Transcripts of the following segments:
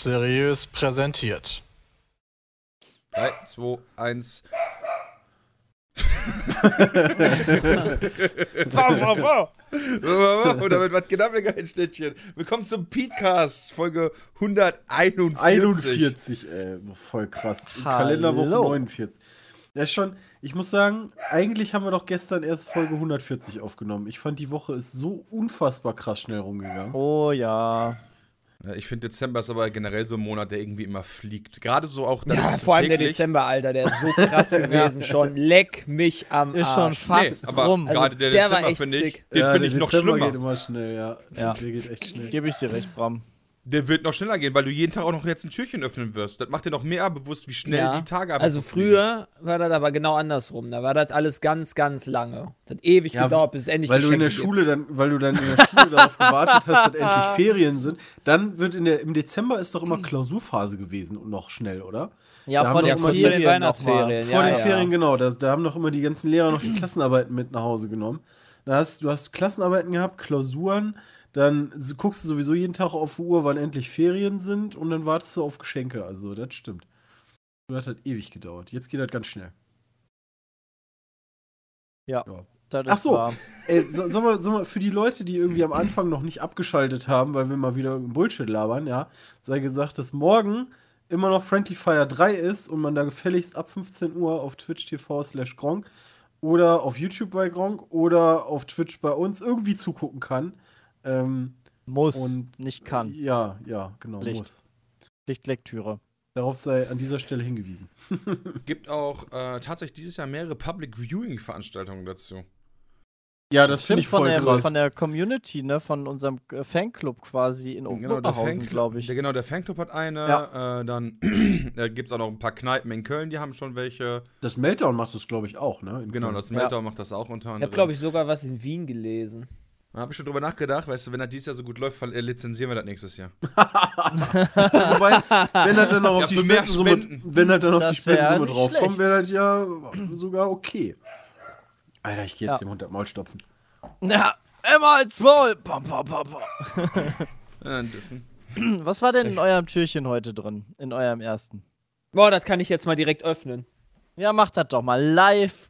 Seriös präsentiert. 3, 2, 1. Wow, wow, wow. Und damit was genau ein Städtchen. Willkommen zum Petecast, Folge 141. 41, ey, voll krass. Kalenderwoche 49. Das ist schon, ich muss sagen, eigentlich haben wir doch gestern erst Folge 140 aufgenommen. Ich fand, die Woche ist so unfassbar krass schnell rumgegangen. Oh ja. Ja, ich finde, Dezember ist aber generell so ein Monat, der irgendwie immer fliegt. Gerade so auch dadurch, Ja, vor allem der Dezember, Alter, der ist so krass gewesen schon. Leck mich am Ist schon Arsch. fast Nee, aber rum. Also, gerade der, der war Dezember echt finde ich, sick. den Ja, finde der ich noch Dezember schlimmer. geht immer schnell, ja. Ja. Der geht echt schnell. Gebe ich dir recht, Bram. Der wird noch schneller gehen, weil du jeden Tag auch noch jetzt ein Türchen öffnen wirst. Das macht dir noch mehr bewusst, wie schnell Ja. die Tage einfach Also früher war das aber genau andersrum. Da war das alles ganz, ganz lange. Das hat ewig Ja, gedauert, bis es endlich Weil du in der Schule dann, weil du dann in der Schule darauf gewartet hast, dass endlich Ferien sind. Dann wird in der, im Dezember ist doch immer Klausurphase gewesen und noch schnell, oder? Ja, Da vor den Ferien den. Weihnachtsferien. Vor Ja, den ja. Ferien, genau. Da, da haben doch immer die ganzen Lehrer noch die Klassenarbeiten mit nach Hause genommen. Da hast, du hast Klassenarbeiten gehabt, Klausuren, dann guckst du sowieso jeden Tag auf die Uhr, wann endlich Ferien sind und dann wartest du auf Geschenke. Also, das stimmt. Das hat ewig gedauert. Jetzt geht das ganz schnell. Das ist Ach so. Ey, so, sollen wir, sollen wir für die Leute, die irgendwie am Anfang noch nicht abgeschaltet haben, weil wir mal wieder irgendeinen Bullshit labern, ja, sei gesagt, dass morgen immer noch Friendly Fire 3 ist und man da gefälligst ab 15 Uhr auf Twitch TV slash Gronk oder auf YouTube bei Gronk oder auf Twitch bei uns irgendwie zugucken kann. Ähm, Muss, Und- nicht kann. ja, ja, genau, Pflicht. muss. Pflichtlektüre. Darauf sei an dieser Stelle hingewiesen. Gibt auch äh, tatsächlich dieses Jahr mehrere Public Viewing Veranstaltungen dazu. Ja, das finde ich von, voll der, krass. von der Community, ne? Von unserem äh, Fanclub quasi in Oberhausen, glaube ich. Der, genau, der Fanclub hat eine. Ja. Äh, dann äh, gibt es auch noch ein paar Kneipen in Köln, die haben schon welche. das Meltdown macht das, glaube ich, auch, ne? Genau, das Meltdown macht das auch unter Ich anderem. habe, glaube ich, sogar was in Wien gelesen. Da habe ich schon drüber nachgedacht, weißt du, wenn das dieses Jahr so gut läuft, äh, lizenzieren wir das nächstes Jahr. Wobei, wenn er dann noch auf Ja, die Spendensumme, Spenden. wenn er dann auf Das Spendensumme draufkommt, wäre das ja sogar okay. Alter, ich gehe jetzt Ja. dem Hund das Maul stopfen. Ja, immer ins Maul. Bam, bam, bam, bam. Ja, dann dürfen. Was war denn in eurem Türchen heute drin? In eurem ersten? Boah, das kann ich jetzt mal direkt öffnen. Ja, macht das doch mal. Live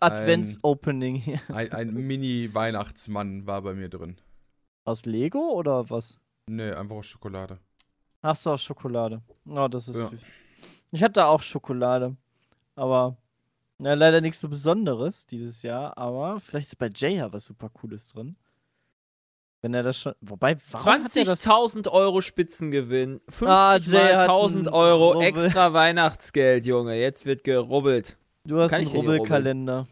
Advents-Opening hier. Ein, ein Mini-Weihnachtsmann war bei mir drin. Aus Lego oder was? Nee, einfach aus Schokolade. Ach so, aus Schokolade. Oh, das ist Ja. süß. Ich hatte auch Schokolade. Aber ja, leider nichts so Besonderes dieses Jahr. Aber vielleicht ist bei Jay ja was super Cooles drin. Wenn er das schon. Wobei, warum hat er das 20.000 Euro Spitzengewinn. 50 Ah, Jay hat mal 1000 einen Euro Rubbel. extra Weihnachtsgeld, Junge. Jetzt wird gerubbelt. Du hast Kann einen ich Rubbelkalender.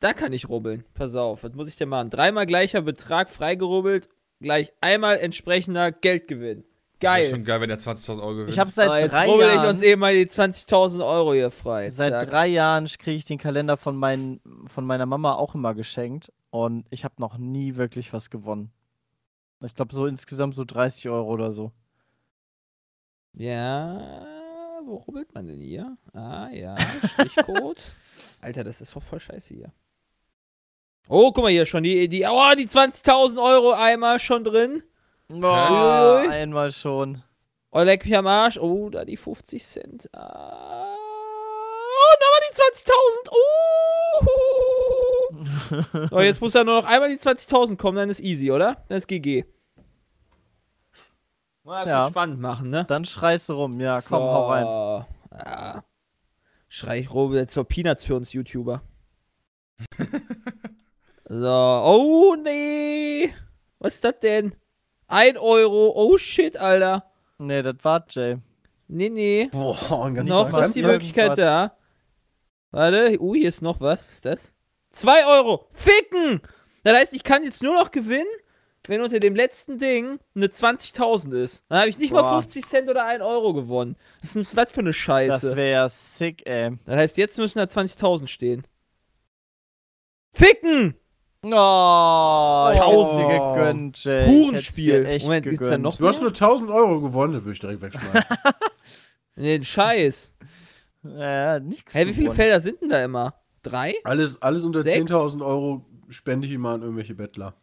Da kann ich rubbeln. Pass auf, was muss ich denn machen? Dreimal gleicher Betrag freigerubbelt, gleich einmal entsprechender Geldgewinn. Wäre schon Geil. geil, wenn er 20.000 Euro gewinnt. Ich habe seit Ah, jetzt drei rubbel ich Jahren. uns eben mal die 20.000 Euro hier frei. Seit Zack. drei Jahren kriege ich den Kalender von, mein, von meiner Mama auch immer geschenkt und ich habe noch nie wirklich was gewonnen. Ich glaube so insgesamt so 30 Euro oder so. Ja, wo rubbelt man denn hier? Ah, ja, Strichcode. Alter, das ist doch voll scheiße hier. Oh, guck mal hier schon, die, die, oh, die 20.000 Euro einmal schon drin. Boah, Ui. einmal schon. Oh, leck mich am Arsch. Oh, da die 50 Cent. Ah. Oh, nochmal die 20.000. Oh. oh, jetzt muss da nur noch einmal die 20.000 kommen, dann ist easy, oder? Dann ist GG. Mal Ja. spannend machen, ne? Dann schreist du rum. Ja, komm, hau rein. Ja. Schrei ich Robe jetzt so Peanuts für uns YouTuber. so. Oh, nee. Was ist das denn? Ein Euro. Oh, shit, Alter. Nee, das war Jay. Nee, nee. Boah, ein ganz noch was die. Möglichkeit da. Warte. Uh, hier ist noch was. Was ist das? Zwei Euro. Ficken! Das heißt, ich kann jetzt nur noch gewinnen, wenn unter dem letzten Ding eine 20.000 ist. Dann habe ich nicht mal Boah. 50 Cent oder 1 Euro gewonnen. Was ist das für eine Scheiße? Das wäre ja sick, ey. Das heißt, jetzt müssen da 20.000 stehen. Ficken! Oh, Tausend Tausend. gegönnt, Jay. Hurenspiel. Echt Moment, gibt's da noch Du hast nur 1000 Euro gewonnen, das würde ich direkt wegschmeißen. Nee, den Scheiß. Ja, nix. Hä, wie viele gewonnen. Felder sind denn da immer? Drei? alles, alles unter Sechs? 10.000 Euro spende ich immer an irgendwelche Bettler.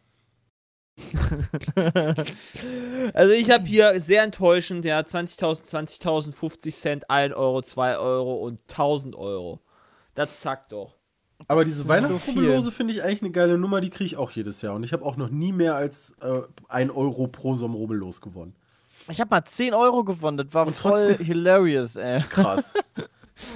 Also ich habe hier sehr enttäuschend, ja, 20.000, 20.000, 50 Cent, 1 Euro, 2 Euro und 1000 Euro. Das zackt doch. Aber diese so Weihnachtsrubbellose finde ich eigentlich eine geile Nummer, die kriege ich auch jedes Jahr. Und ich habe auch noch nie mehr als äh, 1 Euro pro so gewonnen. Ich habe mal 10 Euro gewonnen, das war Und voll trotzdem- hilarious, ey. Krass.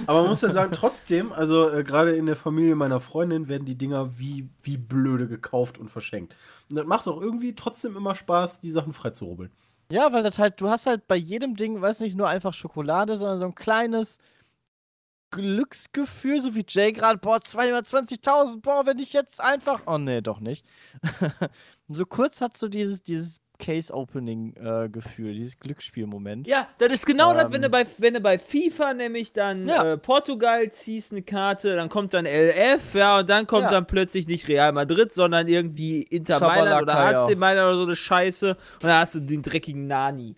Aber man muss ja sagen, trotzdem, also äh, gerade in der Familie meiner Freundin werden die Dinger wie, wie blöde gekauft und verschenkt. Und das macht auch irgendwie trotzdem immer Spaß, die Sachen frei zu rubbeln. Ja, weil das halt, du hast halt bei jedem Ding, weiß nicht, nur einfach Schokolade, sondern so ein kleines Glücksgefühl, so wie Jay gerade, boah, 220.000, boah, wenn ich jetzt einfach, oh nee, doch nicht. So kurz hat so dieses, dieses Case-Opening-Gefühl, dieses Glücksspielmoment. Ja, das ist genau das, Ähm. wenn du bei, wenn du bei FIFA nämlich dann Ja. äh, Portugal ziehst eine Karte, dann kommt dann LF, ja, und dann kommt Ja. dann plötzlich nicht Real Madrid, sondern irgendwie Inter Mailand oder AC ja. Mailand oder so eine Scheiße und dann hast du den dreckigen Nani.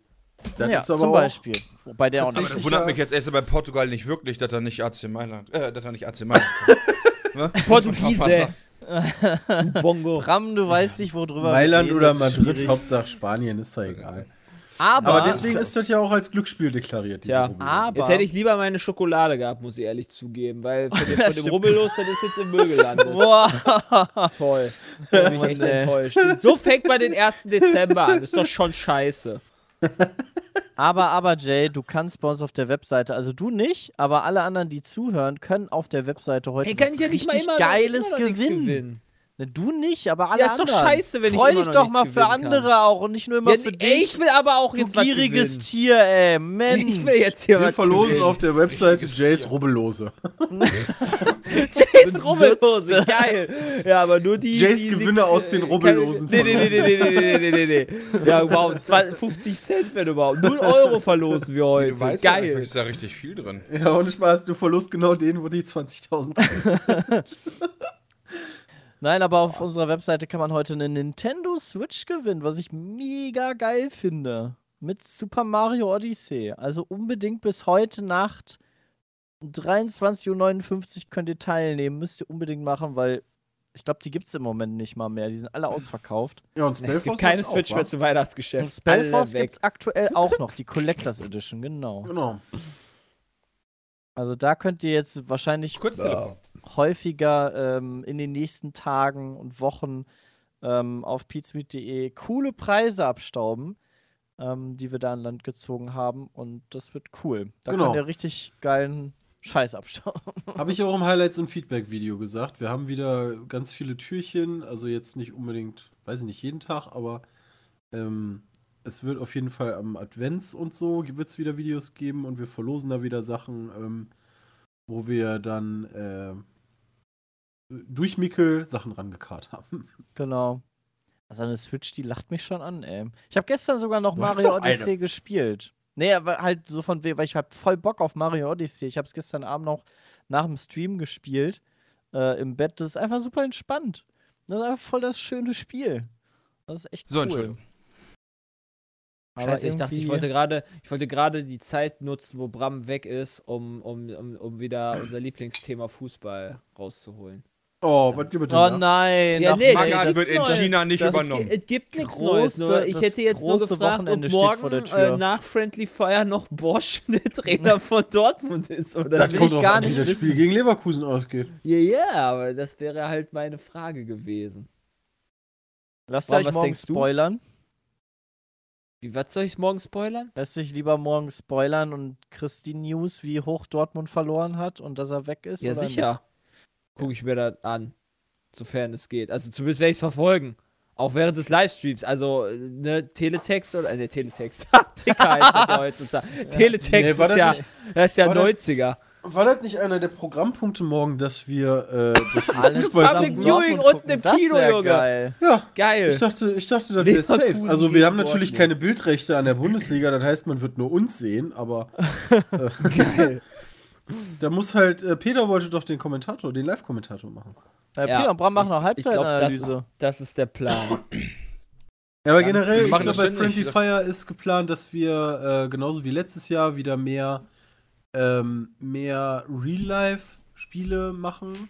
Das ja, ist aber zum auch, Beispiel. Wobei der auch Aber das wundert mich jetzt erst bei Portugal nicht wirklich, dass er nicht AC Mailand, äh, dass er nicht AC Mailand. Ne? Portugiese. Bongo. Bram, du weißt nicht, worüber wir Mailand reden, oder Madrid, schwierig. Hauptsache Spanien, ist ja egal. Aber, Aber deswegen ist das ja auch als Glücksspiel deklariert, Ja. Rubbellose. aber Jetzt hätte ich lieber meine Schokolade gehabt, muss ich ehrlich zugeben, weil von dem, von dem. Rubbellos, das ist jetzt im Müll gelandet. Boah. Toll. Da bin ich echt enttäuscht. So fängt man den 1. Dezember an. Ist doch schon scheiße. Aber, aber, Jay, du kannst bei uns auf der Webseite, also du nicht, aber alle anderen, die zuhören, können auf der Webseite heute Hey, kann was ja richtig Geiles nichts gewinnen. Ne, du nicht, aber alle ja, anderen. Ist doch scheiße, wenn Freu ich immer dich doch mal für andere kann. auch und nicht nur immer ja, für dich. Ich will aber auch du jetzt gieriges Tier, ey, Mensch. Ich will jetzt hier Wir verlosen gewinnen. auf der Webseite Jays Rubbellose. Jays Rubbellose, geil. Ja, aber nur die Jays Gewinne aus den äh, Rubbellosen. Nee, nee, nee, nee, nee, nee, nee, nee. Ja, wow, 50 Cent, wenn überhaupt. 0 Euro verlosen wir heute. Du weißt geil. Ja, ist da richtig viel drin. Ja, ohne Spaß, du verlost genau den, wo die 20.000 Nein, aber auf unserer Webseite kann man heute eine Nintendo Switch gewinnen, was ich mega geil finde. Mit Super Mario Odyssey. Also unbedingt bis heute Nacht 23.59 Uhr könnt ihr teilnehmen. Müsst ihr unbedingt machen, weil ich glaube, die gibt es im Moment nicht mal mehr. Die sind alle ausverkauft. Ja, und Es Spellforce gibt keine auch, Switch wa? mehr zum Weihnachtsgeschäft. Und Spellforce gibt es aktuell auch noch, die Collectors Edition, genau. Genau. Also da könnt ihr jetzt wahrscheinlich Kurz Telefon. Häufiger ähm, in den nächsten Tagen und Wochen ähm, auf pizmeet.de coole Preise abstauben, ähm, die wir da an Land gezogen haben. Und das wird cool. Da Genau. könnt ihr richtig geilen Scheiß abstauben. Habe ich auch im Highlights- und Feedback-Video gesagt. Wir haben wieder ganz viele Türchen. Also jetzt nicht unbedingt, weiß ich nicht, jeden Tag, aber ähm, es wird auf jeden Fall am Advents und so wird es wieder Videos geben und wir verlosen da wieder Sachen, ähm, wo wir dann äh, durch Mickel Sachen rangekarrt haben. genau. Also eine Switch, die lacht mich schon an, ey. Ich habe gestern sogar noch Du Mario doch eine. Odyssey gespielt. Nee, aber halt so von wegen, weil ich hab voll Bock auf Mario Odyssey. Ich habe es gestern Abend noch nach dem Stream gespielt. Äh, Im Bett. Das ist einfach super entspannt. Das ist einfach voll das schöne Spiel. Das ist echt So, cool. Entschuldigung. Aber Scheiße, ich dachte, ich wollte gerade, ich wollte gerade die Zeit nutzen, wo Bram weg ist, um, um, um, um wieder unser Lieblingsthema Fußball rauszuholen. Oh, was gibt es denn Oh da? nein. Ja, nee, Mangart das wird in Neues. China nicht Das übernommen. Es gibt nichts Große- Neues, nur ich das hätte jetzt nur große gefragt, ob Wochenende steht vor morgen der Tür. äh, nach Friendly Fire noch Bosch der Trainer von Dortmund ist, oder Das will kommt ich drauf gar an, wie nicht das wissen. Spiel gegen Leverkusen ausgeht. Ja, ja, aber das wäre halt meine Frage gewesen. Lasst Boah, euch was morgen denkst du? spoilern. Wie, was soll ich morgen spoilern? Lässt sich lieber morgen spoilern und Christine News, wie hoch Dortmund verloren hat und dass er weg ist? Ja, oder sicher. Gucke ich mir das an. Sofern es geht. Also zumindest werde ich es verfolgen. Auch während des Livestreams. Also, ne, Teletext oder. Äh, ne, Teletext. Ticker heißt das ja heutzutage. Teletext Nee, war ist das ja, nicht- das ist ja war das- 90er. War das nicht einer der Programmpunkte morgen, dass wir äh, durch Alles Public Viewing unten im das Kino, Junge. Geil. Ja, Geil. ich dachte, ich dachte, das wäre safe. Also wir haben natürlich keine Bildrechte an der Bundesliga, das heißt, man wird nur uns sehen, aber äh, Geil. Da muss halt, äh, Peter wollte doch den Kommentator, den Live-Kommentator machen. Äh, Ja, Peter und Bram machen noch Ich glaube, das, Halbzeitanalyse. ist- das ist der Plan. Ja, aber Ganz generell, ich glaube, bei. Friendly Fire ist geplant, dass wir äh, genauso wie letztes Jahr wieder mehr, ähm, mehr Real-Life-Spiele machen,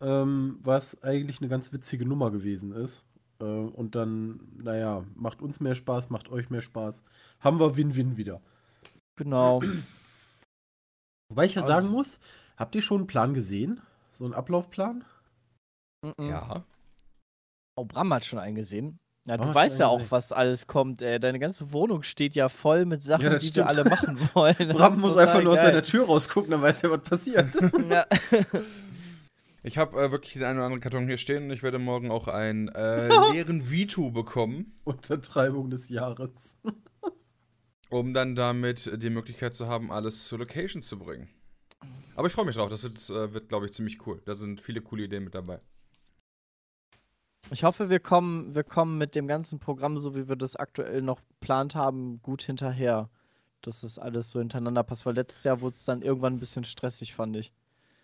ähm, was eigentlich eine ganz witzige Nummer gewesen ist. Äh, und dann, naja, macht uns mehr Spaß, macht euch mehr Spaß. Haben wir Win-Win wieder. Genau. Wobei ich ja sagen muss, habt ihr schon einen Plan gesehen? So einen Ablaufplan? Mhm. Ja. Oh, Bram hat schon eingesehen. Ja, Bram du weißt ja auch, was alles kommt. Ey. Deine ganze Wohnung steht ja voll mit Sachen, Ja, die stimmt. wir alle machen wollen. Das Bram muss einfach nur aus geil. seiner Tür rausgucken, dann weiß er, was passiert. Ja. Ich habe äh, wirklich den einen oder anderen Karton hier stehen und ich werde morgen auch einen äh, leeren Vito bekommen, Untertreibung des Jahres. Um dann damit die Möglichkeit zu haben, alles zur Location zu bringen. Aber ich freue mich drauf, das wird, äh, wird glaube ich, ziemlich cool. Da sind viele coole Ideen mit dabei. Ich hoffe, wir kommen, wir kommen mit dem ganzen Programm, so wie wir das aktuell noch geplant haben, gut hinterher. Dass das alles so hintereinander passt, weil letztes Jahr wurde es dann irgendwann ein bisschen stressig, fand ich.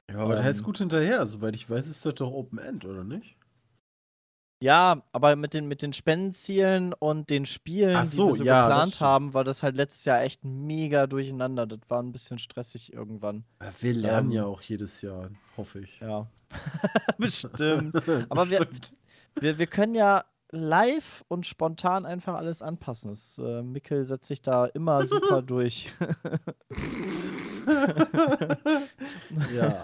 Ja, aber das Ähm. heißt gut hinterher. Soweit ich weiß, ist das doch Open End, oder nicht? Ja, aber mit den, mit den Spendenzielen und den Spielen, so, die wir so ja, geplant haben, war das halt letztes Jahr echt mega durcheinander. Das war ein bisschen stressig irgendwann. Wir lernen Ähm. ja auch jedes Jahr, hoffe ich. Ja. Bestimmt. Aber wir-. Wir, wir können ja live und spontan einfach alles anpassen. Das, äh, Mikkel setzt sich da immer super durch. ja.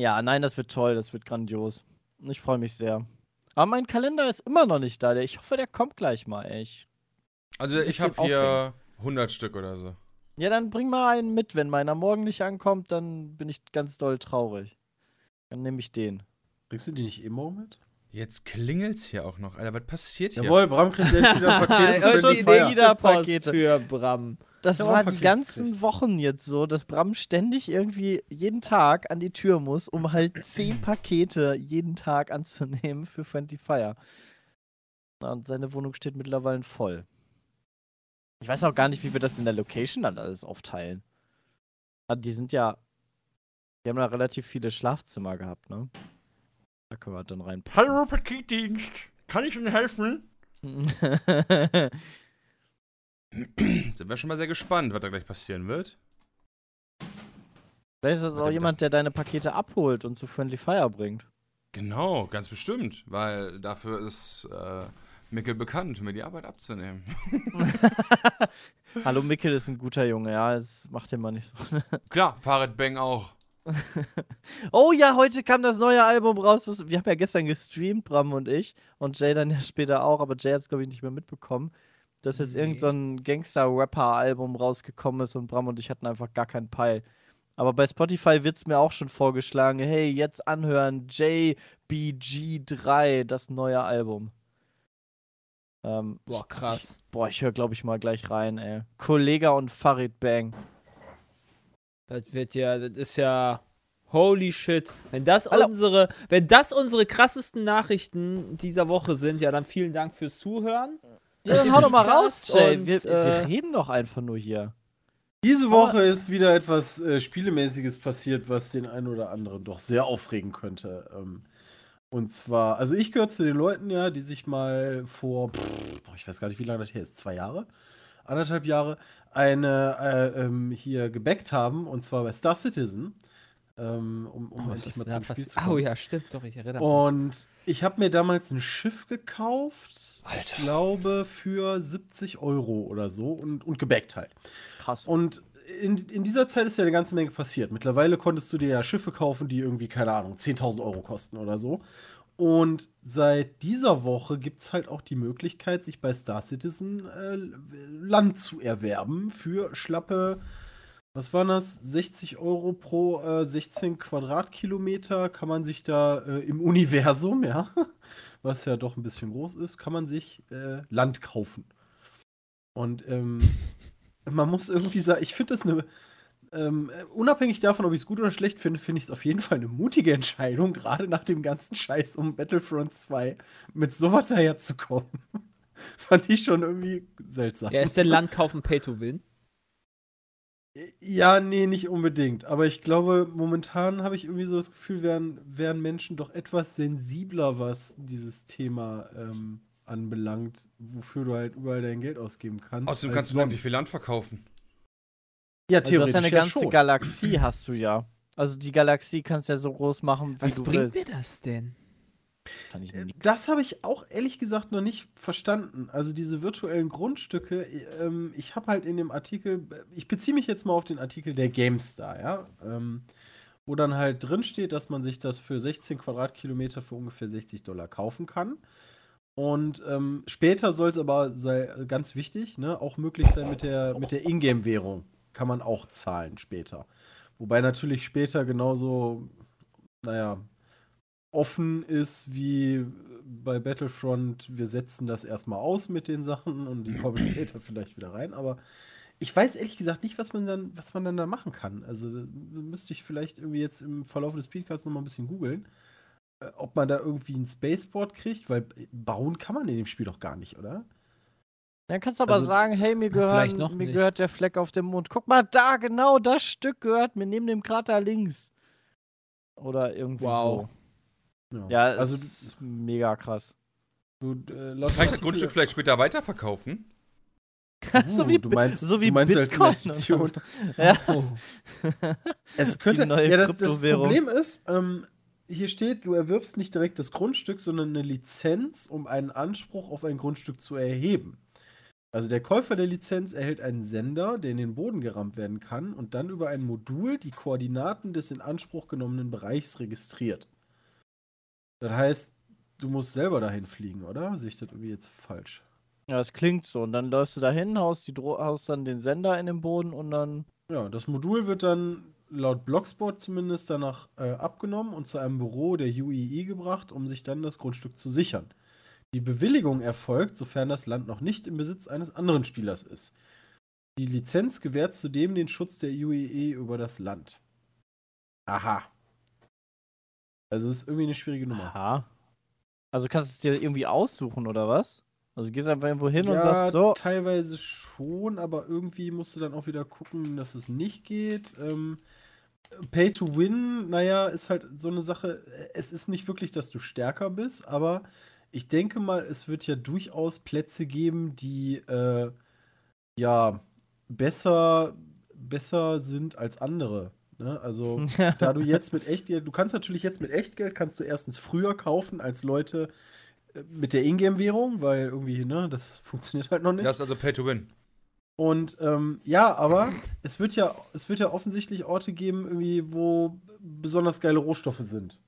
Ja, nein, das wird toll, das wird grandios. Ich freue mich sehr. Aber mein Kalender ist immer noch nicht da. Ich hoffe, der kommt gleich mal. Ey. Ich, Also Ich ich habe hier 100 Stück oder so. ja, dann bring mal einen mit. Wenn meiner morgen nicht ankommt, dann bin ich ganz doll traurig. Dann nehme ich den. Bringst du die nicht immer mit? Jetzt klingelt's hier auch noch. Alter, was passiert hier? Jawohl, Bram kriegt jetzt wieder ein Paket. ist Das schon Pakete. für Bram. Das auch war die ganzen gekriegt. Wochen jetzt so, dass Bram ständig irgendwie jeden Tag an die Tür muss, um halt zehn Pakete jeden Tag anzunehmen für Friendly Fire. Und seine Wohnung steht mittlerweile voll. Ich weiß auch gar nicht, wie wir das in der Location dann alles aufteilen. Also die sind ja. Die haben da relativ viele Schlafzimmer gehabt, ne? Da können wir dann rein. Hallo Paketdienst, kann ich Ihnen helfen? Sind wir schon mal sehr gespannt, was da gleich passieren wird. Vielleicht ist das auch jemand, der deine Pakete abholt und zu Friendly Fire bringt. Genau, ganz bestimmt, weil dafür ist äh, Mickel bekannt, mir die Arbeit abzunehmen. Hallo Mikkel ist ein guter Junge, ja, das macht den mal nicht so. Klar, Fahrradbang auch. Oh ja, heute kam das neue Album raus. Wir haben ja gestern gestreamt, Bram und ich. Und Jay dann ja später auch, aber Jay hat es, glaube ich, nicht mehr mitbekommen. Dass jetzt Nee. irgend so ein Gangster-Rapper-Album rausgekommen ist und Bram und ich hatten einfach gar keinen Peil. Aber bei Spotify wird es mir auch schon vorgeschlagen, hey, jetzt anhören, JBG3, das neue Album. Ähm, Boah, krass. boah, ich höre, glaube ich, mal gleich rein, ey. Kollega und Farid Bang. Das wird ja, das ist ja. Holy shit. Wenn das Alter. unsere, wenn das unsere krassesten Nachrichten dieser Woche sind, ja, dann vielen Dank fürs Zuhören. Ja, dann hau doch mal raus, Jay. und, Wir, wir äh, reden doch einfach nur hier. Diese Woche ist wieder etwas äh, Spielemäßiges passiert, was den einen oder anderen doch sehr aufregen könnte. Ähm, und zwar, also ich gehöre zu den Leuten, ja, die sich mal vor, pff, boah, ich weiß gar nicht, wie lange das her ist, zwei Jahre, anderthalb Jahre, eine äh, ähm, hier gebackt haben, und zwar bei Star Citizen, um, um Oh, endlich das mal zum Spiel zu kommen. oh ja, stimmt, doch, ich erinnere mich. Und ich habe mir damals ein Schiff gekauft, ich Alter. glaube für 70 Euro oder so und, und gebackt halt. Krass. Und in, in dieser Zeit ist ja eine ganze Menge passiert. Mittlerweile konntest du dir ja Schiffe kaufen, die irgendwie, keine Ahnung, 10.000 Euro kosten oder so. Und seit dieser Woche gibt es halt auch die Möglichkeit, sich bei Star Citizen äh, Land zu erwerben für schlappe, was waren das, 60 Euro pro äh, 16 Quadratkilometer kann man sich da äh, im Universum, ja, was ja doch ein bisschen groß ist, kann man sich äh, Land kaufen. Und ähm, man muss irgendwie sagen, ich finde das eine, ähm, äh, unabhängig davon, ob ich es gut oder schlecht finde, finde ich es auf jeden Fall eine mutige Entscheidung, gerade nach dem ganzen Scheiß um Battlefront 2 mit sowas daherzukommen. Fand ich schon irgendwie seltsam. Ja, ist denn Land kaufen Pay to Win? Ja, nee, nicht unbedingt. Aber ich glaube, momentan habe ich irgendwie so das Gefühl, wären, wären Menschen doch etwas sensibler, was dieses Thema ähm, anbelangt, wofür du halt überall dein Geld ausgeben kannst. Außerdem kannst du sonst. viel Land verkaufen. Ja, Also du hast theoretisch ja eine ja ganze schon. Galaxie, hast du ja. Also die Galaxie kannst du ja so groß machen, wie Was du bringt willst. mir das denn? Kann ich Äh. Das habe ich auch ehrlich gesagt noch nicht verstanden. Also diese virtuellen Grundstücke, ähm, ich habe halt in dem Artikel, ich beziehe mich jetzt mal auf den Artikel der GameStar, ja, ähm, wo dann halt drin steht, dass man sich das für 16 Quadratkilometer für ungefähr 60 Dollar kaufen kann. Und ähm, später soll es aber, sei ganz wichtig, ne, auch möglich sein mit der, mit der Ingame-Währung. Kann man auch zahlen später. Wobei natürlich später genauso, naja, offen ist wie bei Battlefront, wir setzen das erstmal aus mit den Sachen und die kommen später vielleicht wieder rein, aber ich weiß ehrlich gesagt nicht, was man dann, was man dann da machen kann. Also da müsste ich vielleicht irgendwie jetzt im Verlauf des Podcasts noch mal ein bisschen googeln, äh, ob man da irgendwie ein Spaceport kriegt, weil bauen kann man in dem Spiel doch gar nicht, oder? Dann kannst du aber Also- sagen, hey, mir, vielleicht gehören, noch mir nicht. gehört der Fleck auf dem Mond. Guck mal da, genau das Stück gehört mir neben dem Krater links. Oder irgendwie Wow. so. Ja, also also ist mega krass. du, äh, Kann ich das Grundstück vielleicht später weiterverkaufen? so Uh, wie, du meinst- so wie du meinst als Bitcoin. Investition. ja. Oh. Es könnte, neue ja, das, das. Problem ist, ähm, hier steht, du erwirbst nicht direkt das Grundstück, sondern eine Lizenz, um einen Anspruch auf ein Grundstück zu erheben. Also der Käufer der Lizenz erhält einen Sender, der in den Boden gerammt werden kann und dann über ein Modul die Koordinaten des in Anspruch genommenen Bereichs registriert. Das heißt, du musst selber dahin fliegen, oder? Sehe ich das irgendwie jetzt falsch? ja, das klingt so. Und dann läufst du dahin, haust, die Dro haust dann den Sender in den Boden und dann. Ja, das Modul wird dann laut Blogspot zumindest danach äh, abgenommen und zu einem Büro der UEE gebracht, um sich dann das Grundstück zu sichern. Die Bewilligung erfolgt, sofern das Land noch nicht im Besitz eines anderen Spielers ist. Die Lizenz gewährt zudem den Schutz der UEE über das Land. Aha. Also es ist irgendwie eine schwierige Nummer. Aha. Also kannst du es dir irgendwie aussuchen, oder was? Also gehst einfach irgendwo hin und ja, sagst so. teilweise schon, aber irgendwie musst du dann auch wieder gucken, dass es nicht geht. Ähm, Pay to Win, naja, ist halt so eine Sache. Es ist nicht wirklich, dass du stärker bist, aber ich denke mal, es wird ja durchaus Plätze geben, die äh, ja besser, besser sind als andere. Ne? Also da du jetzt mit Echtgeld, du kannst natürlich jetzt mit Echtgeld, kannst du erstens früher kaufen als Leute äh, mit der Ingame-Währung, weil irgendwie, ne, das funktioniert halt noch nicht. Das ist also Pay to Win. Und ähm, ja, aber es wird ja, es wird ja offensichtlich Orte geben, irgendwie, wo besonders geile Rohstoffe sind.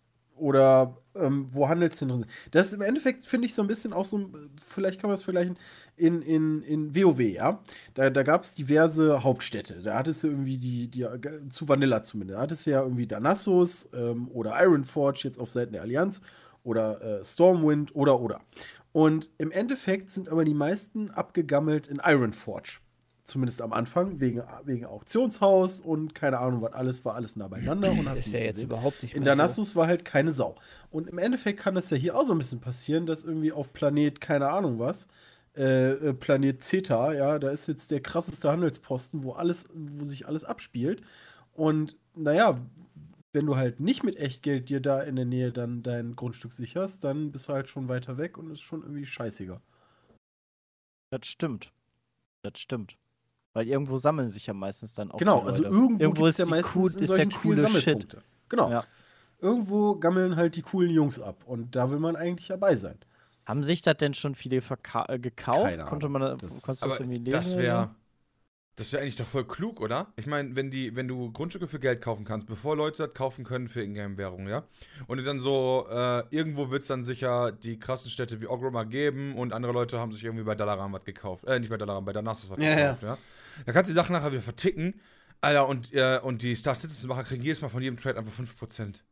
Oder ähm, wo Handelszentren sind. Das ist im Endeffekt, finde ich, so ein bisschen auch so, vielleicht kann man es vergleichen, in, in, in WoW, ja. Da, da gab es diverse Hauptstädte. Da hattest du irgendwie die, die, zu Vanilla zumindest, da hattest du ja irgendwie Danassus ähm, oder Ironforge jetzt auf Seiten der Allianz oder äh, Stormwind oder oder. Und im Endeffekt sind aber die meisten abgegammelt in Ironforge. Zumindest am Anfang, wegen, wegen Auktionshaus und keine Ahnung, was alles war alles nah beieinander. Und hast Ist ja jetzt gesehen. überhaupt nicht In mehr so. Danassus war halt keine Sau. Und im Endeffekt kann das ja hier auch so ein bisschen passieren, dass irgendwie auf Planet, keine Ahnung was, äh, äh, Planet Zeta, ja, da ist jetzt der krasseste Handelsposten, wo alles, wo sich alles abspielt. Und naja, wenn du halt nicht mit Echtgeld dir da in der Nähe dann dein Grundstück sicherst, dann bist du halt schon weiter weg und ist schon irgendwie scheißiger. Das stimmt. Das stimmt. Weil irgendwo sammeln sich ja meistens dann auch. genau, die also Leute. irgendwo, irgendwo ist ja meistens cool- in solchen der Spielen coole Shit. Sammelpunkte. Genau. Ja. Irgendwo gammeln halt die coolen Jungs ab und da will man eigentlich dabei sein. Haben sich das denn schon viele verka äh, gekauft? Keine Konnte man da- Das- konntest du Aber das irgendwie lesen? das wäre das wäre eigentlich doch voll klug, oder? Ich meine, wenn die, wenn du Grundstücke für Geld kaufen kannst, bevor Leute das kaufen können für Ingame-Währung, ja? Und du dann so, äh, irgendwo wird es dann sicher die krassen Städte wie Ogroma geben und andere Leute haben sich irgendwie bei Dalaran was gekauft. Äh, nicht bei Dalaran, bei Danassus was Ja, ja. gekauft, ja. Da kannst du die Sachen nachher wieder verticken. Alter, und, äh, und die Star Citizen-Macher kriegen jedes Mal von jedem Trade einfach 5%.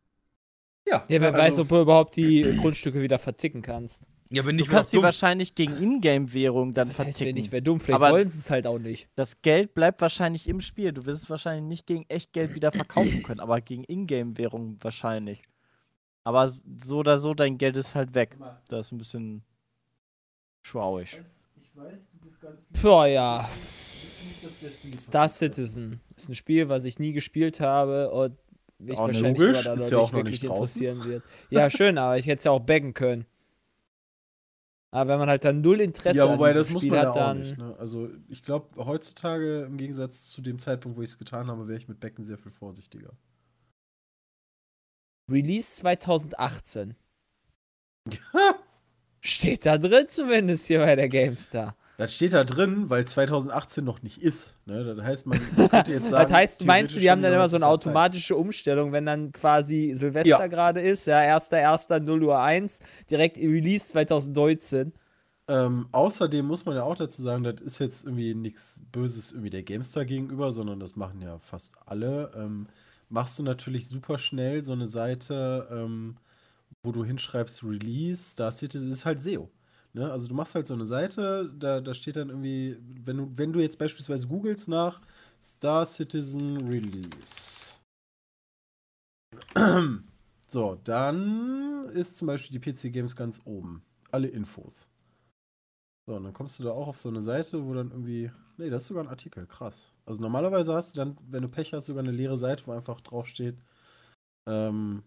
Ja, Ja, wer also- weiß, ob du überhaupt die Grundstücke wieder verticken kannst. Ja, wenn Du nicht kannst die dumm. wahrscheinlich gegen Ingame-Währung dann Weiß wer verticken. nicht, wer dumm, vielleicht Aber- wollen sie es halt auch nicht. Das Geld bleibt wahrscheinlich im Spiel. Du wirst es wahrscheinlich nicht gegen Echtgeld wieder verkaufen können, aber gegen Ingame-Währung wahrscheinlich. Aber so oder so, dein Geld ist halt weg. Das ist ein bisschen schwauig. Ich weiß, du bist ganz Boah, ja. das Star Citizen ist ein Spiel, was ich nie gespielt habe und mich Auch wahrscheinlich logisch, ist ja auch noch wirklich nicht draußen. interessieren wird. Ja, schön, aber ich hätte es ja auch baggen können. Aber wenn man halt dann null Interesse Ja, wobei an das muss Spiel man ja hat, auch dann nicht. Ne? Also ich glaube, heutzutage im Gegensatz zu dem Zeitpunkt, wo ich es getan habe, wäre ich mit Becken sehr viel vorsichtiger. Release 2018. Steht da drin zumindest hier bei der GameStar. Das steht da drin, weil 2018 noch nicht ist. Ne? Das heißt, man könnte jetzt sagen. Das heißt, meinst du, die haben dann immer so eine automatische Umstellung, wenn dann quasi Silvester Ja. gerade ist, ja, 1.1. 0 Uhr 1, direkt Release 2019. Ähm, außerdem muss man ja auch dazu sagen, das ist jetzt irgendwie nichts Böses irgendwie der GameStar gegenüber, sondern das machen ja fast alle. Ähm, machst du natürlich super schnell so eine Seite, ähm, wo du hinschreibst Release, Star Citizen ist halt SEO. Ne? Also du machst halt so eine Seite, da, da steht dann irgendwie, wenn du, wenn du jetzt beispielsweise googelst nach Star Citizen Release. So, dann ist zum Beispiel die PC Games ganz oben. Alle Infos. So, und dann kommst du da auch auf so eine Seite, wo dann irgendwie. Nee, das ist sogar ein Artikel, krass. Also normalerweise hast du dann, wenn du Pech hast, sogar eine leere Seite, wo einfach draufsteht, ähm,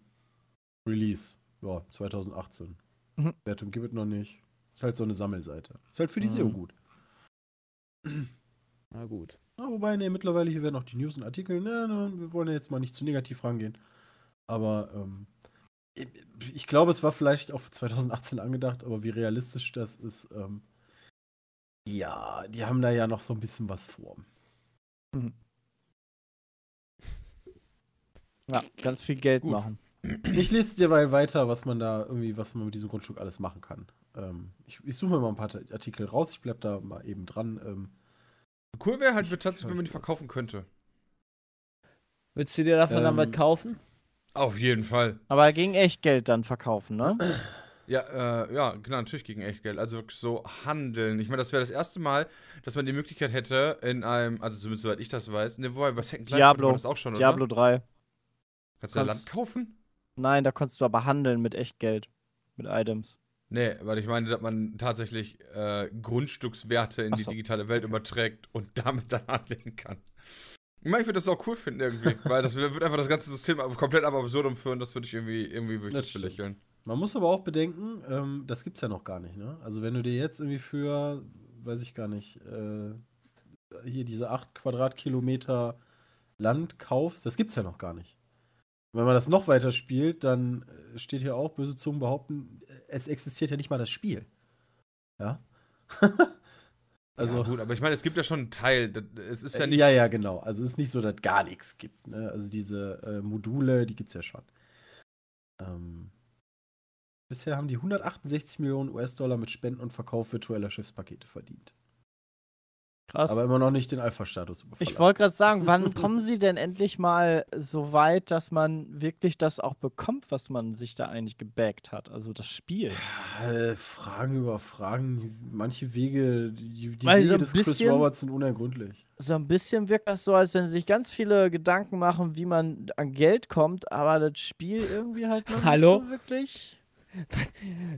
Release. Ja, 2018. Mhm. Wertung gibt es noch nicht. Ist halt so eine Sammelseite. Ist halt für die Mhm. SEO gut. Na gut. Ja, wobei, nee, mittlerweile hier werden auch die News und Artikel, ne, ne, wir wollen ja jetzt mal nicht zu negativ rangehen. Aber ähm, ich, ich glaube, es war vielleicht auch für 2018 angedacht, aber wie realistisch das ist, ähm, ja, die haben da ja noch so ein bisschen was vor. Ja, ganz viel Geld Gut. machen. Ich lese derweil weiter, was man da irgendwie, was man mit diesem Grundstück alles machen kann. Ähm, ich ich suche mir mal ein paar Artikel raus, ich bleib da mal eben dran. Ähm, Cool wäre halt tatsächlich, wenn man die verkaufen könnte. Würdest du dir davon dann Ähm, was kaufen? Auf jeden Fall. Aber gegen echt Geld dann verkaufen, ne? Ja, äh, ja, genau, natürlich gegen Echtgeld. Also wirklich so handeln. Ich meine, das wäre das erste Mal, dass man die Möglichkeit hätte, in einem, also zumindest soweit ich das weiß, ne, wobei bei Second Life Diablo. das auch schon, Diablo oder? 3. Kannst du da kannst- Land kaufen? Nein, da konntest du aber handeln mit echt Geld. Mit Items. Nee, weil ich meine, dass man tatsächlich äh, Grundstückswerte in Ach die so. digitale Welt überträgt und damit dann anlegen kann. Ich meine, ich würde das auch cool finden irgendwie, weil das wird einfach das ganze System komplett ab absurdum führen, das würde ich irgendwie, irgendwie würde ich belächeln. Man muss aber auch bedenken, ähm, das gibt's ja noch gar nicht, ne? Also wenn du dir jetzt irgendwie für, weiß ich gar nicht, äh, hier diese 8 Quadratkilometer Land kaufst, das gibt's ja noch gar nicht. Und wenn man das noch weiter spielt, dann äh, steht hier auch, böse Zungen behaupten, es existiert ja nicht mal das Spiel. Ja? also, ja, gut, aber ich meine, es gibt ja schon einen Teil. Es ist ja äh, nicht. ja, ja, genau. Also es ist nicht so, dass gar nichts gibt. Ne? Also diese äh, Module, die gibt's ja schon. Ähm, bisher haben die 168 Millionen US-Dollar mit Spenden und Verkauf virtueller Schiffspakete verdient. Krass. Aber immer noch nicht den Alpha-Status. ich wollte gerade sagen, wann kommen sie denn endlich mal so weit, dass man wirklich das auch bekommt, was man sich da eigentlich gebackt hat? Also das Spiel. Äh, Fragen über Fragen. Manche Wege, die, die Wege so des Chris bisschen- Roberts sind unergründlich. So ein bisschen wirkt das so, als wenn sie sich ganz viele Gedanken machen, wie man an Geld kommt, aber das Spiel irgendwie halt noch Hallo? nicht so wirklich.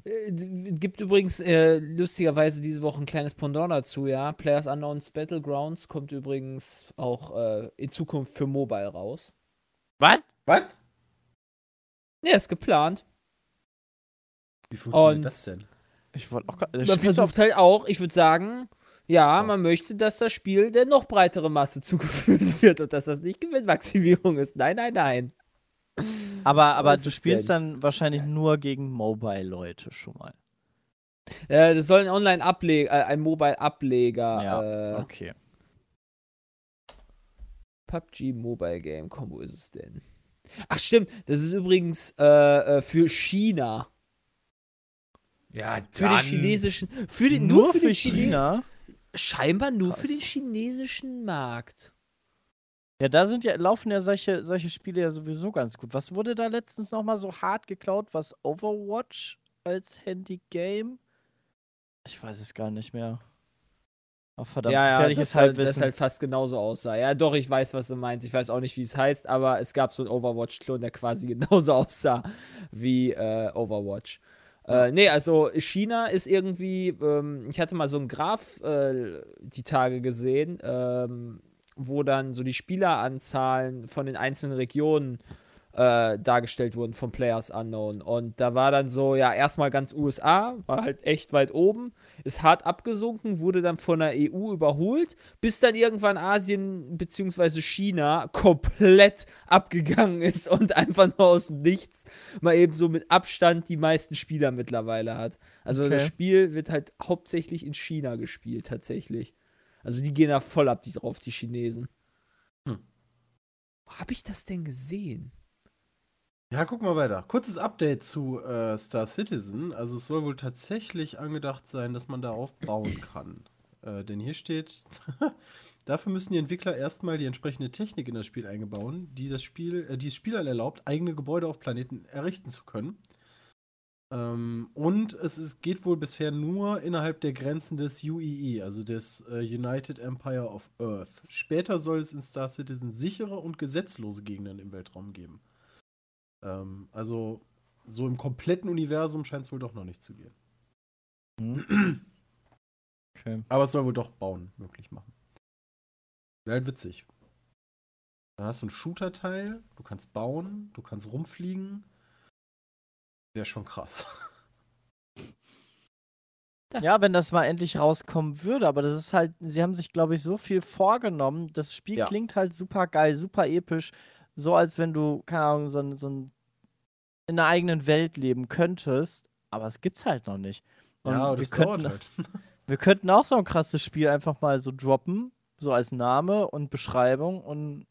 Äh, Gibt übrigens äh, lustigerweise diese Woche ein kleines Pendant dazu, ja. Players Unknowns Battlegrounds kommt übrigens auch äh, in Zukunft für Mobile raus. Was? Was? Ja, ist geplant. Wie funktioniert Und- das denn? Ich wollte auch. gerade- Man versucht halt auch, ich würde sagen, ja, Ja. man möchte, dass das Spiel der noch breitere Masse zugeführt wird und dass das nicht Gewinnmaximierung ist. Nein, nein, nein. Aber, aber du spielst denn? dann wahrscheinlich nur gegen Mobile-Leute schon mal. Äh, das soll ein Online-Ableger, äh, ein Mobile-Ableger. Ja, Äh, okay. PUBG Mobile Game, komm, wo ist es denn? Ach stimmt, das ist übrigens äh, äh, für China. Ja, Für dann. den chinesischen. Für den, Nur für den Chine- China? Scheinbar nur für Krass. den chinesischen Markt. Ja, da sind ja, laufen ja solche, solche Spiele ja sowieso ganz gut. Was wurde da letztens nochmal so hart geklaut? Was Overwatch als Handy-Game? Ich weiß es gar nicht mehr. Oh, verdammt, ja, ja, gefährliches das halt, das halt fast genauso aussah. Ja, doch, ich weiß, was du meinst. Ich weiß auch nicht, wie es heißt, aber es gab so einen Overwatch-Klon, der quasi genauso aussah wie äh, Overwatch. Äh, nee, also China ist irgendwie, ähm, ich hatte mal so einen Graph äh, die Tage gesehen, ähm, wo dann so die Spieleranzahlen von den einzelnen Regionen äh, dargestellt wurden von Players Unknown. Und da war dann so, ja, erstmal ganz USA, war halt echt weit oben, ist hart abgesunken, wurde dann von der EU überholt, bis dann irgendwann Asien bzw. China komplett abgegangen ist und einfach nur aus dem Nichts mal eben so mit Abstand die meisten Spieler mittlerweile hat. Also Okay. das Spiel wird halt hauptsächlich in China gespielt, tatsächlich. Also die gehen da voll ab, die drauf, die Chinesen. Hm. Wo hab ich das denn gesehen? Ja, guck mal weiter. Kurzes Update zu äh, Star Citizen. Also es soll wohl tatsächlich angedacht sein, dass man darauf bauen kann. Äh, denn hier steht, dafür müssen die Entwickler erstmal die entsprechende Technik in das Spiel eingebauen, die das Spiel, äh, die es Spielern erlaubt, eigene Gebäude auf Planeten errichten zu können. Ähm, und es ist, geht wohl bisher nur innerhalb der Grenzen des UEE, also des äh, United Empire of Earth. Später soll es in Star Citizen sichere und gesetzlose Gegenden im Weltraum geben. Ähm, also so im kompletten Universum scheint es wohl doch noch nicht zu gehen. Hm. Okay. Aber es soll wohl doch Bauen möglich machen. Wäre halt witzig. Dann hast du einen Shooter-Teil, du kannst bauen, du kannst rumfliegen. Wäre schon krass. Ja, wenn das mal endlich rauskommen würde, aber das ist halt, sie haben sich, glaube ich, so viel vorgenommen. Das Spiel Ja. klingt halt super geil, super episch. So als wenn du, keine Ahnung, so, ein- so ein, in einer eigenen Welt leben könntest. Aber es gibt's halt noch nicht. Und ja, wir, das könnten, halt. wir könnten auch so ein krasses Spiel einfach mal so droppen, so als Name und Beschreibung und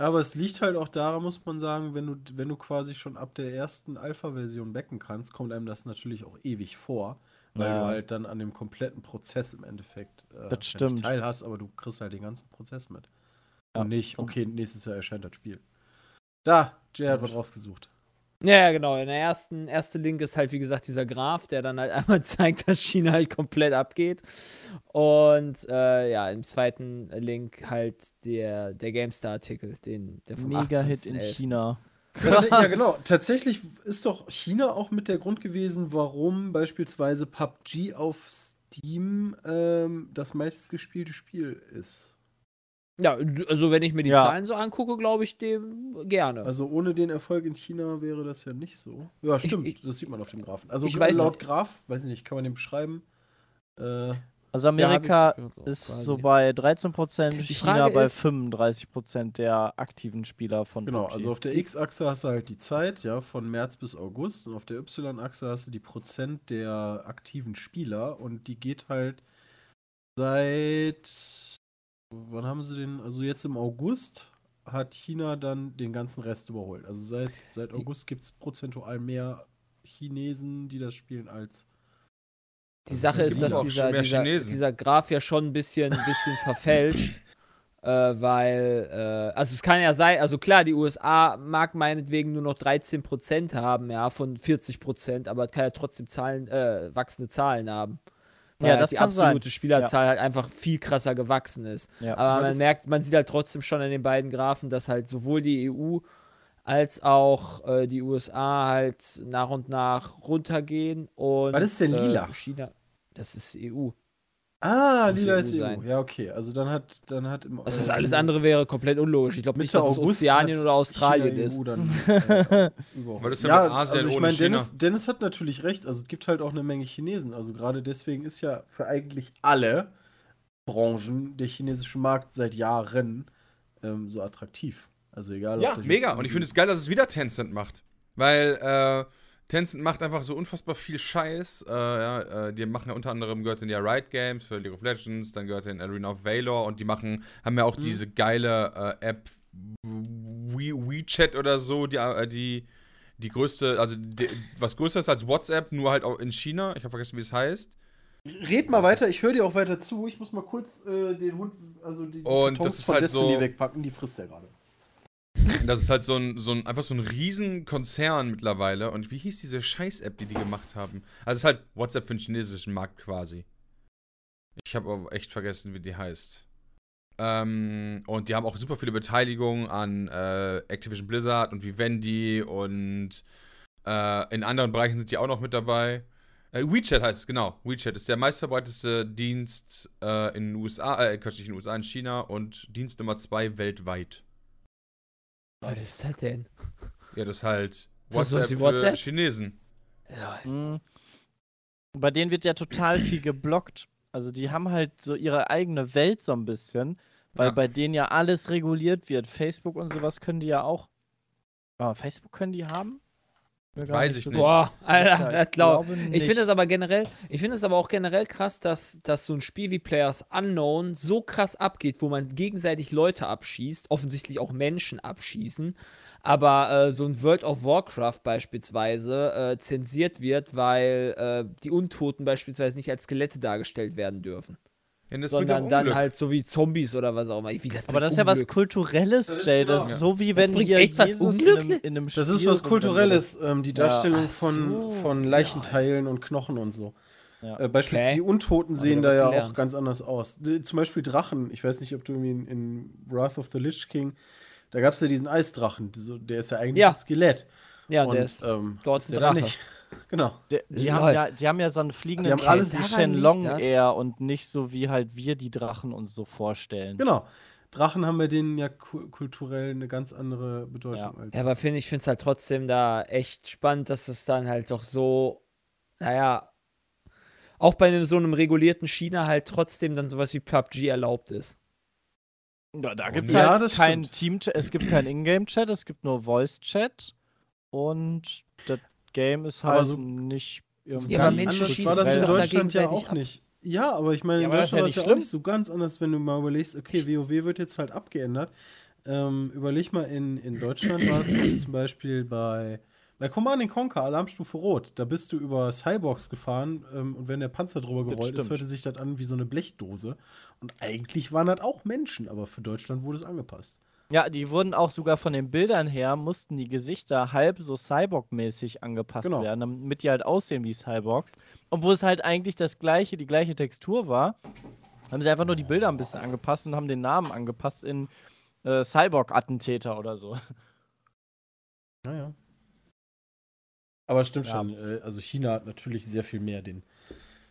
Aber es liegt halt auch daran, muss man sagen, wenn du, wenn du quasi schon ab der ersten Alpha-Version backen kannst, kommt einem das natürlich auch ewig vor, weil Ja. du halt dann an dem kompletten Prozess im Endeffekt äh, stimmt. teil hast, aber du kriegst halt den ganzen Prozess mit. Ja, Und nicht, okay, nächstes Jahr erscheint das Spiel. Da, Jay hat was rausgesucht. Ja, ja, genau. In der ersten erste Link ist halt, wie gesagt, dieser Graph, der dann halt einmal zeigt, dass China halt komplett abgeht. Und äh, ja, im zweiten Link halt der, der GameStar-Artikel, den der vom Mega-Hit in 28.11.. China. Tats ja, genau. Tatsächlich ist doch China auch mit der Grund gewesen, warum beispielsweise PUBG auf Steam ähm, das meistgespielte Spiel ist. Ja, also wenn ich mir die Ja. Zahlen so angucke, glaube ich dem gerne. Also ohne den Erfolg in China wäre das ja nicht so. Ja, stimmt. ich- das sieht man auf dem Graphen. Also ich weiß laut nicht. Graph, weiß ich nicht, kann man den beschreiben? Äh, Also Ja, ich Amerika auch ist quasi. so bei 13%, Die China Frage bei ist- 35% der aktiven Spieler von genau, PUBG. also auf der X-Achse hast du halt die Zeit, ja, von März bis August und auf der Y-Achse hast du die Prozent der aktiven Spieler und die geht halt seit wann haben sie den? Also jetzt im August hat China dann den ganzen Rest überholt. Also seit, seit August gibt es prozentual mehr Chinesen, die das spielen, als Die Also Sache ist, dass dieser, dieser, dieser Graph ja schon ein bisschen, ein bisschen verfälscht. Äh, weil, äh, also es kann ja sein, also klar, die USA mag meinetwegen nur noch 13% haben, ja, von 40%, aber es kann ja trotzdem Zahlen, äh, wachsende Zahlen haben. Weil Ja, halt das die kann sein. absolute Spielerzahl halt einfach viel krasser gewachsen ist. Ja. Aber man merkt, man sieht halt trotzdem schon an den beiden Graphen, dass halt sowohl die EU als auch äh, die USA halt nach und nach runtergehen und Was ist denn lila? Äh, China, das ist EU. Ah, Muss lila EU ist EU. sein. Ja, okay. Also dann hat dann hat im Also das äh, alles andere wäre komplett unlogisch. Ich glaube nicht, dass es August Ozeanien hat oder Australien China, ist. EU dann, äh. Was ist denn mit Asien also ich meine, China? Dennis, Dennis hat natürlich recht. Also es gibt halt auch eine Menge Chinesen. Also gerade deswegen ist ja für eigentlich alle Branchen der chinesische Markt seit Jahren ähm, so attraktiv. Also egal. ob Ja, das mega. Und ich finde es geil, dass es wieder Tencent macht. Weil äh, Tencent macht einfach so unfassbar viel Scheiß. Äh, ja, äh, die machen ja unter anderem, gehört in ja Riot Games für League of Legends, dann gehört in Arena of Valor und die machen, haben ja auch Mhm. diese geile äh, App We WeChat oder so, die, äh, die, die größte, also die, was größer ist als WhatsApp, nur halt auch in China. Ich habe vergessen, wie es heißt. Red mal weiter, ich höre dir auch weiter zu. Ich muss mal kurz äh, den Hund, also die Und Kartons das ist von halt Destiny so- wegpacken, die frisst er gerade. Das ist halt so ein, so ein, einfach so ein Riesenkonzern mittlerweile. Und wie hieß diese Scheiß-App, die die gemacht haben? Also es ist halt WhatsApp für den chinesischen Markt quasi. Ich habe aber echt vergessen, wie die heißt. Ähm, und die haben auch super viele Beteiligungen an äh, Activision Blizzard und Vivendi und äh, in anderen Bereichen sind die auch noch mit dabei. Äh, WeChat heißt es, genau. WeChat ist der meistverbreiteste Dienst äh, in den USA, äh, Quatsch, nicht in den USA, in China und Dienst Nummer zwei weltweit. Was ist das denn? Ja, das ist halt Was ist WhatsApp die für WhatsApp? Chinesen. Mhm. Bei denen wird ja total viel geblockt. Also die haben halt so ihre eigene Welt so ein bisschen, weil Ja. bei denen ja alles reguliert wird. Facebook und sowas können die ja auch. Ah, Facebook können die haben? Weiß ich nicht. Boah. Alter, das glaub- glaube Ich nicht. finde es aber generell, ich finde es aber auch generell krass, dass, dass so ein Spiel wie Players Unknown so krass abgeht, wo man gegenseitig Leute abschießt, offensichtlich auch Menschen abschießen, aber äh, so ein World of Warcraft beispielsweise äh, zensiert wird, weil äh, die Untoten beispielsweise nicht als Skelette dargestellt werden dürfen, Ja, sondern dann Unglück. halt so wie Zombies oder was auch immer. Wie, das Aber das ist ja was Unglück. Kulturelles, Das Jay. Das ist so wie wenn hier echt was Jesus in einem, in einem Das ist was Kulturelles, ähm, die Darstellung von, so. von Leichenteilen und Knochen und so. Ja. Äh, beispielsweise Okay. die Untoten sehen da ja gelernt. auch ganz anders aus. Die, zum Beispiel Drachen. Ich weiß nicht, ob du irgendwie in, in Wrath of the Lich King, da gab es ja diesen Eisdrachen. Der ist ja eigentlich Ja. ein Skelett. Ja, und der ist ähm, dort ist der da Drache. nicht. Genau. Die, die, haben ja, die haben ja so einen fliegenden Die haben alles- Shenlong eher und nicht so wie halt wir die Drachen uns so vorstellen. Genau. Drachen haben bei denen ja ku kulturell eine ganz andere Bedeutung Ja. als. Ja, aber find, ich finde es halt trotzdem da echt spannend, dass es dann halt doch so, naja, auch bei einem, so einem regulierten China halt trotzdem dann sowas wie PUBG erlaubt ist. Ja, da Warum gibt es? Ja, halt das kein stimmt. Team, es gibt kein Ingame-Chat, es gibt nur Voice-Chat und das Game ist halt so- nicht irgendwie. Ja, aber ganz Menschen anders schießen war das in Deutschland ja auch ab. nicht. Ja, aber ich meine, Ja, in aber das ist ja Deutschland war nicht es ja auch schlimm. nicht so ganz anders, wenn du mal überlegst, okay, WoW wird jetzt halt abgeändert. Ähm, überleg mal, in, in Deutschland warst du zum Beispiel bei, bei Command Conquer, Alarmstufe Rot. Da bist du über Cyborgs gefahren ähm, und wenn der Panzer drüber gerollt ist, hörte sich das an wie so eine Blechdose. Und eigentlich waren das auch Menschen, aber für Deutschland wurde es angepasst. Ja, die wurden auch sogar von den Bildern her, mussten die Gesichter halb so Cyborg-mäßig angepasst Genau. werden, damit die halt aussehen wie Cyborgs. Obwohl es halt eigentlich das gleiche, die gleiche Textur war, haben sie einfach nur die Bilder ein bisschen angepasst und haben den Namen angepasst in äh, Cyborg-Attentäter oder so. Naja. Aber stimmt Ja. schon, äh, also China hat natürlich sehr viel mehr den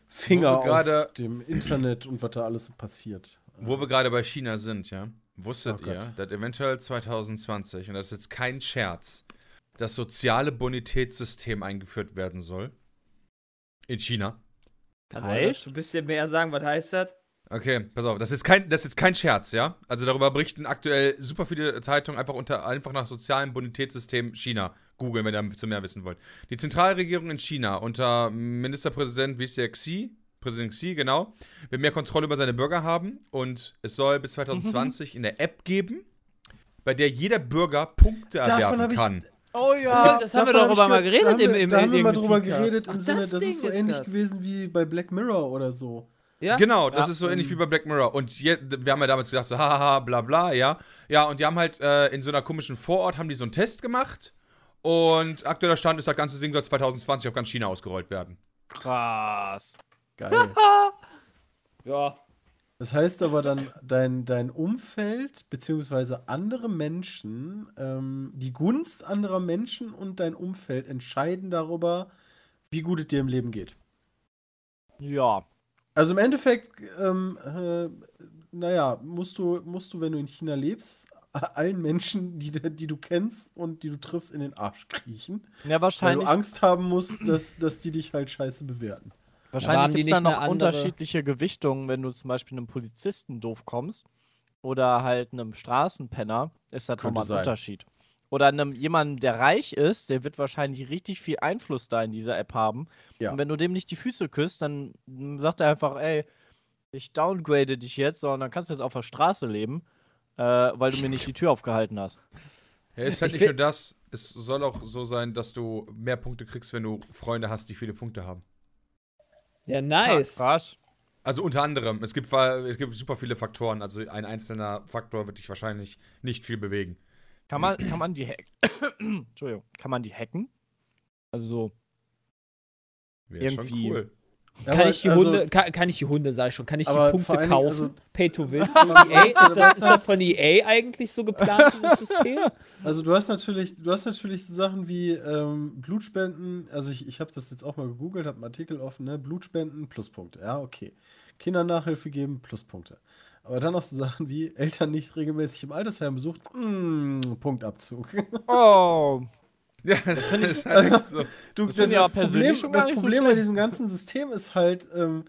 Finger auf dem Internet und was da alles passiert. Wo wir gerade bei China sind, ja. Wusstet Oh ihr, dass eventuell 2020, und das ist jetzt kein Scherz, das soziale Bonitätssystem eingeführt werden soll? In China. Kannst Heißt? du ein bisschen mehr sagen, was heißt das? Okay, pass auf, das ist kein, das ist jetzt kein Scherz, ja? Also darüber berichten aktuell super viele Zeitungen einfach unter einfach nach sozialem Bonitätssystem China. Googeln, wenn ihr dazu mehr wissen wollt. Die Zentralregierung in China unter Ministerpräsident, der Xi? Präsident Xi, genau, will mehr Kontrolle über seine Bürger haben und es soll bis 2020 in der App geben, bei der jeder Bürger Punkte Davon erwerben kann. Oh Das haben wir Davon darüber mal geredet da haben im- wir, im- Da haben wir im mal drüber geredet im Ach, Sinne, das das ist so ist ähnlich das. gewesen wie bei Black Mirror oder so. Ja? Genau, das Ja, ist so ähnlich wie bei Black Mirror. Und je, wir haben ja damals gedacht, so, hahaha, bla bla, ja. Ja, und die haben halt äh, in so einer komischen Vorort, haben die so einen Test gemacht. Und aktueller Stand ist, das ganze Ding soll 2020 auf ganz China ausgerollt werden. Krass. Geil. Ja. Das heißt aber dann, dein, dein Umfeld, beziehungsweise andere Menschen, ähm, die Gunst anderer Menschen und dein Umfeld entscheiden darüber, wie gut es dir im Leben geht. Ja. Also im Endeffekt, ähm, äh, naja, musst du, musst du, wenn du in China lebst, allen Menschen, die, die du kennst und die du triffst, in den Arsch kriechen. Ja, Weil du wahrscheinlich, Angst haben musst, dass, dass die dich halt scheiße bewerten. Wahrscheinlich gibt es da noch andere- unterschiedliche Gewichtungen, wenn du zum Beispiel einem Polizisten doof kommst oder halt einem Straßenpenner, ist das nochmal ein sein. Unterschied. Oder einem jemandem, der reich ist, der wird wahrscheinlich richtig viel Einfluss da in dieser App haben. Ja. Und wenn du dem nicht die Füße küsst, dann sagt er einfach, ey, ich downgrade dich jetzt, sondern kannst du jetzt auf der Straße leben, äh, weil du mir nicht die Tür aufgehalten hast. Ja, ist halt Ich nicht nur das, es soll auch so sein, dass du mehr Punkte kriegst, wenn du Freunde hast, die viele Punkte haben. Ja, nice. Krass. Also unter anderem, es gibt, es gibt super viele Faktoren, also ein einzelner Faktor wird dich wahrscheinlich nicht viel bewegen. Kann man, kann man die hacken? Entschuldigung, kann man die hacken? Also so. Wäre Irgendwie. schon cool. Ja, Kann ich die also- Hunde, kann, kann ich die Hunde, sag ich schon, kann ich die Punkte kaufen? also- Pay to win? Von EA? Ist, das, ist das von EA eigentlich so geplant, dieses System? Also du hast natürlich, du hast natürlich so Sachen wie ähm, Blutspenden, also ich, ich habe das jetzt auch mal gegoogelt, habe einen Artikel offen, ne? Blutspenden, Pluspunkte, ja, okay. Kindernachhilfe geben, Pluspunkte. Aber dann auch so Sachen wie Eltern nicht regelmäßig im Altersheim besucht, mm, Punktabzug. Oh. Ja, das ist halt echt so. Das Du, das, finde ich aber Problem, das nicht so Problem bei diesem ganzen System ist halt, ähm,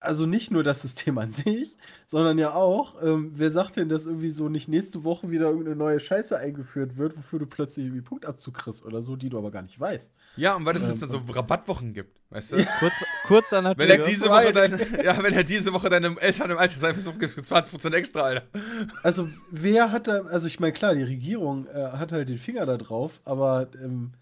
also nicht nur das System an sich, sondern ja auch, ähm, wer sagt denn, dass irgendwie so nicht nächste Woche wieder irgendeine neue Scheiße eingeführt wird, wofür du plötzlich irgendwie Punktabzug kriegst oder so, die du aber gar nicht weißt. Ja, und weil es Ähm, jetzt dann so Rabattwochen gibt, weißt du? Kurz, kurz an der Wenn er diese Woche deine, ja, wenn er diese Woche deinem Eltern im Altersheim gibt, für 20% extra, Alter. Also, wer hat da, also ich meine, klar, die Regierung äh, hat halt den Finger da drauf, aber ähm,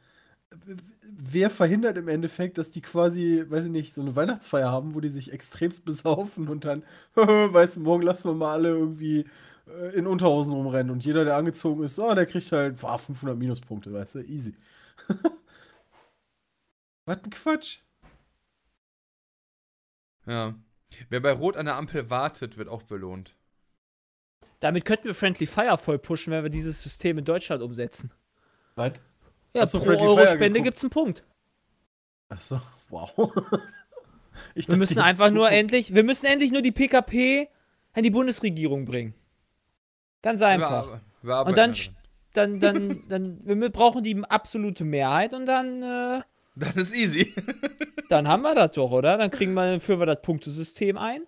wer verhindert im Endeffekt, dass die quasi, weiß ich nicht, so eine Weihnachtsfeier haben, wo die sich extremst besaufen und dann, weißt du, morgen lassen wir mal alle irgendwie äh, in Unterhosen rumrennen und jeder, der angezogen ist, oh, der kriegt halt boah, 500 Minuspunkte, weißt du, easy. Was ein Quatsch. Ja. Wer bei Rot an der Ampel wartet, wird auch belohnt. Damit könnten wir Friendly Fire voll pushen, wenn wir dieses System in Deutschland umsetzen. Was? Ja, Hast du pro Friendly Euro Fire Spende geguckt? gibt's einen Punkt. Achso, wow. Ich Wir müssen einfach so- nur endlich, wir müssen endlich nur die PKP an die Bundesregierung bringen. Ganz einfach. Wir, wir Und dann, dann, dann, dann, wir brauchen die absolute Mehrheit und dann, äh, Dann ist easy. dann haben wir das doch, oder? Dann kriegen wir, führen wir das Punktesystem ein.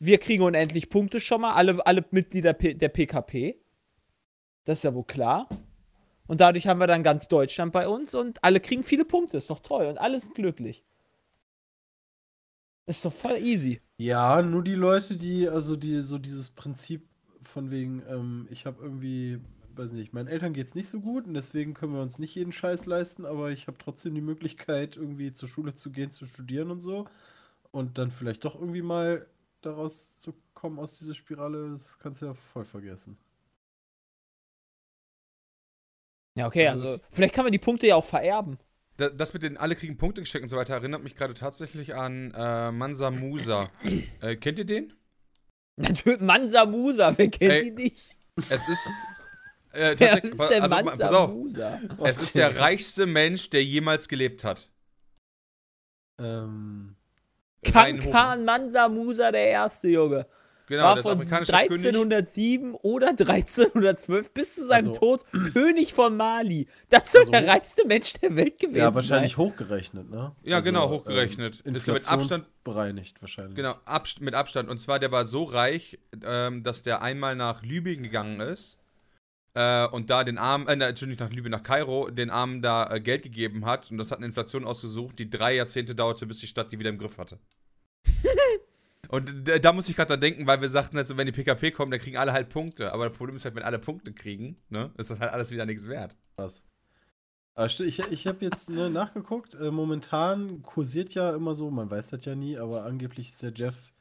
Wir kriegen unendlich Punkte schon mal, alle, alle Mitglieder der PKP. Das ist ja wohl klar. Und dadurch haben wir dann ganz Deutschland bei uns und alle kriegen viele Punkte. Ist doch toll und alle sind glücklich. Ist doch voll easy. Ja, nur die Leute, die, also die, so dieses Prinzip von wegen, ähm, ich habe irgendwie, weiß nicht, meinen Eltern geht's nicht so gut und deswegen können wir uns nicht jeden Scheiß leisten, aber ich habe trotzdem die Möglichkeit, irgendwie zur Schule zu gehen, zu studieren und so. Und dann vielleicht doch irgendwie mal daraus zu kommen aus dieser Spirale, das kannst du ja voll vergessen. Ja, okay, Das also ist- vielleicht kann man die Punkte ja auch vererben. Da- Das mit den alle kriegen Punkte gesteckt und so weiter erinnert mich gerade tatsächlich an äh, Mansa Musa. äh, kennt ihr den? Natürlich, Mansa Musa, wer kennt Ey, die nicht? Es ist. Äh, Wer ist der also, ma- Mansa pass auf, Musa? es ist der reichste Mensch, der jemals gelebt hat. Ähm, Kankan Mansa Musa, der erste Junge. Genau, war von afrikanischer König. 1307 oder 1312 bis zu seinem Also- Tod König von Mali. Das soll Also der reichste Mensch der Welt gewesen ja, wahrscheinlich sein. hochgerechnet, ne? Ja, genau, hochgerechnet. Ähm, Ist ja mit Abstand- bereinigt wahrscheinlich. Genau, Abst mit Abstand. Und zwar, der war so reich, ähm, dass der einmal nach Libyen gegangen ist äh, und da den Armen, äh, natürlich nach Libyen, nach Kairo, den Armen da äh, Geld gegeben hat. Und das hat eine Inflation ausgesucht, die drei Jahrzehnte dauerte, bis die Stadt die wieder im Griff hatte. Und da muss ich gerade dran denken, weil wir sagten, also, wenn die PKP kommen, dann kriegen alle halt Punkte. Aber das Problem ist halt, wenn alle Punkte kriegen, ne, ist das halt alles wieder nichts wert. Aber sti- ich, ich habe jetzt ne, nachgeguckt. Äh, momentan kursiert ja immer so, man weiß das ja nie, aber angeblich ist der Jeff.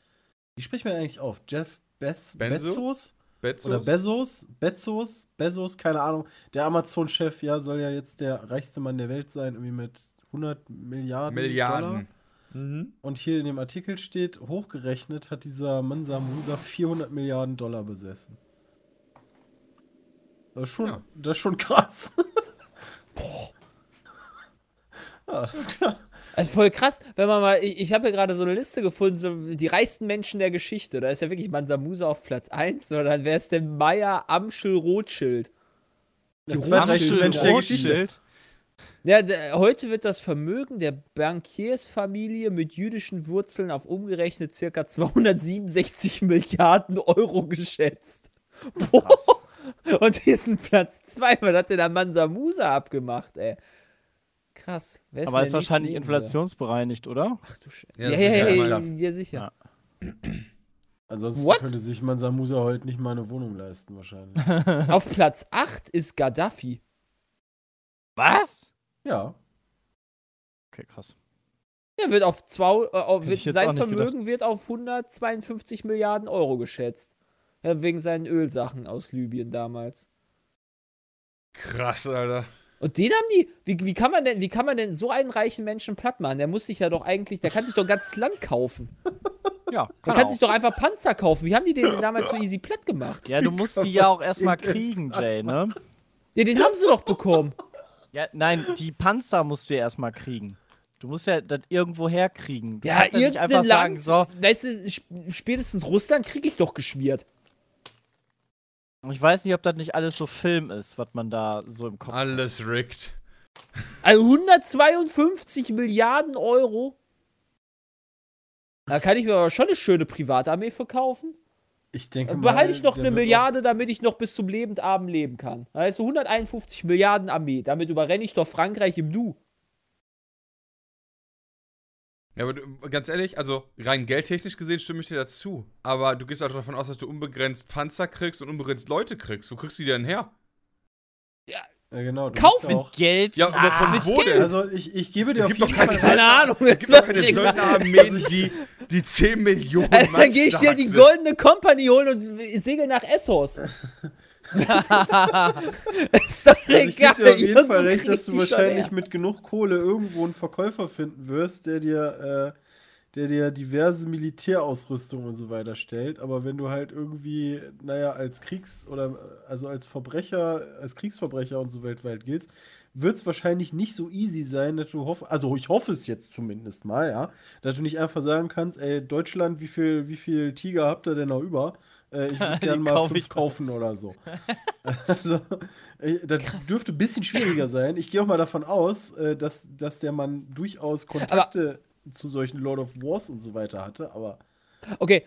Wie spricht man eigentlich auf? Jeff Bez Benzo? Bezos? Bezos? Oder Bezos? Bezos? Bezos? Keine Ahnung. Der Amazon-Chef, ja, soll ja jetzt der reichste Mann der Welt sein, irgendwie mit 100 Milliarden. Dollar. Mhm. Und hier in dem Artikel steht, hochgerechnet hat dieser Mansa Musa 400 Milliarden Dollar besessen. Das ist schon, Ja. das ist schon krass. ja, ist klar. Also voll krass, wenn man mal, ich, ich habe ja gerade so eine Liste gefunden, so die reichsten Menschen der Geschichte. Da ist ja wirklich Mansa Musa auf Platz 1, oder dann wäre es der Meier Amschel Rothschild. Die Rothschild- Geschichte. Rothschild. Ja, der, heute wird das Vermögen der Bankiersfamilie mit jüdischen Wurzeln auf umgerechnet circa 267 Milliarden Euro geschätzt. Boah. Und hier ist ein Platz 2. Was hat denn der Mansa Musa abgemacht, ey? Krass. Wer ist Aber ist wahrscheinlich neben inflationsbereinigt, oder? Ach du Scheiße. Ja, Ja, ja, ja, sicher. Ja. Ansonsten What? könnte sich Mansa Musa heute nicht mal eine Wohnung leisten, wahrscheinlich. Auf Platz 8 ist Gaddafi. Was? ja. Okay, krass. Der wird auf zwei, äh, wird, sein Vermögen wird auf 152 Milliarden Euro geschätzt. Ja, wegen seinen Ölsachen aus Libyen damals. Krass, Alter. Und den haben die, wie, wie, kann man denn, wie kann man denn so einen reichen Menschen platt machen? Der muss sich ja doch eigentlich, der kann sich doch ein ganzes Land kaufen. Ja, Der kann kann auch. sich doch einfach Panzer kaufen. Wie haben die den denn damals so easy platt gemacht? Ja, du musst die ja auch erstmal kriegen, Jay, ne? Ja, den haben sie doch bekommen. Ja, nein, die Panzer musst du ja erstmal kriegen. Du musst ja das irgendwo herkriegen. Du Ja, kannst ja nicht einfach sagen, Land, so, weißt du, sp- spätestens Russland kriege ich doch geschmiert. ich weiß nicht, ob das nicht alles so Film ist, was man da so im Kopf hat. Alles rigged. Also 152 Milliarden Euro. Da kann ich mir aber schon eine schöne Privatarmee verkaufen. Ich denke mal, behalte ich noch eine Milliarde, damit ich noch bis zum Lebendabend leben kann. Also 151 Milliarden Armee. Damit überrenne ich doch Frankreich im Nu. Ja, aber du, ganz ehrlich, also rein geldtechnisch gesehen stimme ich dir dazu. Aber du gehst auch davon aus, dass du unbegrenzt Panzer kriegst und unbegrenzt Leute kriegst. Wo kriegst du die denn her? Auch, ja, genau. du Kauf auch, Geld. Ja, aber von mit wo Geld. denn? Also ich, ich gebe dir Es auf gibt doch jeden keine Fall Keine Ahnung. Es jetzt gibt doch keine Söldnerarmeen, die, die 10 Millionen Dann Mann gehe ich dir die goldene Company holen und segel nach Essos. ist doch Also ich egal. gebe dir auf jeden Fall recht, dass du wahrscheinlich mit genug Kohle irgendwo einen Verkäufer finden wirst, der dir, äh, der dir diverse Militärausrüstung und so weiter stellt. Aber wenn du halt irgendwie, naja, als Kriegs- oder also als Verbrecher, als Kriegsverbrecher und so weltweit giltst, wird es wahrscheinlich nicht so easy sein, dass du hoffst, also ich hoffe es jetzt zumindest mal, ja, dass du nicht einfach sagen kannst, ey, Deutschland, wie viel, wie viel Tiger habt ihr denn noch über? Äh, ich würde gerne mal kauf fünf kaufen oder so. also, äh, das Krass. dürfte ein bisschen schwieriger sein. Ich gehe auch mal davon aus, äh, dass, dass der Mann durchaus Kontakte zu solchen Lord of Wars und so weiter hatte, aber Okay,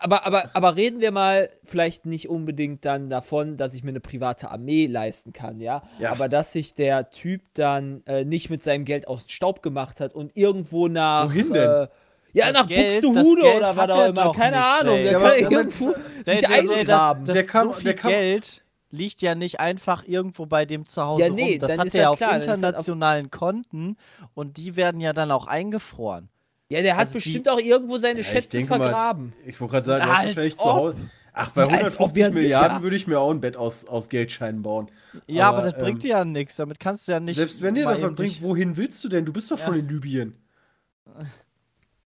aber, aber, aber reden wir mal vielleicht nicht unbedingt dann davon, dass ich mir eine private Armee leisten kann, ja? Ja. Aber dass sich der Typ dann äh, nicht mit seinem Geld aus dem Staub gemacht hat und irgendwo nach. Wohin denn? Äh, ja, Das nach Geld- Buxtehude das oder was auch er immer. Keine nicht, Ahnung. Der Ja, kann irgendwo Der- sich der- eingraben. Das, Der das, kann- so viel der kann- Geld liegt ja nicht einfach irgendwo bei dem zu Hause Ja, nee, rum. Das hat er ja auf klar, das auf- internationalen Konten und die werden ja dann auch eingefroren. Ja, der hat Also die- bestimmt auch irgendwo seine Ja, ich Schätze mal, vergraben. ich wollte gerade sagen, hast Als wahrscheinlich zu. Hause. Ach, bei Ja, als ob, 150 ja, Milliarden würde ich mir auch ein Bett aus, aus Geldscheinen bauen. Ja, aber, Aber, das bringt ähm, dir ja nichts. Damit kannst du ja nicht. Selbst wenn dir mal eben bringt, wohin willst du denn? Du bist doch schon in Libyen.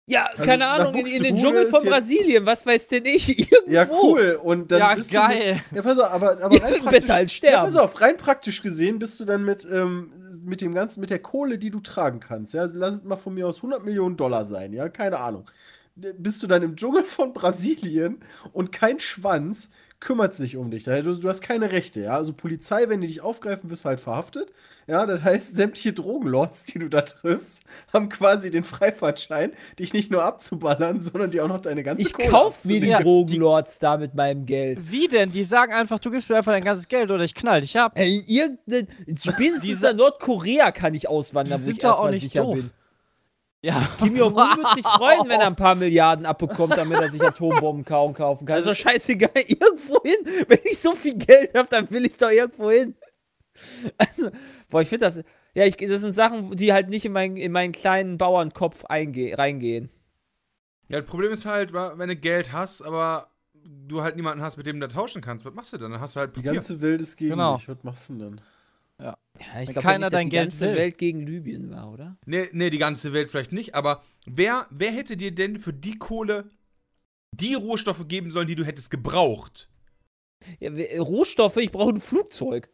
Ja, Also keine Ahnung, in, in den Dschungel von Brasilien, was weiß denn ich? Irgendwo. Ja, cool. Und dann Ja, bist geil. Du ja, pass auf, aber, aber rein Besser praktisch- als Ja, sterben. pass auf, rein praktisch gesehen bist du dann mit, ähm, mit dem ganzen, mit der Kohle, die du tragen kannst, ja, lass es mal von mir aus 100 Millionen Dollar sein, ja, keine Ahnung. Bist du dann im Dschungel von Brasilien und kein Schwanz kümmert sich um dich. Du, du hast keine Rechte, ja. Also Polizei, wenn die dich aufgreifen, wirst du halt verhaftet. Ja, das heißt, sämtliche Drogenlords, die du da triffst, haben quasi den Freifahrtschein, dich nicht nur abzuballern, sondern die auch noch deine ganze Ich Kohle kauf mir die. Drogenlords da mit meinem Geld. Wie denn? Die sagen einfach, du gibst mir einfach dein ganzes Geld oder ich knall dich ab. Ey, irgendein. Spätestens Diese- nach Nordkorea kann ich auswandern, wo ich erstmal nicht sicher doof. bin. Ja. Kim Jong-un würde sich freuen, wenn er ein paar Milliarden abbekommt, damit er sich Atombomben kaum kaufen kann. Ist doch scheißegal. Irgendwo hin. Wenn ich so viel Geld habe, dann will ich doch irgendwo hin. Also, boah, ich finde das. Ja, ich, das sind Sachen, die halt nicht in, mein, in meinen kleinen Bauernkopf einge reingehen. Ja, das Problem ist halt, wenn du Geld hast, aber du halt niemanden hast, mit dem du da tauschen kannst, was machst du dann? Dann hast du halt Die Papier. ganze Welt ist gegen Genau. dich. Was machst du denn dann? Ja, ich Wenn glaube keiner nicht, dein die Geld ganze will. Welt gegen Libyen war, oder? Nee, nee, die ganze Welt vielleicht nicht, aber wer, wer hätte dir denn für die Kohle die Rohstoffe geben sollen, die du hättest gebraucht? Ja, we- Rohstoffe, ich brauche ein Flugzeug.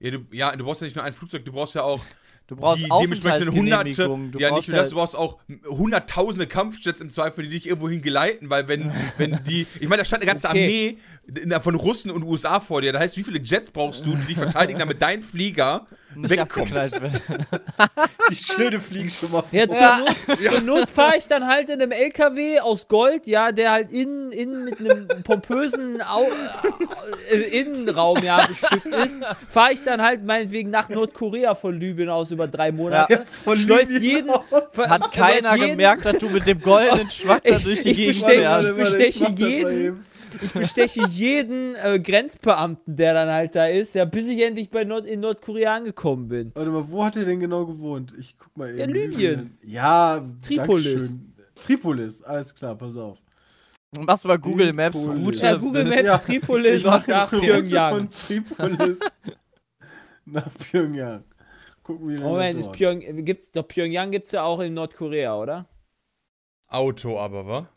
Ja, du, ja, du brauchst ja nicht nur ein Flugzeug, du brauchst ja auch Du brauchst die dementsprechenden hunderte, ja nicht nur das, du brauchst auch hunderttausende Kampfjets im Zweifel, die dich irgendwo hingeleiten, weil wenn, wenn die, ich meine, da stand eine ganze Okay. Armee von Russen und USA vor dir, das heißt, wie viele Jets brauchst du, die dich verteidigen, damit dein Flieger nicht wegkommt? wird. Die Schilde fliegen schon mal vor. Ja, zur Not, zur Not fahre ich dann halt in einem LKW aus Gold, ja, der halt innen, innen mit einem pompösen Au äh, Innenraum ja bestückt ist, fahre ich dann halt meinetwegen nach Nordkorea von Libyen aus über drei Monate. Ja, von Schleust jeden, ver- Hat keiner jeden, gemerkt, dass du mit dem goldenen Schwack da Ich- durch die Gegend fährst. ich besteche jeden. Ich besteche jeden äh, Grenzbeamten, der dann halt da ist, ja, bis ich endlich bei Nord in Nordkorea angekommen bin. Warte mal, wo hat er denn genau gewohnt? Ich guck mal eben. Ja, Libyen. Ja, Tripolis. Dankeschön. Tripolis, alles klar, pass auf. Machst mal Google Maps Tripolis. Route. Ja, Google Maps Ja, Tripolis nach Pyongyang. Von Tripolis nach Pyongyang. Gucken, wie lange Moment, das ist. Pyong, gibt's, doch Pyongyang gibt es ja auch in Nordkorea, oder? Auto aber, wa?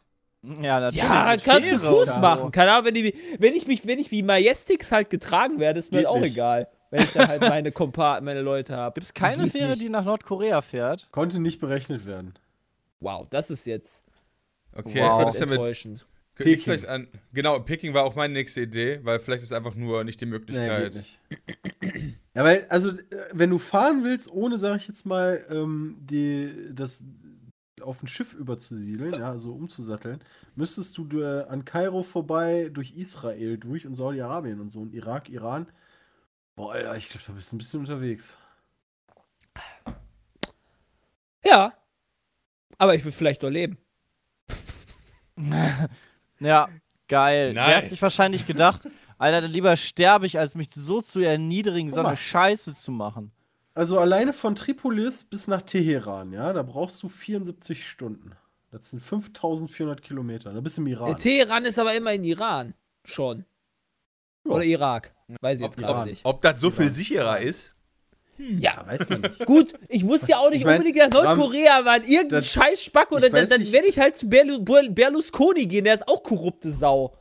Ja, natürlich. Ja, kannst du Fuß so. machen. Keine Ahnung, wenn, die, wenn ich mich, wenn ich wie Majestix halt getragen werde, ist mir Geht halt auch nicht. egal. Wenn ich dann halt meine Kompa meine Leute habe. Gibt es keine Geht Fähre, nicht. die nach Nordkorea fährt? Konnte nicht berechnet werden. Wow, das ist jetzt Okay, Wow. das ist mit, enttäuschend. Liegt vielleicht an, genau, Peking war auch meine nächste Idee, weil vielleicht ist einfach nur nicht die Nee, Möglichkeit. geht nicht. Ja, weil, also, äh, wenn du fahren willst, ohne, sag ich jetzt mal, ähm, die, das auf ein Schiff überzusiedeln, ja, also umzusatteln, müsstest du äh, an Kairo vorbei, durch Israel durch und Saudi-Arabien und so und Irak, Iran. Boah, Alter, ich glaube, da bist du ein bisschen unterwegs. Ja. Aber ich will vielleicht noch leben. Ja, geil. Der hat Nice. sich wahrscheinlich gedacht, Alter, lieber sterbe ich, als mich so zu erniedrigen, so eine Scheiße zu machen. Also alleine von Tripolis bis nach Teheran, ja, da brauchst du 74 Stunden. Das sind 5400 Kilometer. Da bist du im Iran. Der Teheran ist aber immer in Iran. Schon. Ja. Oder Irak. Weiß ich jetzt gerade Iran. nicht. ob das so viel sicherer ist? Ja, weiß man nicht. gut, ich muss ja auch nicht Ich mein, unbedingt nach Nordkorea, weil irgendein das- scheiß Spack oder dann, dann werde ich halt zu Berlu Ber- Berlusconi gehen, der ist auch korrupte Sau.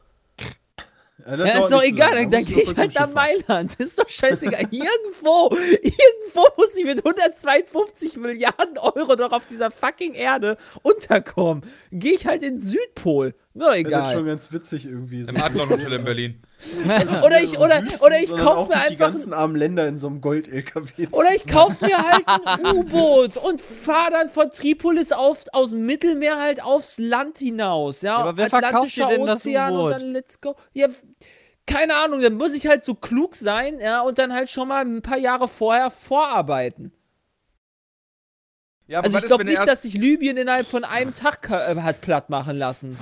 Ja, das Ja, ist doch egal, lange. dann, dann gehe ich halt nach. Mailand. Ist doch scheißegal. irgendwo, irgendwo muss ich mit 152 Milliarden Euro doch auf dieser fucking Erde unterkommen. Gehe ich halt in den Südpol. Doch Ja, das ist schon egal. ganz witzig irgendwie. so. Im Adlon Hotel in Berlin. Oder ich, oder, Wüsten, oder ich auch mir durch die einfach ganzen armen Länder in so einem Gold-LKW. Oder ich kaufe mir halt ein U-Boot und fahre dann von Tripolis auf, aus dem Mittelmeer halt aufs Land hinaus. Ja, aber wer verkauft dir denn das Ozean und U-Boot? dann let's go. Ja, keine Ahnung, dann muss ich halt so klug sein, ja, und dann halt schon mal ein paar Jahre vorher vorarbeiten. Ja, Also ich glaube nicht, dass sich Libyen innerhalb von einem Tag äh, hat platt machen lassen.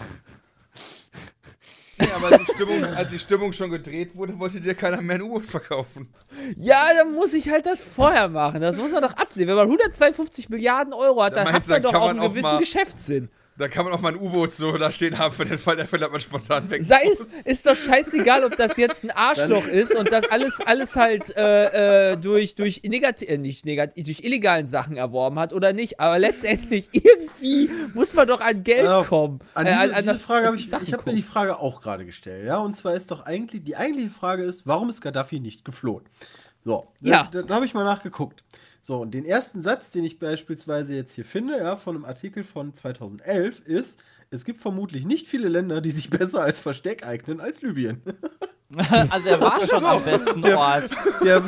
Nee, aber als die, Stimmung, als die Stimmung schon gedreht wurde, wollte dir keiner mehr ein U-Boot verkaufen. Ja, dann muss ich halt das vorher machen. Das muss man doch absehen. Wenn man 152 Milliarden Euro hat, Da dann hat man dann doch auch einen gewissen Geschäftssinn. Da kann man auch mal ein U-Boot so da stehen haben für den Fall der Fälle, dass man spontan weg Sei muss. es, ist doch scheißegal, ob das jetzt ein Arschloch ist und das alles, alles halt äh, äh, durch, durch, negati äh, nicht negativ, durch illegalen Sachen erworben hat oder nicht. Aber letztendlich, irgendwie muss man doch an Geld Ja, kommen. An Äh, diese, diese das- Frage habe an ich, Sachen ich habe mir die Frage auch gerade gestellt, ja, und zwar ist doch eigentlich, die eigentliche Frage ist, warum ist Gaddafi nicht geflohen? So, Ja. da, da habe ich mal nachgeguckt. So, und den ersten Satz, den ich beispielsweise jetzt hier finde, ja, von einem Artikel von 2011 ist, es gibt vermutlich nicht viele Länder, die sich besser als Versteck eignen als Libyen. also er war schon am besten Der- Ort. Der,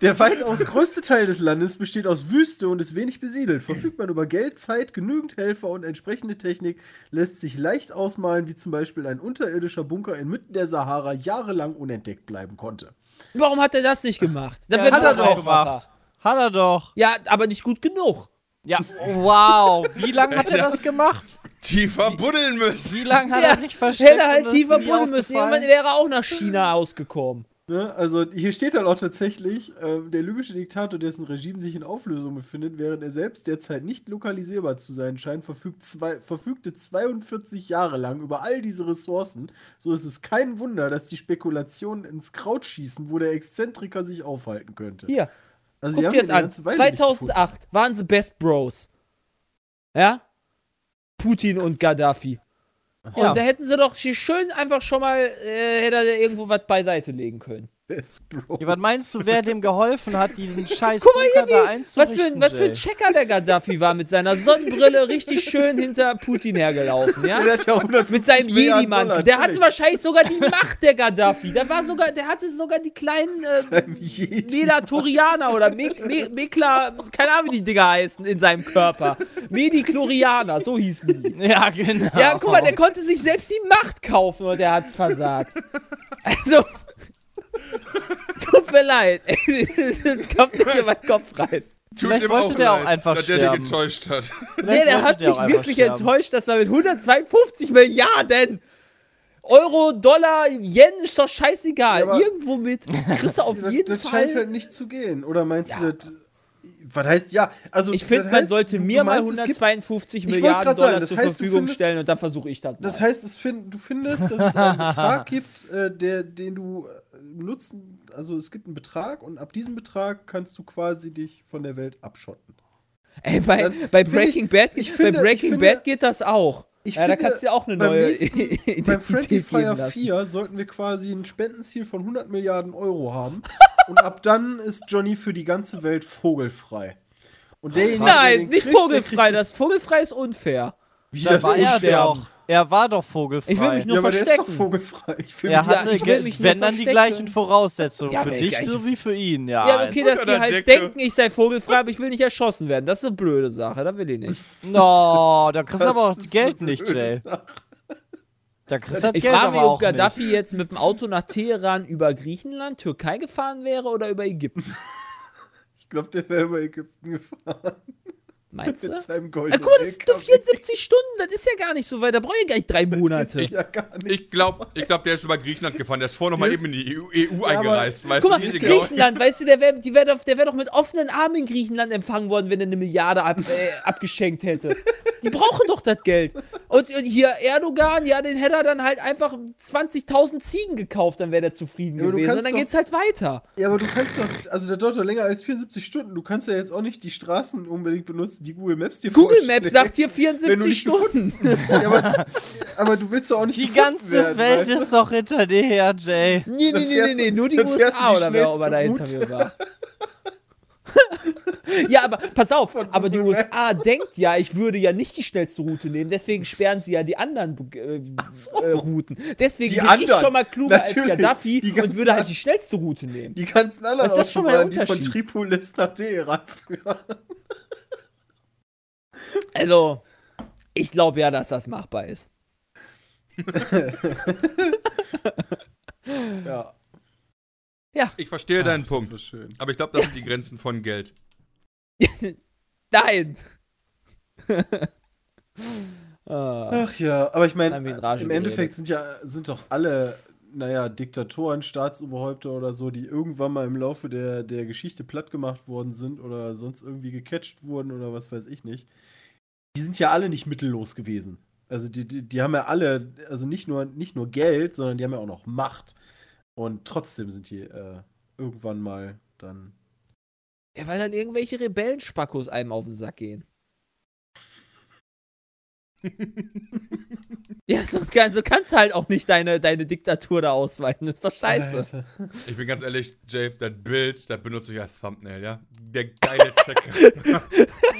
der weitaus größte Teil des Landes besteht aus Wüste und ist wenig besiedelt. Verfügt man über Geld, Zeit, genügend Helfer und entsprechende Technik, lässt sich leicht ausmalen, wie zum Beispiel ein unterirdischer Bunker inmitten der Sahara jahrelang unentdeckt bleiben konnte. Warum hat er das nicht gemacht? Dann Ja, wird hat er doch gemacht. Hat er doch. Ja, aber nicht gut genug. Ja, wow. Wie lange hat er das gemacht? Tiefer buddeln müssen. Wie lange hat Ja, er sich versteckt? Hätte halt und ist tiefer buddeln müssen. Irgendwann wäre er auch nach China ausgekommen. Ne? Also hier steht dann auch tatsächlich, ähm, der libysche Diktator, dessen Regime sich in Auflösung befindet, während er selbst derzeit nicht lokalisierbar zu sein scheint, verfügt zwei, verfügte 42 Jahre lang über all diese Ressourcen. So ist es kein Wunder, dass die Spekulationen ins Kraut schießen, wo der Exzentriker sich aufhalten könnte. Hier, Also guck dir das an. ganze Weile nicht gefunden. 2008 waren sie Best Bros. Ja? Putin und Gaddafi. Ja. Und da hätten sie doch hier schön einfach schon mal, äh, hätte er irgendwo was beiseite legen können. Bro. Ja, was meinst du, wer dem geholfen hat, diesen scheiß Guck mal hier, wie, was, für, ein- was für ein? Checker der Gaddafi war mit seiner Sonnenbrille richtig schön hinter Putin hergelaufen, ja? Der hat ja 150 Mit seinem Jedi-Mantel. Der hatte wahrscheinlich sogar die Macht der Gaddafi. Der war sogar, der hatte sogar die kleinen äh. Melatorianer oder Me Me Mekla, keine Ahnung, wie die Dinger heißen in seinem Körper. Mediklorianer, so hießen die. Ja, genau. Ja, guck mal, der konnte sich selbst die Macht kaufen und der hat's versagt. Also. Tut mir leid. Kommt nicht in meinen Kopf rein. Tut Vielleicht wollte der auch leid, einfach dass der sterben. dich enttäuscht hat. Vielleicht Nee, der hat der mich auch wirklich sterben. enttäuscht, dass wir mit 152 Milliarden Euro, Dollar, Yen ist doch scheißegal. Ja, Irgendwo mit kriegst du auf Das, jeden das Fall. scheint halt nicht zu gehen. Oder meinst du das. Was heißt ja? Also ich finde, das man heißt, sollte mir mal meinst, es gibt- 152 Ich wollt Milliarden sagen, Dollar das zur heißt, Verfügung findest- stellen und dann versuche ich das. Das mal. heißt, es find, du findest, dass es einen Betrag gibt, äh, der, den du nutzen, also es gibt einen Betrag und ab diesem Betrag kannst du quasi dich von der Welt abschotten. Ey, bei, bei Breaking ich- Bad, ich bei finde- Breaking ich finde- Bad geht das auch. Ich ja, da finde, kannst du dir auch eine beim neue nächsten- Beim Identität Friendly geben Fire lassen. 4 sollten wir quasi ein Spendenziel von 100 Milliarden Euro haben und ab dann ist Johnny für die ganze Welt vogelfrei. Und derjenige, der Nein, nicht kriegt, der vogelfrei. kriegt- Das vogelfrei ist unfair. Wie Da das war er unsterben? Er war doch vogelfrei. Ich will mich nur ja, aber der ist doch verstecken. vogelfrei. Ich will er mich- Ja, hatte, ich will mich nur wenn dann die verstecken. gleichen Voraussetzungen. Ja, für dich so wie für ihn, ja. Ja, okay, dass die halt Decke. denken, ich sei vogelfrei, aber ich will nicht erschossen werden. Das ist eine blöde Sache, das will ich nicht. No, da kriegst du aber auch Geld nicht, Jay. Da kriegst du das Ich Geld frage mich, ob Gaddafi jetzt mit dem Auto nach Teheran über Griechenland, Türkei gefahren wäre oder über Ägypten. Ich glaube, der wäre über Ägypten gefahren. Meinst du? Mit seinem Ja, goldenen guck mal, das sind nur LKW. 74 Stunden, das ist ja gar nicht so weit, da brauche ich gar nicht drei Das Monate. ist ja gar nicht Ich glaube, ich glaub, der ist über Griechenland gefahren. Der ist vorher nochmal eben in die EU, EU Ja, aber- eingereist. Weißt Guck mal, du, die Griechenland, weißt du, der wäre wär doch, der wär doch mit offenen Armen in Griechenland empfangen worden, wenn er eine Milliarde ab, äh, abgeschenkt hätte. Die brauchen doch das Geld. Und, und hier Erdogan, ja, den hätte er dann halt einfach 20.000 Ziegen gekauft, dann wäre der zufrieden Ja, gewesen. Und dann doch- geht's halt weiter. Ja, aber du kannst doch, also der dauert doch länger als 74 Stunden. Du kannst ja jetzt auch nicht die Straßen unbedingt benutzen, die Google Maps dir Google vorschlägt. Maps sagt hier Wenn du 74 nicht Stunden. Ja, aber, aber du willst doch auch nicht Die ganze werden, Welt weißt du? ist doch hinter dir her, Jay. Nee, nee, nee, nee, nee, nur die USA die oder wer auch immer da hinter mir war. ja, aber pass auf, aber die USA denkt ja, ich würde ja nicht die schnellste Route nehmen, deswegen sperren sie ja die anderen äh, äh, Routen. Deswegen Die bin ich anderen. schon mal kluger Natürlich. als Gaddafi Die und würde halt die schnellste Route nehmen. Die ganzen anderen Was ist das schon mal die von? Tripolis nach Teheran führen. Also, ich glaube ja, dass das machbar ist. Ja. Ich verstehe deinen Punkt. Das ist schön. Aber ich glaube, das sind die Grenzen von Geld. Nein! ah. Ach ja, aber ich meine, im Endeffekt sind ja sind doch alle, naja, Diktatoren, Staatsoberhäupter oder so, die irgendwann mal im Laufe der, der Geschichte platt gemacht worden sind oder sonst irgendwie gecatcht wurden oder was weiß ich nicht. Die sind ja alle nicht mittellos gewesen. Also die, die, die haben ja alle, also nicht nur, nicht nur Geld, sondern die haben ja auch noch Macht. Und trotzdem sind die äh, irgendwann mal dann. Ja, weil dann irgendwelche Rebellenspackos einem auf den Sack gehen. ja, so, kann, so kannst du halt auch nicht deine, deine Diktatur da ausweiten. Das ist doch scheiße. Alter. Ich bin ganz ehrlich, Jay, das Bild, das benutze ich als Thumbnail, ja? Der geile Checker.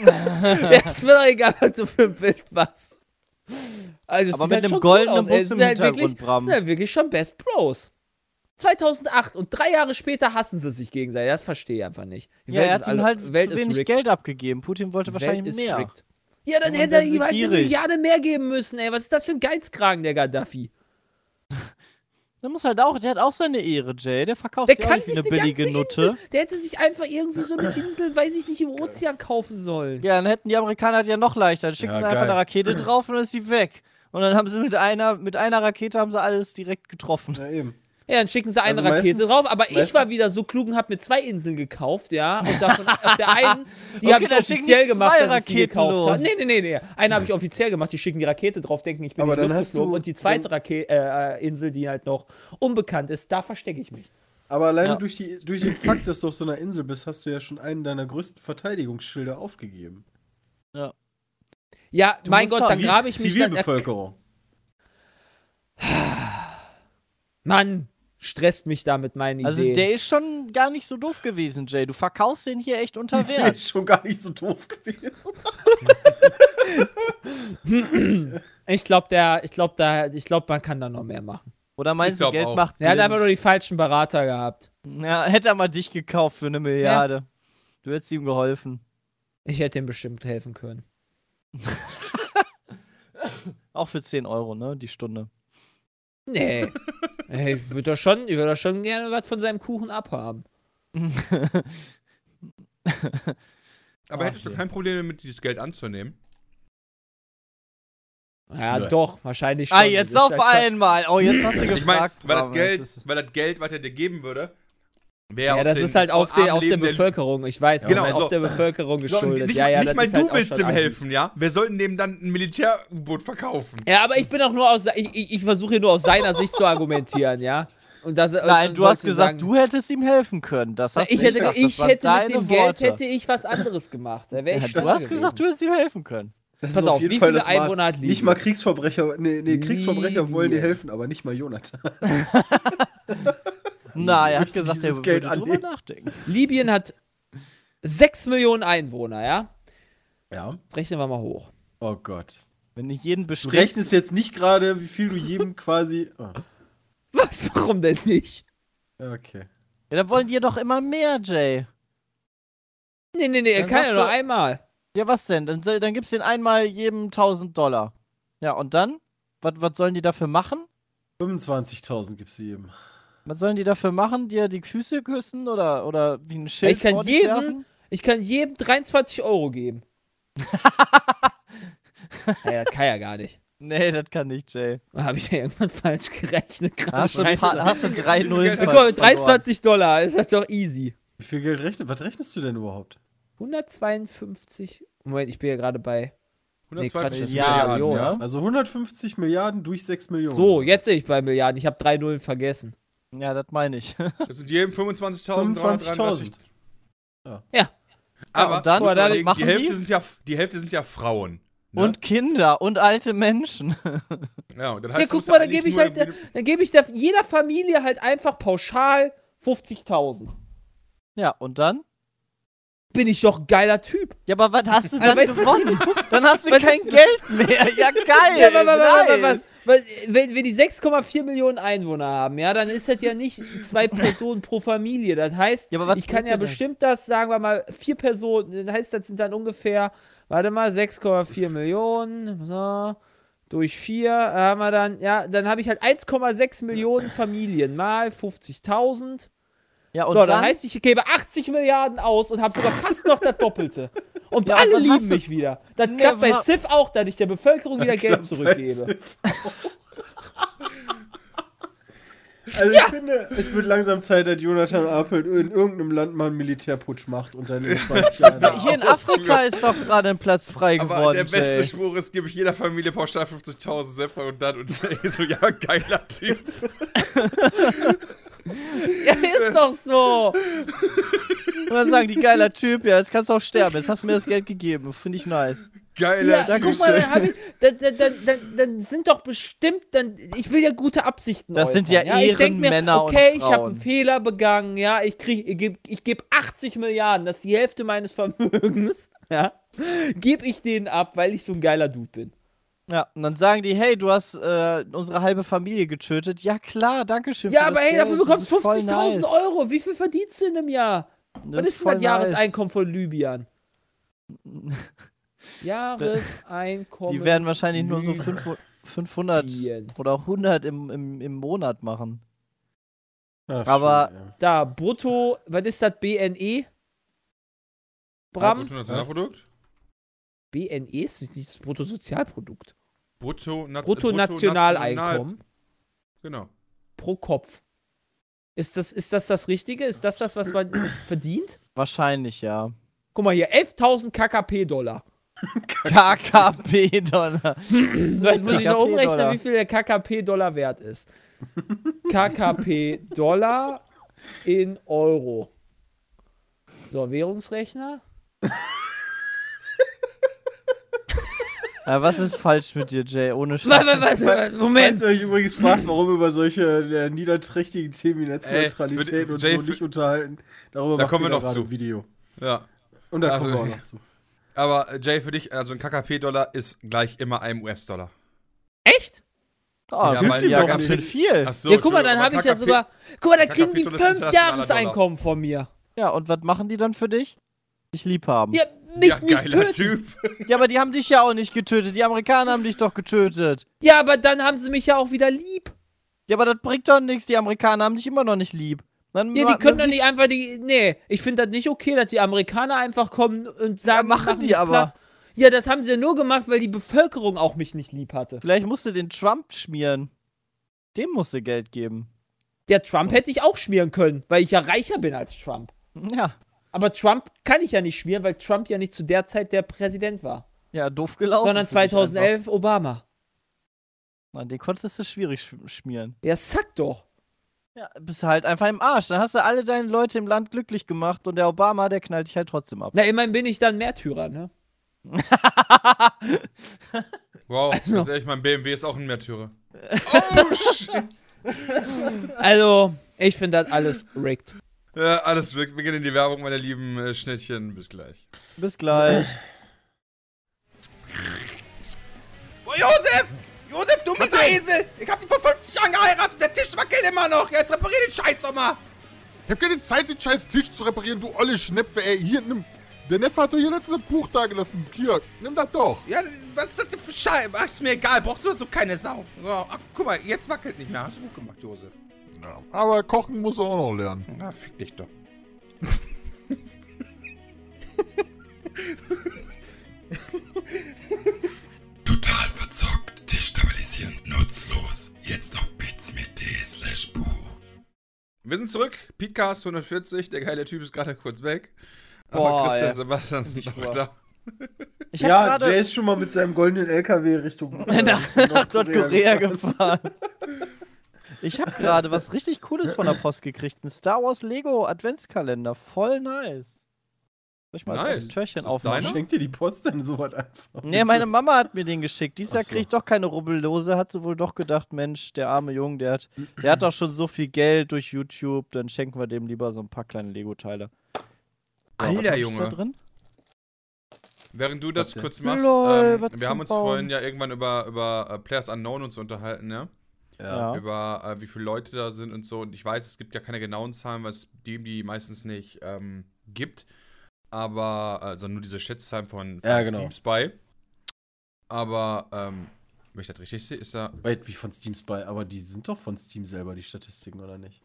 ja, ist mir doch egal, was du für ein Bild machst. Also, Aber mit halt einem goldenen aus, ey. Bus Das im sind halt Hintergrund, wirklich, Bram. Das sind halt wirklich schon Best Bros. 2008 und drei Jahre später hassen sie sich gegenseitig. Das verstehe ich einfach nicht. Die Ja, Welt er ist hat ihm halt Welt zu wenig rigged. Geld abgegeben. Putin wollte Welt wahrscheinlich mehr. rigged. Ja, dann hätte er ihm halt eine. Milliarde mehr geben müssen, ey. Was ist das für ein Geizkragen, der Gaddafi? Der muss halt auch, der hat auch seine Ehre, Jay. Der verkauft Der sich auch kann nicht wie sich eine eine billige ganze Nutte. Insel, der hätte sich einfach irgendwie so eine Insel, weiß ich nicht, im Ozean kaufen sollen. Ja, dann hätten die Amerikaner das ja noch leichter. Dann schicken Ja, sie einfach eine Rakete drauf und dann ist sie weg. Und dann haben sie mit einer, mit einer Rakete haben sie alles direkt getroffen. Ja, eben. Ja, dann schicken sie eine Also Rakete meistens- drauf, aber ich war wieder so klug und hab mir zwei Inseln gekauft, ja. Und davon auf der einen, die Okay, habe ich dann offiziell gemacht, dass ich die Raketen gekauft los. habe. Nee, nee, nee, nee. Eine habe ich offiziell gemacht, die schicken die Rakete drauf, denken, ich bin Aber dann hast du- Und die zweite dann- Rake äh, äh, Insel, die halt noch unbekannt ist, da verstecke ich mich. Aber alleine Ja. durch, die, durch den Fakt, dass du auf so einer Insel bist, hast du ja schon einen deiner größten Verteidigungsschilder aufgegeben. Ja, Du mein Gott, dann grabe ich mich dann. Äh, Zivilbevölkerung. Mann, stresst mich da mit meinen Also Ideen. der ist schon gar nicht so doof gewesen, Jay. Du verkaufst den hier echt unter Der Wert. ist schon gar nicht so doof gewesen. ich glaube, der, ich glaube, da, ich glaube, man kann da noch mehr machen. Oder meinst Ich du, Geld auch. macht Er hat einfach nur die falschen Berater gehabt. Ja, hätte er mal dich gekauft für eine Milliarde. Du hättest ihm geholfen. Ich hätte ihm bestimmt helfen können. Auch für 10 Euro, ne? Die Stunde. Nee. Ey, ich würde da schon, ich würde da schon gerne was von seinem Kuchen abhaben. Aber Ach, hättest du kein Problem damit, dieses Geld anzunehmen? Ja, Nö. doch, wahrscheinlich schon. ah, jetzt Das auf einmal. Oh, jetzt hast du gefragt. Ich meine, weil, das Geld, weil das Geld, was er dir geben würde, wäre Ja, das ist halt auf, der, armen auf der Leben der- Bevölkerung. Ich weiß, das Genau, ist halt so. auf der Bevölkerung So, geschuldet. nicht ja, ja, nicht das mal ist du halt willst ihm helfen, ja? Wir sollten dem dann ein Militärboot verkaufen. Ja, aber ich bin auch nur aus, ich, ich, ich versuche hier nur aus seiner Sicht zu argumentieren, ja. Und das, Nein, und du hast gesagt, sagen, du hättest ihm helfen können. Das hast ich du hätte, gesagt. ich das hätte mit dem Geld Worte. hätte ich was anderes gemacht. Da wär ich ja, du hast gewesen. gesagt, du hättest ihm helfen können. Das Pass ist auf, wie viele das Maß. Einwohner hat Libyen? Nicht mal Kriegsverbrecher, nee, nee Kriegsverbrecher wollen dir helfen, aber nicht mal Jonathan. Na, er hat gesagt, er würde Geld drüber nachdenken. Libyen hat 6 Millionen Einwohner, ja? Ja. Jetzt rechnen wir mal hoch. Oh Gott. Wenn ich jeden Du bestichst. rechnest jetzt nicht gerade, wie viel du jedem quasi. Oh, Was? Warum denn nicht? okay. Ja, dann wollen die doch immer mehr, Jay. Nee, nee, nee, er kann ja nur du- einmal. Ja, was denn? Dann, dann gibst du den einmal jedem 1000 Dollar. Ja, und dann? Was, was sollen die dafür machen? 25.000 gibst du jedem. Was sollen die dafür machen? Dir die Füße küssen oder, oder wie ein Schild Ich kann jedem- werfen? Ich kann jedem 23 Euro geben. ja, das kann ja gar nicht. Nee, das kann nicht, Jay. Habe ich ja irgendwann falsch gerechnet gerade. Hast hast du drei Nullen Ja, ver- komm, verloren. 23 Dollar, ist das doch easy. Wie viel Geld rechnest Was rechnest du denn überhaupt? 152. Moment, ich bin ja gerade bei. Nee, Quatsch, das 152 ist Ja, Milliarden, Millionen, ja. Also 150 Milliarden durch 6 Millionen. So, jetzt sehe ich bei Milliarden. Ich habe drei Nullen vergessen. Ja, das meine ich. Das sind jedem 25.000. 25.000. Aber und dann, muss man was überlegen, machen die, Hälfte die? Sind ja, die Hälfte sind ja Frauen. Ne? Und Kinder und alte Menschen. ja, und dann Ja, heißt, du guck mal, dann gebe ich halt, der, dann gebe ich der, jeder Familie halt einfach pauschal 50.000. ja, und dann? Bin ich doch ein geiler Typ. Ja, aber was hast du dann die gewonnen? mit 50 Dann hast du Was kein Geld mehr. Ja, geil. Ja, aber, aber, nice. was, was, wenn, wenn die 6,4 Millionen Einwohner haben, ja, dann ist das ja nicht zwei Personen pro Familie. Das heißt, Ja, ich kann ja bestimmt das, sagen wir mal, vier Personen, das heißt, das sind dann ungefähr, warte mal, 6,4 Millionen, so, durch vier haben wir dann, ja, dann habe ich halt 1,6 Millionen Familien mal 50.000. Ja, und So, dann, dann heißt, ich gebe 80 Milliarden aus und habe sogar fast noch das Doppelte. Und Ja, alle lieben mich wieder. Das Nee, klappt bei Sif auch, dass ich der Bevölkerung wieder Geld zurückgebe. Also ich finde, es wird langsam Zeit, dass Jonathan Apel in irgendeinem Land mal einen Militärputsch macht und dann in 20 Jahren. hier in Afrika ist doch gerade ein Platz frei Aber geworden. der beste Jay. Schwur ist, gebe ich jeder Familie pauschal 50.000 Sefra und dann und so, ja, geiler Typ. Ja, ist doch so. Und dann sagen die, geiler Typ, ja, jetzt kannst du auch sterben. Jetzt hast du mir das Geld gegeben. Finde ich nice. Geiler Ja, Typ. guck mal, dann, ich, dann, dann, dann, dann, sind doch bestimmt, dann, ich will ja gute Absichten Das sind äußern, ja ich denk mir, Ehrenmänner und okay, ich habe einen Fehler begangen, ja, ich krieg, ich gebe ich geb 80 Milliarden, das ist die Hälfte meines Vermögens, ja, gebe ich denen ab, weil ich so ein geiler Dude bin. Ja, und dann sagen die, hey, du hast äh, unsere halbe Familie getötet. Ja, klar, danke schön. Ja, für aber das hey, Geld. dafür bekommst du Das ist voll 50.000 nice. Euro. Wie viel verdienst du in einem Jahr? Was ist denn das Jahreseinkommen von Libyern? Jahreseinkommen. Die werden wahrscheinlich nur so Libyen. 500, 500 oder 100 im, im, im Monat machen. Ach, Aber- schön, ja. Da, brutto, was ist das, BNE? Bram? Bruttonationalprodukt? BNE ist nicht das Bruttosozialprodukt. Brutto, Bruttonationaleinkommen Genau. pro Kopf. Ist das, ist das das Richtige? Ist das das, was man verdient? Wahrscheinlich, ja. Guck mal hier, 11.000 KKP-Dollar. KKP-Dollar. So, jetzt muss ich noch umrechnen, wie viel der KKP-Dollar wert ist. KKP-Dollar in Euro. So, Währungsrechner. Ja, was ist falsch mit dir, Jay? Ohne Was, Scheiß. was, was, Falls Moment. ihr euch übrigens fragt, warum wir über solche äh, niederträchtigen Themen wie Netzneutralität Ey, und Jay, so nicht unterhalten, darüber Da machen kommen wir noch zu. ein Video. Ja. Und da Also, kommen wir auch noch zu. Aber äh, Jay, für dich, also ein KKP-Dollar ist gleich immer einem US-Dollar. Echt? Oh, Ja, weil- ja, ja, ganz schön viel. Achso, ja, guck mal, dann habe ich ja sogar. Guck mal, da KKP kriegen die fünf Jahreseinkommen von mir. Ja, und was machen die dann für dich? Dich lieb haben. Ja, mich ja, nicht geiler töten. Typ. Ja, aber die haben dich ja auch nicht getötet. Die Amerikaner haben dich doch getötet. Ja, aber dann haben sie mich ja auch wieder lieb. Ja, aber das bringt doch nichts. Die Amerikaner haben dich immer noch nicht lieb. Dann Ja, die können doch nicht einfach die. Nee, ich finde das nicht okay, dass die Amerikaner einfach kommen und sagen, machen machen die mich aber. platt. Ja, das haben sie ja nur gemacht, weil die Bevölkerung auch mich nicht lieb hatte. Vielleicht musst du den Trump schmieren. Dem musst du Geld geben. Der Trump hätte ich auch schmieren können, weil ich ja reicher bin als Trump. Ja. Aber Trump kann ich ja nicht schmieren, weil Trump ja nicht zu der Zeit der Präsident war. Ja, doof gelaufen. sondern für dich 2011 Obama. Mann, den konntest du schwierig sch schmieren. Ja, sack doch. Ja, bist halt einfach im Arsch. Dann hast du alle deine Leute im Land glücklich gemacht und der Obama, der knallt dich halt trotzdem ab. Na, immerhin bin ich dann Märtyrer, ne? Wow, Also- ganz ehrlich, mein BMW ist auch ein Märtyrer. Oh, shit. Also, ich finde das alles rigged. Ja, alles, wir, wir gehen in die Werbung, meine lieben äh, Schnittchen. Bis gleich. Bis gleich. What Josef! Josef, du mieser Esel! Ich hab dich vor 50 Jahren geheiratet und der Tisch wackelt immer noch! Jetzt reparier den Scheiß doch mal! Ich hab keine Zeit, den scheiß Tisch zu reparieren, du olle Schnepfe, ey. Hier, nimm. Der Neffe hat doch hier letztes Buch da gelassen. Hier, nimm das doch. Ja, was ist das denn für Scheiße? Ach, ist mir egal, brauchst du so keine Sau. So, ach, guck mal, jetzt wackelt nicht mehr. Hast du gut gemacht, Josef. Ja, aber kochen muss er auch noch lernen. Na, fick dich doch. Total verzockt, destabilisierend, nutzlos. Jetzt auf bitsme.de slash Buch. Wir sind zurück. Podcast 140. Der geile Typ ist gerade kurz weg. Aber Boah, Christian ja. Sebastian sind Nicht noch wahr. da. Ja, Jay ist schon mal mit seinem goldenen LKW Richtung äh, nach, nach Nordkorea gefahren. Ich habe gerade was richtig Cooles von der Post gekriegt. Ein Star Wars Lego Adventskalender. Voll nice. Soll ich mal Nice. das Türchen aufmachen? deiner? Schenkt dir die Post denn so was einfach? Nee, meine Mama hat mir den geschickt. Dieses Jahr Ach so. ich doch keine Rubbellose. Hat sie wohl doch gedacht, Mensch, der arme Junge, der hat, der hat doch schon so viel Geld durch YouTube. Dann schenken wir dem lieber so ein paar kleine Lego-Teile. So, Alter, Junge. Da drin? Während du das kurz machst, Lol, ähm, wir haben uns Bauen. vorhin ja irgendwann über, über äh, Players Unknown uns unterhalten, ja? Ja. Über äh, wie viele Leute da sind und so. Und ich weiß, es gibt ja keine genauen Zahlen, es dem die meistens nicht ähm, gibt. Aber, also nur diese Schätzzahlen von, von Ja, genau. Steam Spy. Aber, ähm, wenn ich das richtig sehe, ist da. Wait, wie von Steam Spy? Aber die sind doch von Steam selber, die Statistiken, oder nicht?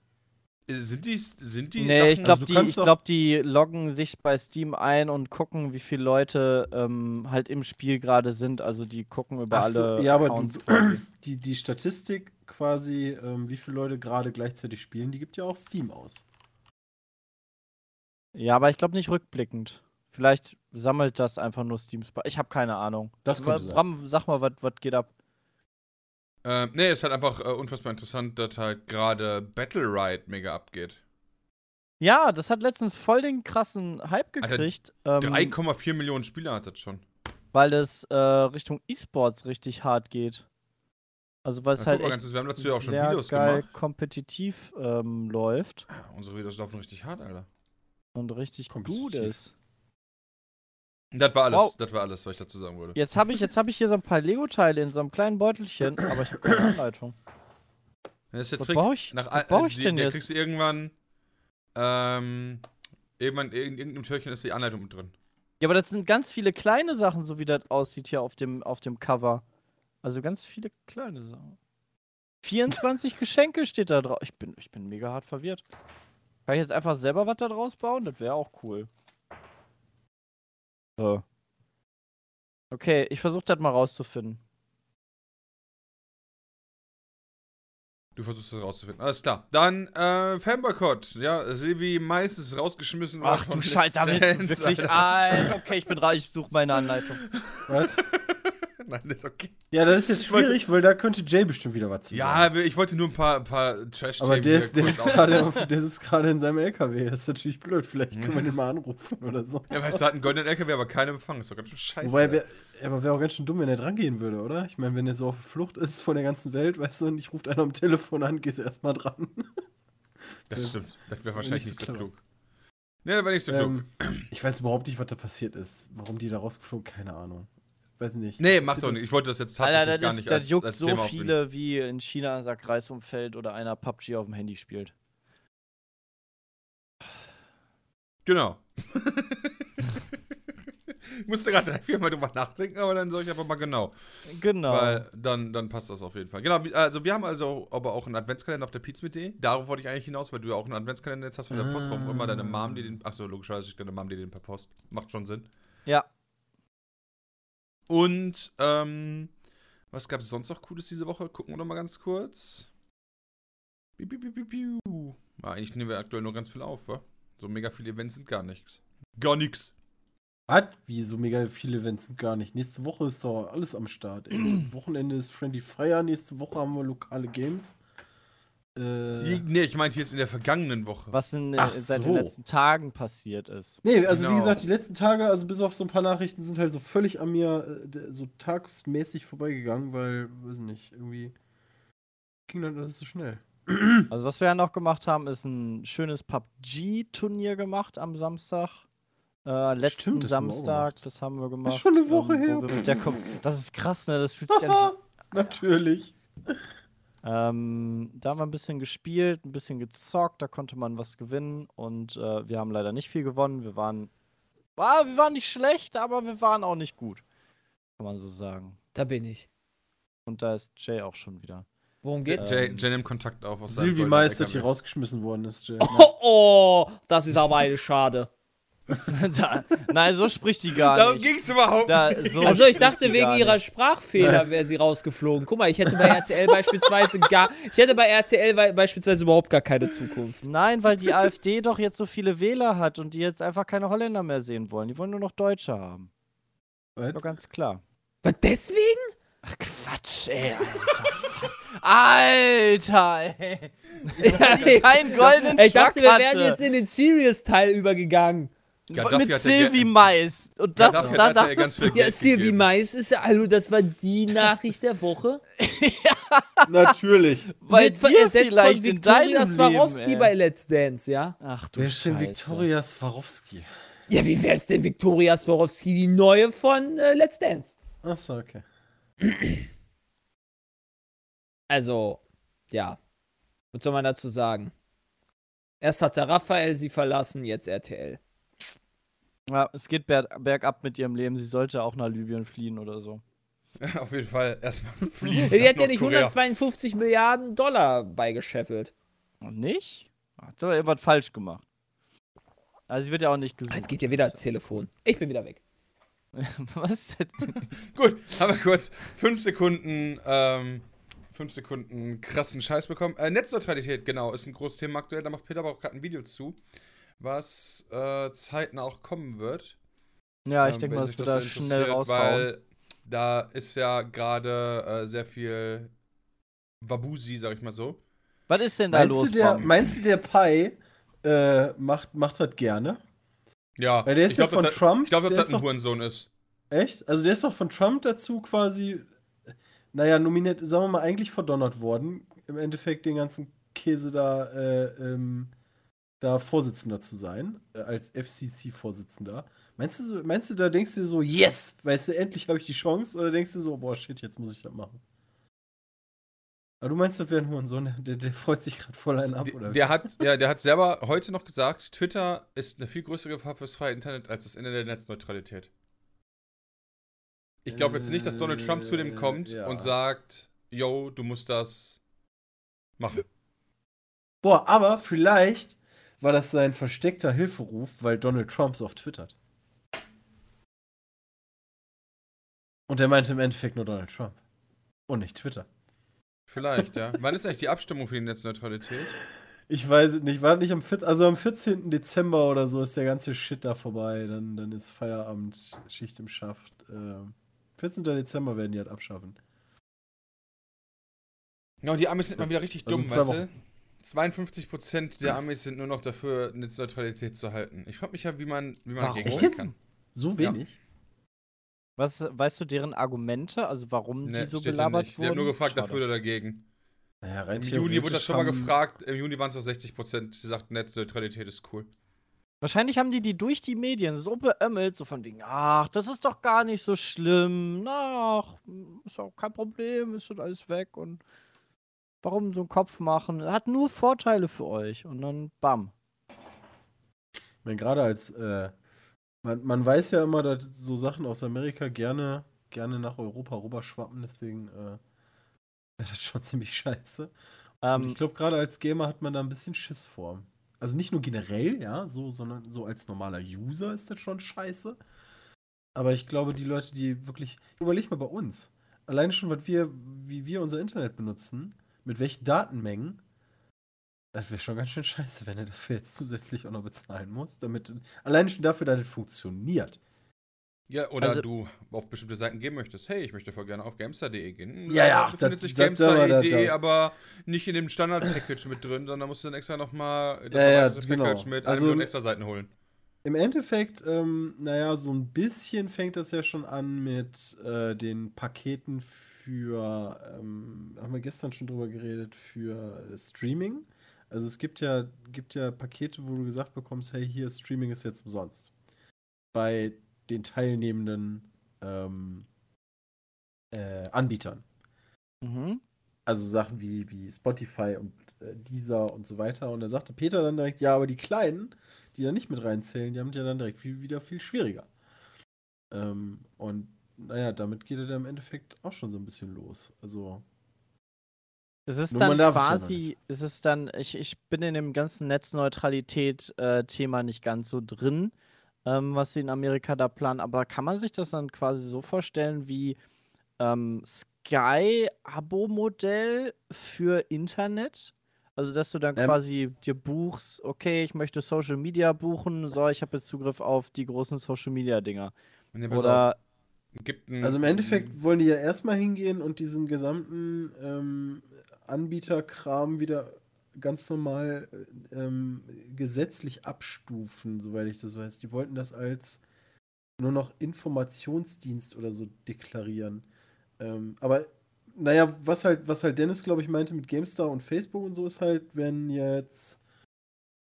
äh, Sind die, sind die Nee, ich Sachen- glaube, Also du die, kannst ich doch- glaub, die loggen sich bei Steam ein und gucken, wie viele Leute ähm, halt im Spiel gerade sind. Also die gucken über Ach so, alle ja, aber quasi. die, die Statistik quasi, ähm, wie viele Leute gerade gleichzeitig spielen, die gibt ja auch Steam aus. Ja, aber ich glaube nicht rückblickend. Vielleicht sammelt das einfach nur Steam Spy. Ich habe keine Ahnung. Das könnte sein. Bram, sag mal, was geht ab? Ähm, nee, ist halt einfach äh, unfassbar interessant, dass halt gerade Battle Ride mega abgeht. Ja, das hat letztens voll den krassen Hype gekriegt, ähm, 3,4 Millionen Spieler hat das schon. weil es äh, Richtung E-Sports richtig hart geht. Also weil es halt echt ganz- wir haben dazu ja auch schon sehr Videos geil gemacht. kompetitiv ähm, läuft Ja, unsere Videos laufen richtig hart, Alter. und richtig gut ist. Das war alles, Wow. das war alles, was ich dazu sagen wollte. Jetzt habe ich, jetzt hab ich hier so ein paar Lego-Teile in so einem kleinen Beutelchen, aber ich habe keine Anleitung. Das ist der Was Trick. brauche ich, Nach, was äh, brauch ich die- denn der jetzt? kriegst du irgendwann, ähm, irgendwann in irgendeinem Türchen ist die Anleitung mit drin. Ja, aber das sind ganz viele kleine Sachen, so wie das aussieht hier auf dem, auf dem Cover. Also ganz viele kleine Sachen. 24 Geschenke steht da drauf. Ich bin, ich bin mega hart verwirrt. Kann ich jetzt einfach selber was da draus bauen? Das wäre auch cool. So. Okay, ich versuche das mal rauszufinden. Du versuchst das rauszufinden. Alles klar. Dann, äh, Fanboykott. Ja, Silvi Mais ist rausgeschmissen Ach du Scheiße, da willst du wirklich Alter. ein. Okay, ich bin reich, ich suche meine Anleitung. Was? Nein, ist okay. Ja, das ist jetzt Ich wollte- schwierig, weil da könnte Jay bestimmt wieder was zu Ja, sagen. ich wollte nur ein paar, ein paar trash Aber der, ist, der, ist gerade auf- der sitzt gerade in seinem LKW. Das ist natürlich blöd. Vielleicht können wir den mal anrufen oder so. Ja, weißt du, hat einen goldenen LKW, aber keinen Empfang. Ist doch ganz schön scheiße. Wobei, wär, aber wäre auch ganz schön dumm, wenn er dran gehen würde, oder? Ich meine, wenn er so auf der Flucht ist von der ganzen Welt, weißt du, und ich ruft einer am Telefon an, gehst du erstmal dran. das stimmt. Das wäre wahrscheinlich nicht nicht so so clever. klug. Nee, das wäre nicht so klug. ähm, ich weiß überhaupt nicht, was da passiert ist. Warum die da rausgeflogen, keine Ahnung. Weiß nicht. Nee, mach doch nicht. Ich wollte das jetzt tatsächlich Alter, gar das, nicht ist, das als, juckt als so Thema viele, wie in China ein Sack Reis umfällt oder einer PUBG auf dem Handy spielt. Genau. ich musste gerade drei, viermal drüber nachdenken, aber dann sage ich einfach mal genau. Genau. Weil dann, dann passt das auf jeden Fall. Genau, also wir haben also aber auch einen Adventskalender auf der Pizza.de. Darauf wollte ich eigentlich hinaus, weil du ja auch einen Adventskalender jetzt hast von der Post. Warum auch immer deine Mom dir den. Achso, logischerweise schickt deine Mom dir den per Post. Macht schon Sinn. ja. Und, ähm, was gab es sonst noch Cooles diese Woche? Gucken wir doch mal ganz kurz. Piu, piu, piu, piu, piu. Ah, eigentlich nehmen wir aktuell nur ganz viel auf, wa? So mega viele Events sind gar nichts. Gar nichts. Hat? Wie so mega viele Events sind gar nicht. Nächste Woche ist doch alles am Start. Ey. Wochenende ist Friendly Fire, nächste Woche haben wir lokale Games. Äh, Nee, ich meinte jetzt in der vergangenen Woche. Was in, Ach seit so. den letzten Tagen passiert ist. nee, also Genau. wie gesagt, die letzten Tage, also bis auf so ein paar Nachrichten, sind halt so völlig an mir äh, so tagsmäßig vorbeigegangen, weil, weiß nicht, irgendwie ging dann alles so schnell. Also was wir ja noch gemacht haben, ist ein schönes PUBG-Turnier gemacht am Samstag. Äh, letzten Stimmt, das haben Samstag, gemacht. das haben wir gemacht. schon eine Woche ähm, wo her. das ist krass, ne? Das fühlt sich an. Natürlich. Ähm, da haben wir ein bisschen gespielt, ein bisschen gezockt, da konnte man was gewinnen und äh, wir haben leider nicht viel gewonnen. Wir waren, ah, wir waren nicht schlecht, aber wir waren auch nicht gut. Kann man so sagen. Da bin ich. Und da ist Jay auch schon wieder. Worum geht's? Jay, Jay nimmt Kontakt auf aus dass LKW. hier rausgeschmissen worden ist, Jay. Oh, oh, das ist aber eine Schade. da, nein, so spricht die gar Darum nicht. ging's überhaupt Da, nicht. so Also ich dachte wegen ihrer nicht. Sprachfehler wäre sie rausgeflogen. Guck mal, ich hätte bei RTL beispielsweise gar, ich hätte bei RTL wei- beispielsweise überhaupt gar keine Zukunft. Nein, weil die AfD doch jetzt so viele Wähler hat und die jetzt einfach keine Holländer mehr sehen wollen. Die wollen nur noch Deutsche haben. Was? Doch ganz klar. Was deswegen? Ach Quatsch, ey, Alter. Alter, ey. Keinen goldenen Ich dachte, wir wären jetzt in den Serious-Teil übergegangen. Gaddafi mit ja Silvi Mais. Und das, da ja ganz du, viel Ja, gegeben. Mais ist ja, hallo, das war die Nachricht der Woche. Natürlich. weil Wird ersetzt vielleicht von Victoria Swarovski bei. Let's Dance, ja? Ach du Wer ist denn. Viktoria Swarovski? Ja, wie wär's denn Victoria Swarovski, die neue von äh, Let's Dance? Achso, okay. Also, ja. Was soll man dazu sagen? Erst hat der Raphael sie verlassen, jetzt RTL. Ja, es geht ber bergab mit ihrem Leben. Sie sollte auch nach Libyen fliehen oder so. Auf jeden Fall erstmal fliegen. Die nach hat ja nicht Nordkorea. 152 Milliarden Dollar beigescheffelt. Und nicht? Hat doch irgendwas falsch gemacht. Also sie wird ja auch nicht Ah, gesucht. Jetzt geht ja wieder das Telefon. Ich bin wieder weg. Was ist denn? Gut, haben wir kurz fünf Sekunden, ähm, fünf Sekunden krassen Scheiß bekommen. Äh, Netzneutralität, genau, ist ein großes Thema aktuell. Da macht Peter aber auch gerade ein Video zu, was äh, zeitnah auch kommen wird. Ja, ich Ähm, denke mal, sich dass wir da schnell raushauen. Weil da ist ja gerade äh, sehr viel Wabusi, sag ich mal so. Was ist denn da Meinst los? du, der, meinst du, der Pi äh, macht, macht das gerne? Ja, Weil der ist ich ja glaub, von Trump, Ich glaube, dass das ein doch- Hurensohn ist. Echt? Also der ist doch von Trump dazu quasi, naja, nominiert, sagen wir mal, eigentlich verdonnert worden, im Endeffekt den ganzen Käse da, äh, ähm, da Vorsitzender zu sein, äh, als FCC-Vorsitzender. Meinst du, meinst du, da denkst du so, yes, weißt du, endlich habe ich die Chance, oder denkst du so, boah, shit, jetzt muss ich das machen? Aber du meinst, das wäre ein Hurensohn, der, der freut sich gerade voll einen ab, Die- oder? Der hat, ja, der hat selber heute noch gesagt, Twitter ist eine viel größere Gefahr fürs freie Internet als das Ende der Netzneutralität. Ich glaube jetzt nicht, dass Donald Trump zu dem Äh, kommt ja. und sagt, yo, du musst das machen. Boah, aber vielleicht war das sein versteckter Hilferuf, weil Donald Trump so oft twittert. Und er meinte im Endeffekt nur Donald Trump. Und nicht Twitter. Vielleicht, ja. Wann ist eigentlich die Abstimmung für die Netzneutralität? Ich weiß es nicht. War nicht am 14. Also am 14. Dezember oder so ist der ganze Shit da vorbei. Dann, dann ist Feierabend, Schicht im Schaft. Ähm, 14. Dezember werden die halt abschaffen. Ja, und die Amis sind mal wieder richtig Also dumm, weißt du? Wochen. 52% der Amis sind nur noch dafür, Netzneutralität zu halten. Ich frage mich ja, wie man, wie man dagegen sein jetzt? kann. So Ja. wenig? Was, weißt du deren Argumente? Also warum Nee, die so belabert wurden? Die haben nur gefragt, Schade. dafür oder dagegen. Naja, Im Juni wurde das schon mal gefragt. Im Juni waren es noch 60%, die sagten, Netzneutralität ist cool. Wahrscheinlich haben die die durch die Medien so beömmelt, so von wegen, ach, das ist doch gar nicht so schlimm. Ach, ist auch kein Problem, ist doch alles weg und warum so einen Kopf machen? Hat nur Vorteile für euch und dann bam. Wenn gerade als, äh, man, man weiß ja immer, dass so Sachen aus Amerika gerne, gerne nach Europa rüberschwappen, deswegen äh, wäre das schon ziemlich scheiße. Ähm, ich glaube, gerade als Gamer hat man da ein bisschen Schiss vor. Also nicht nur generell, ja, so, sondern so als normaler User ist das schon scheiße. Aber ich glaube, die Leute, die wirklich. Überleg mal bei uns. Alleine schon, was wir, wie wir unser Internet benutzen, mit welchen Datenmengen, das wäre schon ganz schön scheiße, wenn er dafür jetzt zusätzlich auch noch bezahlen muss. Damit, alleine schon dafür, dass es funktioniert. Ja, oder Also- du auf bestimmte Seiten gehen möchtest. Hey, ich möchte voll gerne auf Gamestar.de gehen. Ja, ja, Da befindet das- sich Gamestar.de, aber nicht in dem Standard-Package mit drin, sondern da musst du dann extra nochmal das Ja, ja, erweiterte genau. Package mit Also- Million extra Seiten holen. Im Endeffekt, ähm, naja, so ein bisschen fängt das ja schon an mit äh, den Paketen für, ähm, haben wir gestern schon drüber geredet, für äh, Streaming. Also es gibt ja, gibt ja Pakete, wo du gesagt bekommst, hey, hier Streaming ist jetzt umsonst. bei den teilnehmenden ähm, äh, Anbietern. Mhm. Also Sachen wie, wie Spotify und äh, Deezer und so weiter. Und da sagte Peter dann direkt, ja, aber die Kleinen, die da nicht mit reinzählen, die haben es ja dann direkt viel, wieder viel schwieriger. Ähm, und naja, damit geht er dann im Endeffekt auch schon so ein bisschen los. Also, Es ist dann quasi, es ist dann, ich, ich bin in dem ganzen Netzneutralität-Thema nicht ganz so drin, ähm, was sie in Amerika da planen, aber kann man sich das dann quasi so vorstellen wie ähm, Sky-Abo-Modell für Internet? Also, dass du dann Ähm. quasi dir buchst, okay, ich möchte Social Media buchen, so, ich habe jetzt Zugriff auf die großen Social Media-Dinger. Nee, pass Oder, auf, gibt ein, also im Endeffekt wollen die ja erstmal hingehen und diesen gesamten ähm, Anbieterkram wieder ganz normal äh, ähm, gesetzlich abstufen, soweit ich das weiß. Die wollten das als nur noch Informationsdienst oder so deklarieren. Ähm, aber naja, was halt, was halt Dennis, glaube ich, meinte mit GameStar und Facebook und so ist halt, wenn jetzt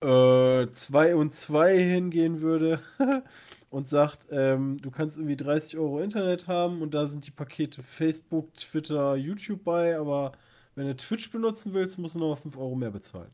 2 und 2 hingehen würde und sagt, ähm, du kannst irgendwie 30 Euro Internet haben und da sind die Pakete Facebook, Twitter, YouTube bei, aber wenn du Twitch benutzen willst, musst du noch 5 Euro mehr bezahlen.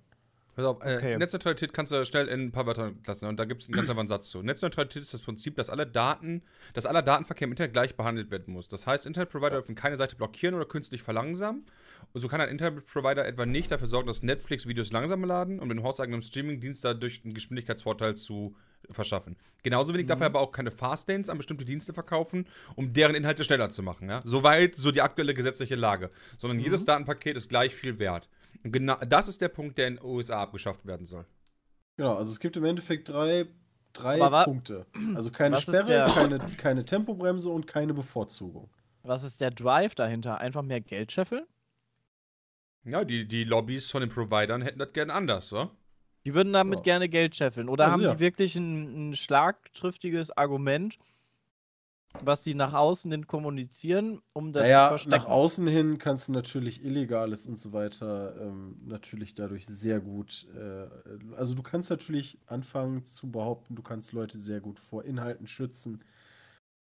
Pass auf, äh, Okay. Netzneutralität kannst du schnell in ein paar Wörter lassen und da gibt es einen ganz einfachen Satz zu. Netzneutralität ist das Prinzip, dass alle Daten, dass aller Datenverkehr im Internet gleich behandelt werden muss. Das heißt, Internetprovider dürfen keine Seite blockieren oder künstlich verlangsamen. Und so kann ein Internetprovider etwa nicht dafür sorgen, dass Netflix Videos langsamer laden, um den hauseigenen Streamingdienst dadurch einen Geschwindigkeitsvorteil zu verschaffen. Genauso wenig darf er aber auch keine Fastlanes an bestimmte Dienste verkaufen, um deren Inhalte schneller zu machen. Ja? Soweit so die aktuelle gesetzliche Lage. Sondern jedes Datenpaket ist gleich viel wert. Genau das ist der Punkt, der in den USA abgeschafft werden soll. Genau, also es gibt im Endeffekt drei, drei Aber Punkte. Also keine Sperre, keine, keine Tempobremse und keine Bevorzugung. was ist der Drive dahinter? Einfach mehr Geld scheffeln? Ja, die, die Lobbys von den Providern hätten das gern anders, so? Die würden damit Ja. gerne Geld scheffeln. Oder Also haben ja. die wirklich ein, ein schlagtriftiges Argument, was sie nach außen hin kommunizieren, um das naja, zu verstecken? nach außen hin kannst du natürlich Illegales und so weiter ähm, natürlich dadurch sehr gut. Äh, also du kannst natürlich anfangen zu behaupten, du kannst Leute sehr gut vor Inhalten schützen.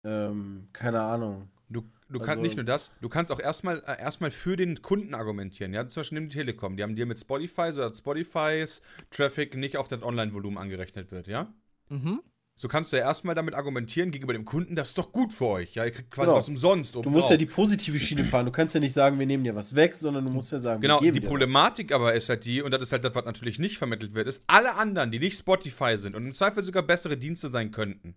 Ähm, keine Ahnung. Du, du Also- kannst nicht nur das, du kannst auch erstmal äh, erstmal für den Kunden argumentieren. Ja, zum Beispiel nimm die Telekom. Die haben dir mit Spotify, so dass Spotifys Traffic nicht auf das Online-Volumen angerechnet wird, ja? Mhm. So kannst du ja erstmal damit argumentieren gegenüber dem Kunden, das ist doch gut für euch. Ja, ihr kriegt quasi Genau. was umsonst. Du musst ja die positive Schiene fahren. Du kannst ja nicht sagen, wir nehmen dir was weg, sondern du musst ja sagen, Genau, wir geben die dir was. Problematik aber ist halt die, und das ist halt das, was natürlich nicht vermittelt wird, ist, alle anderen, die nicht Spotify sind und im Zweifel sogar bessere Dienste sein könnten,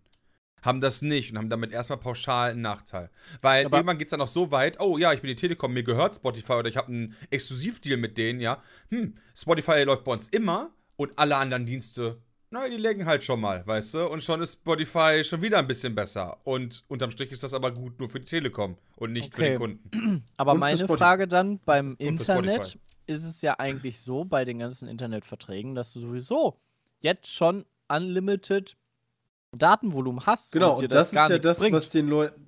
haben das nicht und haben damit erstmal pauschal einen Nachteil. Weil Aber- irgendwann geht es dann auch so weit, oh ja, ich bin die Telekom, mir gehört Spotify oder ich habe einen Exklusivdeal mit denen, ja. Hm, Spotify läuft bei uns immer und alle anderen Dienste, na, die legen halt schon mal, weißt du? Und schon ist Spotify schon wieder ein bisschen besser. Und unterm Strich ist das aber gut nur für die Telekom und nicht für Okay. den Kunden. Aber Und für meine. Frage dann beim für Internet ist es ja eigentlich so bei den ganzen Internetverträgen, dass du sowieso jetzt schon unlimited Datenvolumen hast. Genau, dir und das, ist gar ja das, bringt. was den Leuten.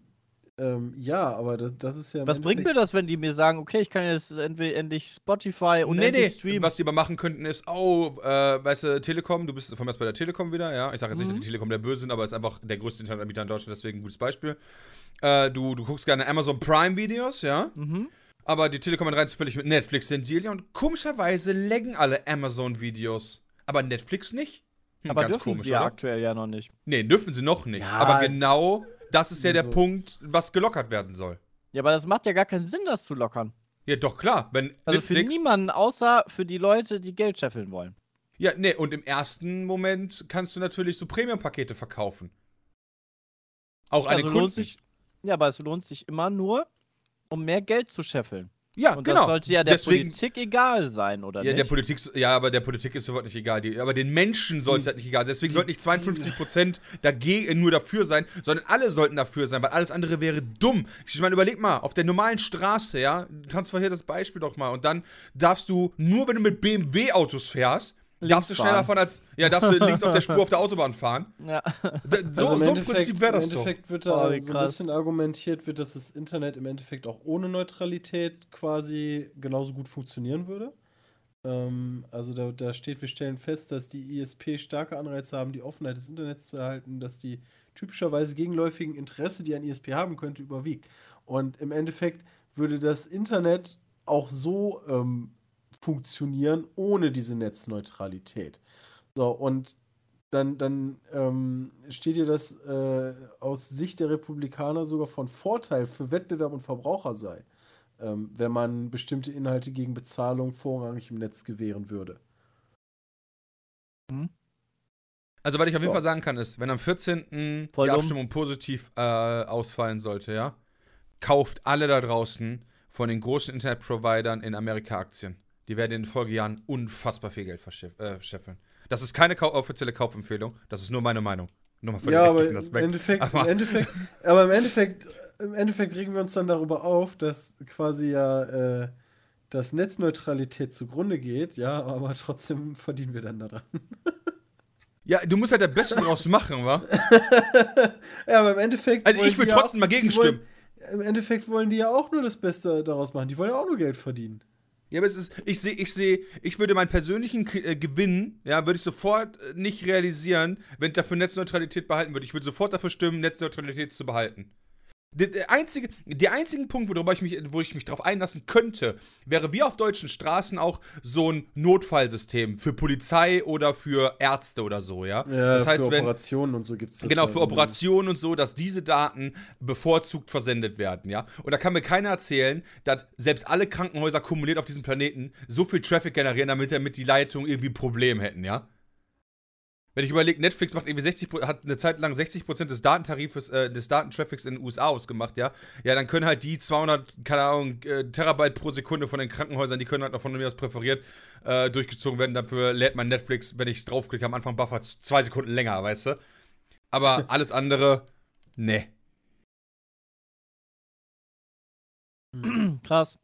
Ähm, ja, aber das, das ist ja. Was bringt mir das, wenn die mir sagen, okay, ich kann jetzt entweder endlich Spotify und nee, nee. streamen? Was die aber machen könnten, ist, oh, äh, weißt du, Telekom, du bist von mir aus bei der Telekom wieder, ja. Ich sage jetzt nicht, Mhm. dass die Telekom der Böse sind, aber ist einfach der größte Internetanbieter in Deutschland, deswegen ein gutes Beispiel. Äh, du, du guckst gerne Amazon Prime Videos, ja. Mhm. Aber die Telekom hat rein zufällig mit Netflix den Deal, ja. Und komischerweise laggen alle Amazon-Videos. Aber Netflix nicht. Hm, Aber ganz dürfen komisch, sie ja oder? aktuell ja noch nicht. Nee, dürfen sie noch nicht. Ja, aber genau das ist ja der so. Punkt, was gelockert werden soll. Ja, aber das macht ja gar keinen Sinn, das zu lockern. Ja, doch klar. Wenn Also für Netflix niemanden, außer für die Leute, die Geld scheffeln wollen. Ja, nee, und im ersten Moment kannst du natürlich so Premium-Pakete verkaufen. Auch an also den lohnt Kunden. sich, ja, aber es lohnt sich immer nur, um mehr Geld zu scheffeln. Ja, Und genau. das sollte ja der Deswegen, Politik egal sein, oder ja, nicht? der Politik, ja, aber der Politik ist soweit nicht egal. Die, aber den Menschen sollte es halt nicht egal sein. Deswegen sollten nicht 52% dagegen, nur dafür sein, sondern alle sollten dafür sein, weil alles andere wäre dumm. Ich meine, überleg mal, auf der normalen Straße, ja, transferier das Beispiel doch mal. Und dann darfst du, nur wenn du mit BMW-Autos fährst, darfst du schneller fahren als, ja, darfst du links auf der Spur auf der Autobahn fahren. ja. D- So, Also im so ein Prinzip wäre das Im doch. Endeffekt wird Oh, da wie so ein bisschen argumentiert, wird, dass das Internet im Endeffekt auch ohne Neutralität quasi genauso gut funktionieren würde. Ähm, also da, da steht, wir stellen fest, dass die ISP starke Anreize haben, die Offenheit des Internets zu erhalten, dass die typischerweise gegenläufigen Interesse, die ein ISP haben könnte, überwiegt. Und im Endeffekt würde das Internet auch so ähm, funktionieren ohne diese Netzneutralität. So, und dann, dann ähm, steht dir das äh, aus Sicht der Republikaner sogar von Vorteil für Wettbewerb und Verbraucher sei, ähm, wenn man bestimmte Inhalte gegen Bezahlung vorrangig im Netz gewähren würde. Also, was ich auf jeden So. Fall sagen kann, ist, wenn am 14. Voll die dumm. Abstimmung positiv äh, ausfallen sollte, ja, kauft alle da draußen von den großen Internetprovidern in Amerika Aktien. Die werden in den Folgejahren unfassbar viel Geld verschiff- äh, scheffeln. Das ist keine kau offizielle Kaufempfehlung, das ist nur meine Meinung. Nur mal für Ja, den aber im. Endeffekt, Aber- im Endeffekt, aber im Endeffekt, im Endeffekt regen wir uns dann darüber auf, dass quasi ja äh, dass Netzneutralität zugrunde geht, ja, aber trotzdem verdienen wir dann daran. Ja, du musst halt der Beste draus machen, wa? ja, aber im Endeffekt. Also ich würde die ja trotzdem auch- mal gegenstimmen. Wollen, Im Endeffekt wollen die ja auch nur das Beste daraus machen. Die wollen ja auch nur Geld verdienen. Ja, aber es ist, ich sehe, ich sehe, ich würde meinen persönlichen K- äh, Gewinn, ja, würde ich sofort äh, nicht realisieren, wenn ich dafür Netzneutralität behalten würde. Ich würde sofort dafür stimmen, Netzneutralität zu behalten. Der, einzige, der einzige Punkt, worüber ich mich, wo ich mich darauf einlassen könnte, wäre wie auf deutschen Straßen auch so ein Notfallsystem für Polizei oder für Ärzte oder so, ja. das heißt, für wenn, Operationen und so gibt es das. Genau, ja für. Operationen und so, dass diese Daten bevorzugt versendet werden, ja. Und da kann mir keiner erzählen, dass selbst alle Krankenhäuser kumuliert auf diesem Planeten so viel Traffic generieren, damit, damit die Leitungen irgendwie ein Problem hätten, ja. Wenn ich überlege, Netflix macht irgendwie 60, Pro- hat eine Zeit lang 60% des Datentarifes, äh, des Datentraffics in den USA ausgemacht, ja. Ja, dann können halt die 200, keine Ahnung, äh, Terabyte pro Sekunde von den Krankenhäusern, die können halt noch von mir aus präferiert äh, durchgezogen werden. Dafür lädt mein Netflix, wenn ich es draufklicke, am Anfang buffert zwei Sekunden länger, weißt du? Aber alles andere, ne. Krass.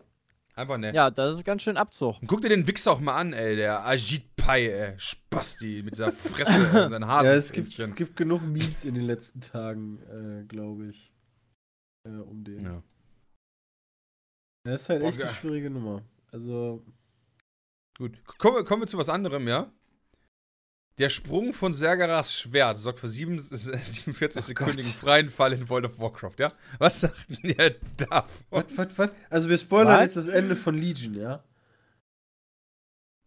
Einfach ne. Ja, das ist ganz schön Abzug. Und guck dir den Wichser auch mal an, ey, der Ajit Pai, ey. Spasti mit dieser Fresse und seinen Hasen. Ja, es gibt, es gibt genug Memes in den letzten Tagen, äh, glaube ich. Äh, um den. Ja. Ja, ist halt Boah, echt eine schwierige Nummer. Also, Gut. Kommen wir, kommen wir zu was anderem, ja? Der Sprung von Sergeras Schwert sorgt für sieben, 47 sekündigen freien Fall in World of Warcraft, ja? Was sagt denn ihr davon? was, was, was? Also, wir spoilern Was? jetzt das Ende von Legion, ja?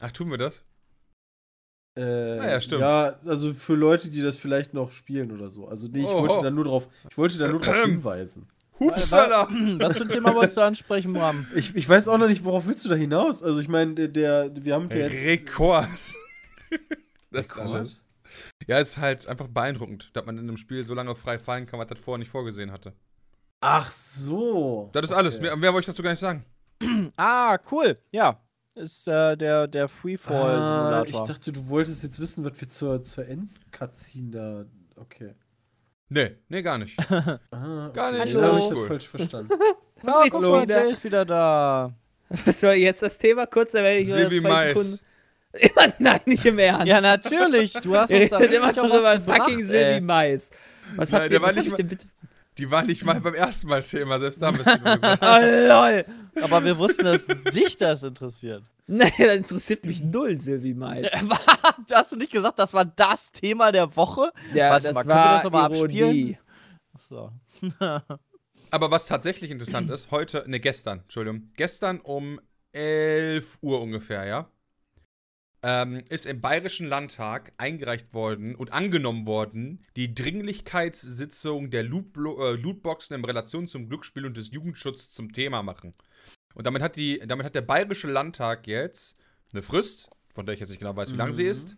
Ach, tun wir das? Äh, Ah ja, stimmt. Ja, also für Leute, die das vielleicht noch spielen oder so. Also, nee, ich Oh. wollte da nur drauf, ich wollte da nur drauf hinweisen. Hupsala! Was für ein Thema wolltest du ansprechen, Bram? Ich, ich weiß auch noch nicht, worauf willst du da hinaus? Also, ich meine, der, der, wir haben ja jetzt. Rekord. Das ist Rekord? alles. Ja, ist halt einfach beeindruckend, dass man in einem Spiel so lange frei fallen kann, was das vorher nicht vorgesehen hatte. Ach so. Das ist alles. Okay. Mehr, mehr wollte ich dazu gar nicht sagen. Ah, cool. Ja. Ist äh, der, der Ah, Freefall-Simulator. ich dachte, du wolltest jetzt wissen, was wir zur, zur End-Cutscene da. Okay. Nee, nee, gar nicht. Ah, Gar nicht. Dann habe ich Hallo. das falsch verstanden. Ah, guck Hallo. mal, Jay ist wieder da. Was war jetzt das Thema? Kurz, da werde ich nur Silvi Mais. Sekunden. Immer, nein, nicht im Ernst. Ja, natürlich. Du hast uns da immer über was gebracht, fucking Silvi. Mais. Was Nein, habt der ihr, was hab ich denn bitte? Die war nicht mal beim ersten Mal Thema, selbst da haben wir es nur gesagt. Oh, lol. Aber wir wussten, dass dich das interessiert. Nein, das interessiert mich null, Silvi Mais. Hast du nicht gesagt, das war das Thema der Woche? Ja, Warte das mal, können wir war das noch mal Ironie. Achso. Aber was tatsächlich interessant ist, heute, ne, gestern, Entschuldigung, gestern um 11 Uhr ungefähr, ja, ähm, ist im Bayerischen Landtag eingereicht worden und angenommen worden, die Dringlichkeitssitzung der Lootblo äh, Lootboxen in Relation zum Glücksspiel und des Jugendschutzes zum Thema machen. Und damit hat, die, damit hat der Bayerische Landtag jetzt eine Frist, von der ich jetzt nicht genau weiß, wie lang sie Mhm. ist,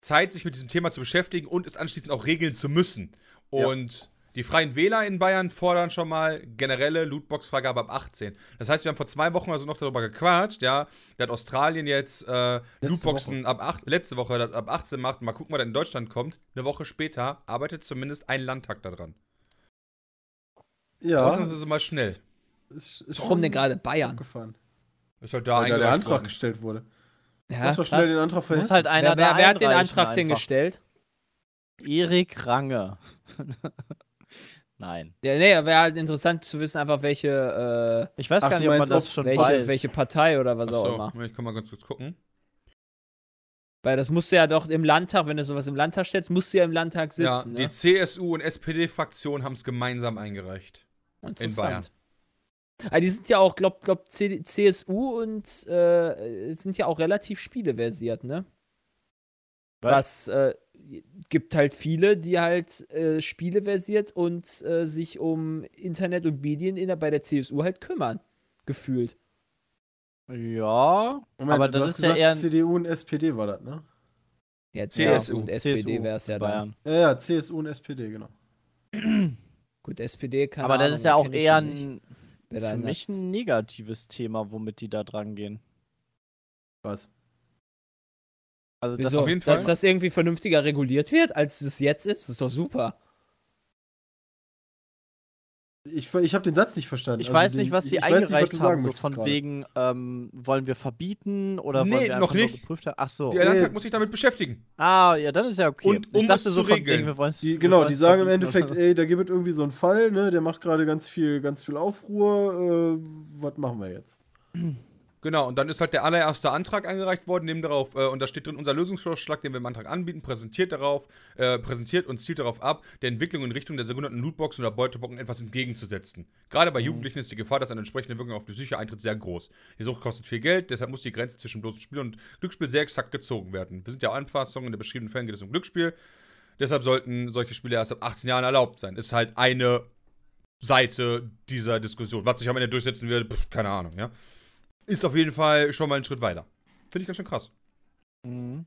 Zeit, sich mit diesem Thema zu beschäftigen und es anschließend auch regeln zu müssen. Ja. Die Freien Wähler in Bayern fordern schon mal generelle Lootbox-Freigabe ab 18. Das heißt, wir haben vor zwei Wochen also noch darüber gequatscht, ja, dass Australien jetzt äh, Lootboxen ab 8, letzte Woche das ab 18 macht. Mal gucken, was in Deutschland kommt. Eine Woche später arbeitet zumindest ein Landtag daran. Ja. das ist mal schnell. Ist, ist Warum denn gerade Bayern? Gefahren. Ist halt da Weil da der Antrag worden. gestellt wurde. Ja, doch schnell den Antrag Hessen. halt einer wer, wer, wer hat den Antrag denn gestellt? Erik Range. Nein. Ja, nee, wäre halt interessant zu wissen, einfach welche, Ich weiß Ach, gar nicht, ob man das schon äh, welche, weiß. welche Partei oder was auch Achso, immer. ich kann mal ganz kurz gucken. Weil das musst du ja doch im Landtag, wenn du sowas im Landtag stellst, musst du ja im Landtag sitzen. Ja, ne? die CSU und SPD-Fraktion haben es gemeinsam eingereicht. Interessant. Aber die sind ja auch, glaub, glaub C CSU und äh, sind ja auch relativ spieleversiert, ne? Was äh, gibt halt viele, die halt äh, spieleversiert und äh, sich um Internet und Medien in der, bei der CSU halt kümmern. Gefühlt. Ja, Moment, aber du das hast ist ja gesagt, eher ein CDU und SPD war das, ne? Ja, CSU. und SPD CSU wäre es ja in dann. Bayern. Ja, ja, CSU und SPD, genau. Gut, SPD kann Aber das ist ja auch eher ein, für mich ein negatives Thema, womit die da dran gehen. Was? Also Wieso? auf jeden Dass Fall. das irgendwie vernünftiger reguliert wird, als es jetzt ist, ist doch super. Ich, ich habe den Satz nicht verstanden. Ich Also weiß den- nicht, was sie ich weiß nicht, was eingereicht haben, so von gerade. wegen, ähm, wollen wir verbieten oder Nee, wollen wir noch nicht. geprüft haben? Ach so. Der Landtag muss sich damit beschäftigen. Ah, ja, dann ist ja okay. Und um ich dachte so zu von regeln. wegen, wir wollen es Die, genau, die sagen im Endeffekt, ey, da gibt es irgendwie so einen Fall, ne, der macht gerade ganz viel, ganz viel Aufruhr, äh, was machen wir jetzt? Genau, und dann ist halt der allererste Antrag eingereicht worden, neben darauf, äh, und da steht drin, unser Lösungsvorschlag, den wir im Antrag anbieten, präsentiert darauf, äh, präsentiert und zielt darauf ab, der Entwicklung in Richtung der sogenannten Lootboxen oder Beuteboxen etwas entgegenzusetzen. Gerade bei Jugendlichen ist die Gefahr, dass eine entsprechende Wirkung auf die Psyche eintritt, sehr groß. Die Sucht kostet viel Geld, deshalb muss die Grenze zwischen bloßem Spiel und Glücksspiel sehr exakt gezogen werden. Wir sind ja Anpassungen, in den beschriebenen Fällen geht es um Glücksspiel. Deshalb sollten solche Spiele erst ab 18 Jahren erlaubt sein. Ist halt eine Seite dieser Diskussion. Was sich am Ende durchsetzen wird, pff, keine Ahnung, ja. Ist auf jeden Fall schon mal einen Schritt weiter. Finde ich ganz schön krass. Mhm.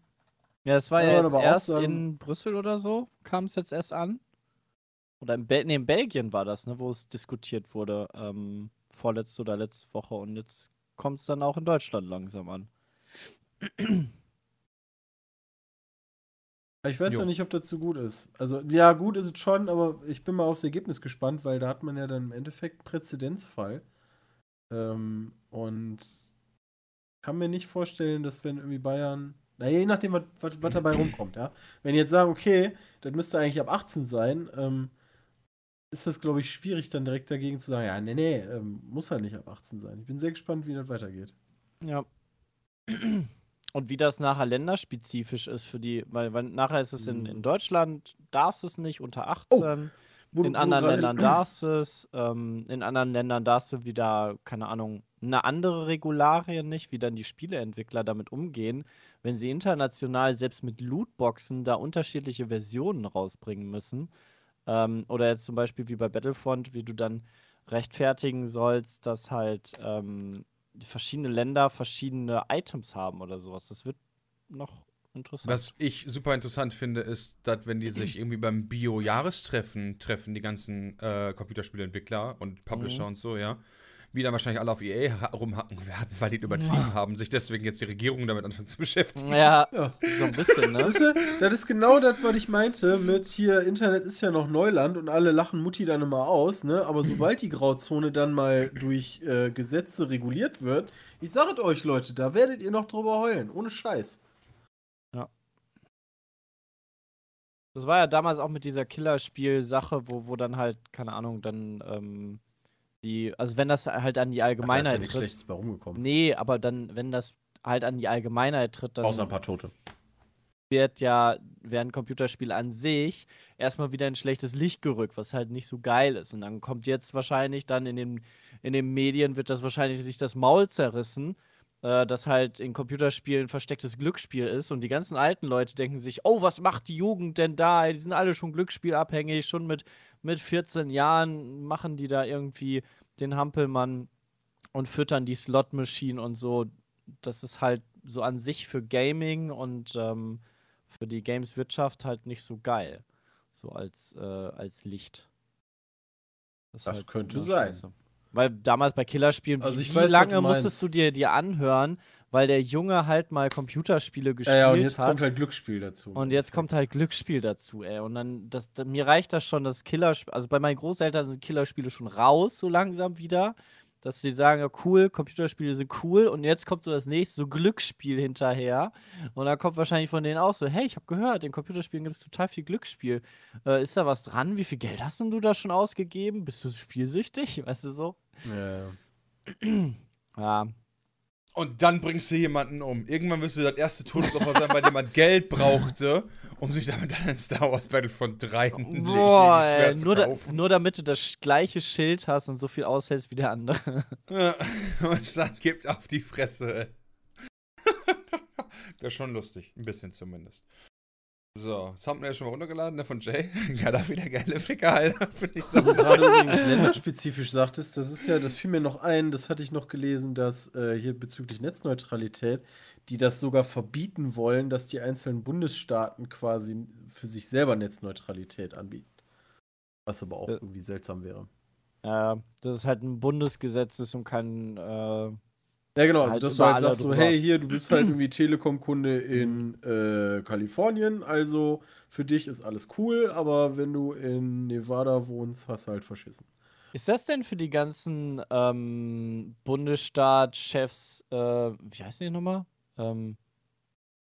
Ja, es war Ja, ja aber jetzt erst sagen- in Brüssel oder so, kam es jetzt erst an. Oder in, Bel nee, in Belgien war das, ne, wo es diskutiert wurde, ähm, vorletzte oder letzte Woche. Und jetzt kommt es dann auch in Deutschland langsam an. Ich weiß Jo. ja nicht, ob das so gut ist. Also, ja, gut ist es schon, aber ich bin mal aufs Ergebnis gespannt, weil da hat man ja dann im Endeffekt einen Präzedenzfall. Ähm, und kann mir nicht vorstellen, dass wenn irgendwie Bayern, na je nachdem, was, was, was dabei rumkommt, ja. Wenn jetzt sagen, okay, das müsste eigentlich ab 18 sein, ähm, ist das, glaube ich, schwierig, dann direkt dagegen zu sagen, ja, nee, nee, ähm, muss halt nicht ab 18 sein. Ich bin sehr gespannt, wie das weitergeht. Ja. Und wie das nachher länderspezifisch ist für die, weil, weil nachher ist es in, in Deutschland, darfst es nicht unter 18. Wo in wo anderen Ländern darfst du es, ähm, in anderen Ländern darfst du wieder, keine Ahnung, eine andere Regularie nicht, wie dann die Spieleentwickler damit umgehen, wenn sie international selbst mit Lootboxen da unterschiedliche Versionen rausbringen müssen. Ähm, oder jetzt zum Beispiel wie bei Battlefront, wie du dann rechtfertigen sollst, dass halt ähm, verschiedene Länder verschiedene Items haben oder sowas. Das wird noch interessant. Was ich super interessant finde, ist, dass wenn die sich irgendwie beim Bio-Jahrestreffen treffen, die ganzen äh, Computerspieleentwickler und Publisher Mhm. und so, ja, wie dann wahrscheinlich alle auf EA ha- rumhacken werden, weil die übertrieben haben, sich deswegen jetzt die Regierung damit anfangen zu beschäftigen. ja, Ja. so ein bisschen, ne? Weißt du, das ist genau das, was ich meinte mit hier, Internet ist ja noch Neuland und alle lachen Mutti dann immer aus, ne? Aber sobald die Grauzone dann mal durch äh, Gesetze reguliert wird, ich sage es euch, Leute, da werdet ihr noch drüber heulen. Ohne Scheiß. Das war ja damals auch mit dieser Killerspiel-Sache, wo, wo dann halt, keine Ahnung, dann ähm, die, also wenn das halt an die Allgemeinheit tritt. bei rumgekommen. Nee, aber dann, wenn das halt an die Allgemeinheit tritt, dann Außer ein paar Tote. wird ja, werden Computerspiele an sich erstmal wieder in schlechtes Licht gerückt, was halt nicht so geil ist. Und dann kommt jetzt wahrscheinlich dann in den, in den Medien wird das wahrscheinlich sich das Maul zerrissen, äh, dass halt in Computerspielen verstecktes Glücksspiel ist und die ganzen alten Leute denken sich, oh, was macht die Jugend denn da? Die sind alle schon glücksspielabhängig, schon mit, mit 14 Jahren machen die da irgendwie den Hampelmann und füttern die Slot-Maschinen und so. Das ist halt so an sich für Gaming und ähm, für die Games-Wirtschaft halt nicht so geil. So als, äh, als Licht. ist Das halt könnte sein. scheiße. Weil damals bei Killerspielen, Also wie, weiß, lange musstest du dir, dir anhören, weil der Junge halt mal Computerspiele gespielt Ja, ja, und jetzt hat. kommt halt Glücksspiel dazu. Und jetzt kommt halt Glücksspiel dazu, ey. Und dann, das, da- mir reicht das schon, dass Killerspiele, also bei meinen Großeltern sind Killerspiele schon raus, so langsam wieder. Dass sie sagen, ja, cool, Computerspiele sind cool. Und jetzt kommt so das nächste, so Glücksspiel hinterher. Und dann kommt wahrscheinlich von denen auch so, hey, ich habe gehört, in Computerspielen gibt es total viel Glücksspiel. Äh, ist da was dran? Wie viel Geld hast denn du da schon ausgegeben? Bist du spielsüchtig? Weißt du so? Ja, ja. Und dann bringst du jemanden um. Irgendwann wirst du das erste Todesopfer sein, weil jemand Geld brauchte, um sich damit dann ein Star Wars Battlefront 3 ein Boah, ey, zu nur, da, nur damit du das gleiche Schild hast und so viel aushältst wie der andere. Ja, Und dann gibt auf die Fresse. Wäre schon lustig. Ein bisschen zumindest. So, Thumbnail schon mal runtergeladen, ne, von Jay. Ja, da wieder geile Ficker, Alter. Finde ich so. Du gerade übrigens länderspezifisch sagtest, das ist ja, das fiel mir noch ein, das hatte ich noch gelesen, dass äh, hier bezüglich Netzneutralität, die das sogar verbieten wollen, dass die einzelnen Bundesstaaten quasi für sich selber Netzneutralität anbieten. Was aber auch Äh. irgendwie seltsam wäre. äh, das ist halt ein Bundesgesetz ist und kein. Äh, Ja, genau, also Halt dass du halt sagst, so, hey, hier, du bist halt irgendwie Telekom-Kunde in äh, Kalifornien, also für dich ist alles cool, aber wenn du in Nevada wohnst, hast du halt verschissen. ist das denn für die ganzen ähm, Bundesstaatschefs, äh, wie heißen die nochmal? Ähm,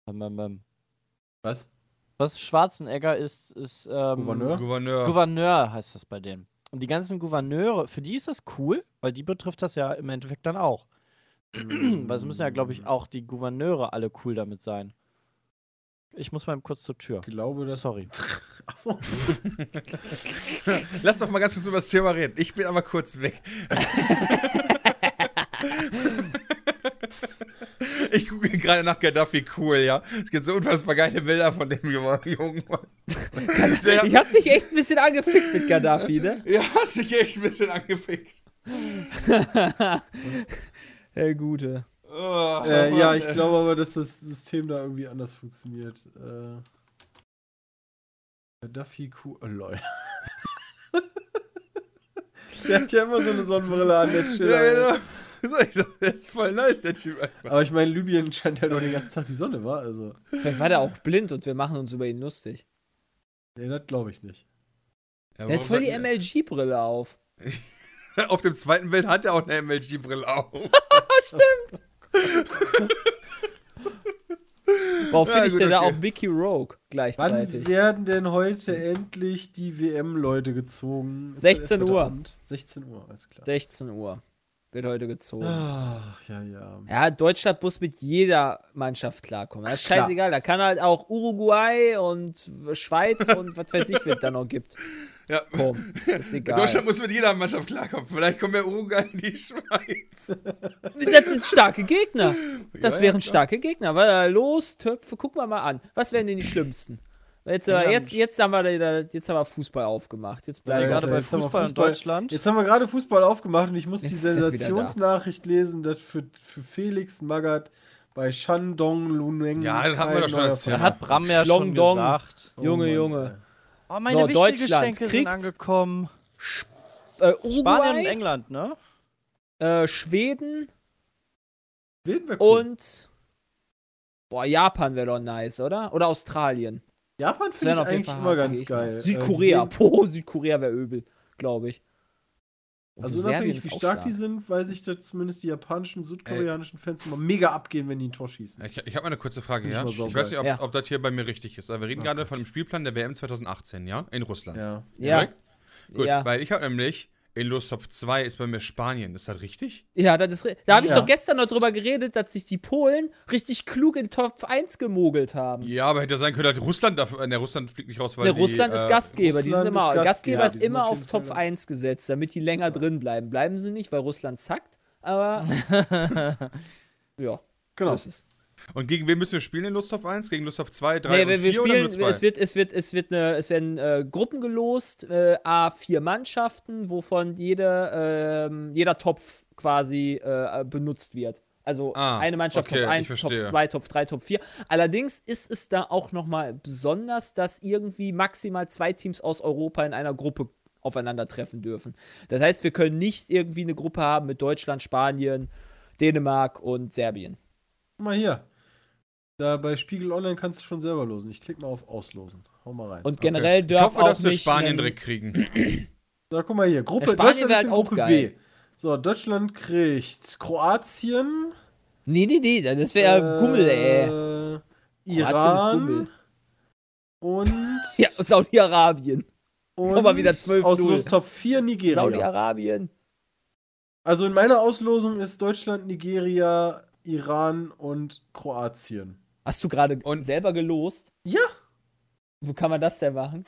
ähm, ähm, ähm, Was? was Schwarzenegger ist, ist ähm, Gouverneur? Gouverneur. Gouverneur heißt das bei denen. Und die ganzen Gouverneure, für die ist das cool, weil die betrifft das ja im Endeffekt dann auch. weil es müssen ja, glaube ich, auch die Gouverneure alle cool damit sein. Ich muss mal kurz zur Tür. Ich glaube, dass. Sorry. Achso. Lass doch mal ganz kurz über das Thema reden. Ich bin aber kurz weg. ich gucke gerade nach Gaddafi cool, ja. Es gibt so unfassbar geile Bilder von dem Jungen. Der, Ich hab dich echt ein bisschen angefickt mit Gaddafi, ne? ja, hat sich echt ein bisschen angefickt. Herr Gute. Oh, Äh, Mann, ja, ich ey. glaube aber, dass das System da irgendwie anders funktioniert. Äh, Gaddafi Q. Oh, lol. der hat ja immer so eine Sonnenbrille an, der Chill. Ja, genau. Der ist voll nice, der Typ. einfach. Aber ich meine, Libyen scheint halt auch den ganzen Tag die Sonne, war also. Vielleicht war der auch blind und wir machen uns über ihn lustig. Nee, das glaube ich nicht. Ja, Der hat voll die MLG-Brille auf. Auf dem zweiten Bild hat er auch eine MLG-Brille auf. Warum Ja, finde ich gut, denn da okay. auch Mickey Rogue Wann gleichzeitig? werden denn heute endlich die WM-Leute gezogen? Ist 16 das erst heute Uhr. Abend? 16 Uhr, alles klar. 16 Uhr wird heute gezogen. Ach, ja, ja. Ja, Deutschland muss mit jeder Mannschaft klarkommen. Das ist Klar. scheißegal. Da kann halt auch Uruguay und Schweiz und was weiß ich, was da noch gibt. Ja. Komm, ist egal. Deutschland muss mit jeder Mannschaft klarkommen. Vielleicht kommen ja Uruguay in die Schweiz. Das sind starke Gegner. Das Ja, ja, wären klar. starke Gegner. Weil los, Töpfe, gucken wir mal an. Was wären denn die schlimmsten? Jetzt, äh, England. jetzt, jetzt, haben wir, jetzt haben wir Fußball aufgemacht. Jetzt Ja, bleiben wir gerade bei wir Fußball in Deutschland. Jetzt haben wir gerade Fußball aufgemacht und ich muss Jetzt die wieder da. Sensationsnachricht lesen, dass für, für Felix Magath bei Shandong Luneng. Ja, das hatten wir doch schon als Da Ja. hat Bram ja schon Schlongdong. gesagt. Junge, Junge. Oh, meine So, Deutschland kriegt- sind angekommen. Äh, Spanien und England, ne? äh, Schweden wär cool. und. Boah, Japan wäre doch nice, oder? Oder Australien. Japan finde ich eigentlich immer ganz geil. Südkorea. die Boah, Südkorea wäre übel, glaube ich. Also unabhängig, wie auch stark die sind, weiß ich, dass zumindest die japanischen, südkoreanischen Fans immer mega abgehen, wenn die ein Tor schießen. Ich, ich habe eine kurze Frage, ich ja? Ich, saugeil. weiß nicht, ob, Ja. ob das hier bei mir richtig ist. Aber wir reden Oh gerade Gott. von dem Spielplan der WM 2018, ja? In Russland. Ja. Ja, Korrekt? Gut, ja. weil ich habe nämlich in Lostopf 2 ist bei mir Spanien. Ist das richtig? ja, das ist. Da habe ich Ja. doch gestern noch drüber geredet, dass sich die Polen richtig klug in Top 1 gemogelt haben. Ja, aber hätte ja sein können, dass Russland dafür. Ne, Russland fliegt nicht raus, weil die, Russland ist äh, Gastgeber, die sind Russland immer. ist Gastgeber, die ist sind immer auf auf jeden Top Fall- 1 gesetzt, damit die länger drin bleiben. Bleiben sie nicht, weil Russland zackt, aber. ja, Genau. so ist es. Und gegen wen müssen wir spielen in Lostopf 1? Gegen Lostopf 2, 3 Nee, und wir, 4 wir oder spielen, nur 2? es wird, es wird, es wird eine, es werden äh, Gruppen gelost, äh, A, vier Mannschaften, wovon jede, ähm, jeder Topf quasi äh, benutzt wird. Also Ah, eine Mannschaft okay, Top ich 1, Top verstehe. 2, Top 3, Top 4. Allerdings ist es da auch nochmal besonders, dass irgendwie maximal zwei Teams aus Europa in einer Gruppe aufeinandertreffen dürfen. Das heißt, wir können nicht irgendwie eine Gruppe haben mit Deutschland, Spanien, Dänemark und Serbien. Guck mal hier. Da bei Spiegel Online kannst du schon selber losen. Ich klicke mal auf Auslosen. Hau mal rein. Und generell Ich darf hoffe, auch dass wir nicht Spanien direkt kriegen. So, guck mal hier. Gruppe Ja, Spanien Deutschland ist in auch Gruppe geil. B. So, Deutschland kriegt Kroatien. Nee, nee, nee, das wäre ja Gummel, ey. äh, ist Iran. Gummel. Und, Ja, und Saudi-Arabien. und Nochmal wieder 12-0. Auslos Top 4 Nigeria. Saudi-Arabien. Also in meiner Auslosung ist Deutschland, Nigeria, Iran und Kroatien. Hast du gerade Und- selber gelost? Ja. Wo kann man das denn machen?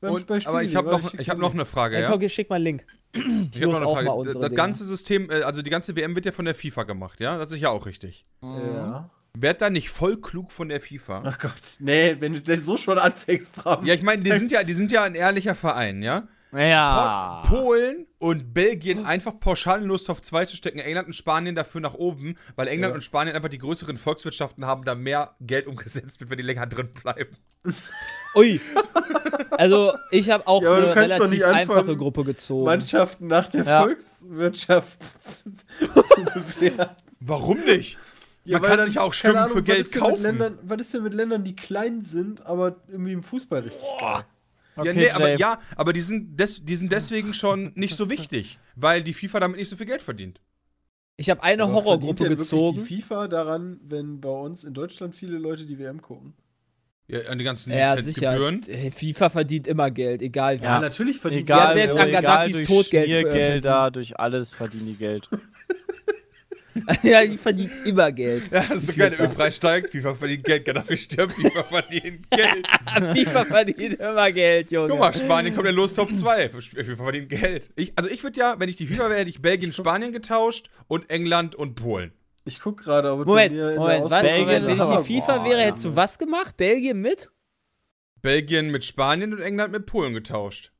Und, bei aber ich habe noch, ich hab noch eine Frage, Ja. ja. Komm, schick mal einen Link. Ich Ich habe noch eine Frage. mal Das, unsere das Dinger. ganze System, äh, also die ganze WM wird ja von der FIFA gemacht, ja? Das ist ja auch richtig. Ja. Werd da nicht voll klug von der FIFA? Ach Gott. Nee, wenn du das so schon anfängst, Bram. Ja, ich meine, die sind ja, die sind ja ein ehrlicher Verein, ja? Ja. Po- Polen und Belgien einfach pauschal in Lust auf zwei zu stecken, England und Spanien dafür nach oben, weil England Ja. und Spanien einfach die größeren Volkswirtschaften haben, da mehr Geld umgesetzt wird, wenn die länger drin bleiben. Ui. Also, ich habe auch Ja, eine relativ einfache Gruppe gezogen. Mannschaften nach der Ja. Volkswirtschaft zu bewerten. Warum nicht? Man kann dann, sich auch Stimmen Ahnung, für Geld kaufen. Ländern, was ist denn mit Ländern, die klein sind, aber irgendwie im Fußball richtig geil? Ja, Okay, nee, aber ja, aber die sind, des, die sind deswegen schon nicht so wichtig, weil die FIFA damit nicht so viel Geld verdient. Ich habe eine Aber Horrorgruppe gezogen. die FIFA daran, wenn bei uns in Deutschland viele Leute die WM gucken? Ja, an die ganzen Ja, sicher. Lizenzgebühren. FIFA verdient immer Geld, egal wie. Ja, natürlich verdient Egal, Egal, selbst an Gaddafis durch Todgeld Schmiergelder, durch alles verdienen die Geld. ja, die verdient immer Geld. Ja, ist so geil, der Ölpreis steigt, FIFA verdient Geld, Gaddafi stirbt, FIFA verdient Geld. FIFA verdient immer Geld, Junge. Guck mal, Spanien kommt ja los auf 2. FIFA verdient Geld. Ich, also ich würde ja, wenn ich die FIFA wäre, hätte ich Belgien, Spanien getauscht und England und Polen. Ich guck gerade, aber Moment, bei mir in der Moment, warte, Auswahl- Belgien Moment, wenn ich die FIFA boah, wäre, hättest du was gemacht? Belgien mit? Belgien mit Spanien und England mit Polen getauscht.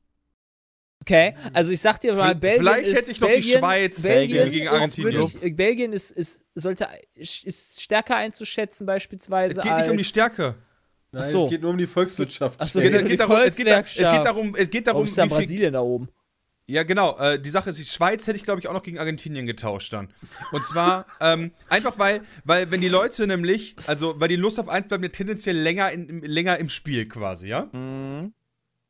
Okay, also ich sag dir mal, V- Belgien vielleicht ist, hätte ich noch die Belgien, Schweiz Belgien gegen ist Argentinien. Wirklich, äh, Belgien ist, ist, sollte, ist stärker einzuschätzen Es beispielsweise geht nicht um die Stärke. Nein, so. es geht nur um die Volkswirtschaft. Ach so, Es es geht, geht um es die geht darum, es geht, es geht Volkswirtschaft. darum, es geht Warum darum, ist da Brasilien da oben? Ja, genau. Äh, die Sache ist, die Schweiz hätte ich, glaube ich, auch noch gegen Argentinien getauscht dann. Und zwar ähm, einfach, weil, weil, wenn die Leute nämlich, also, weil die Lust auf eins bleiben ja tendenziell länger, in, im- länger im Spiel quasi, ja? Mhm.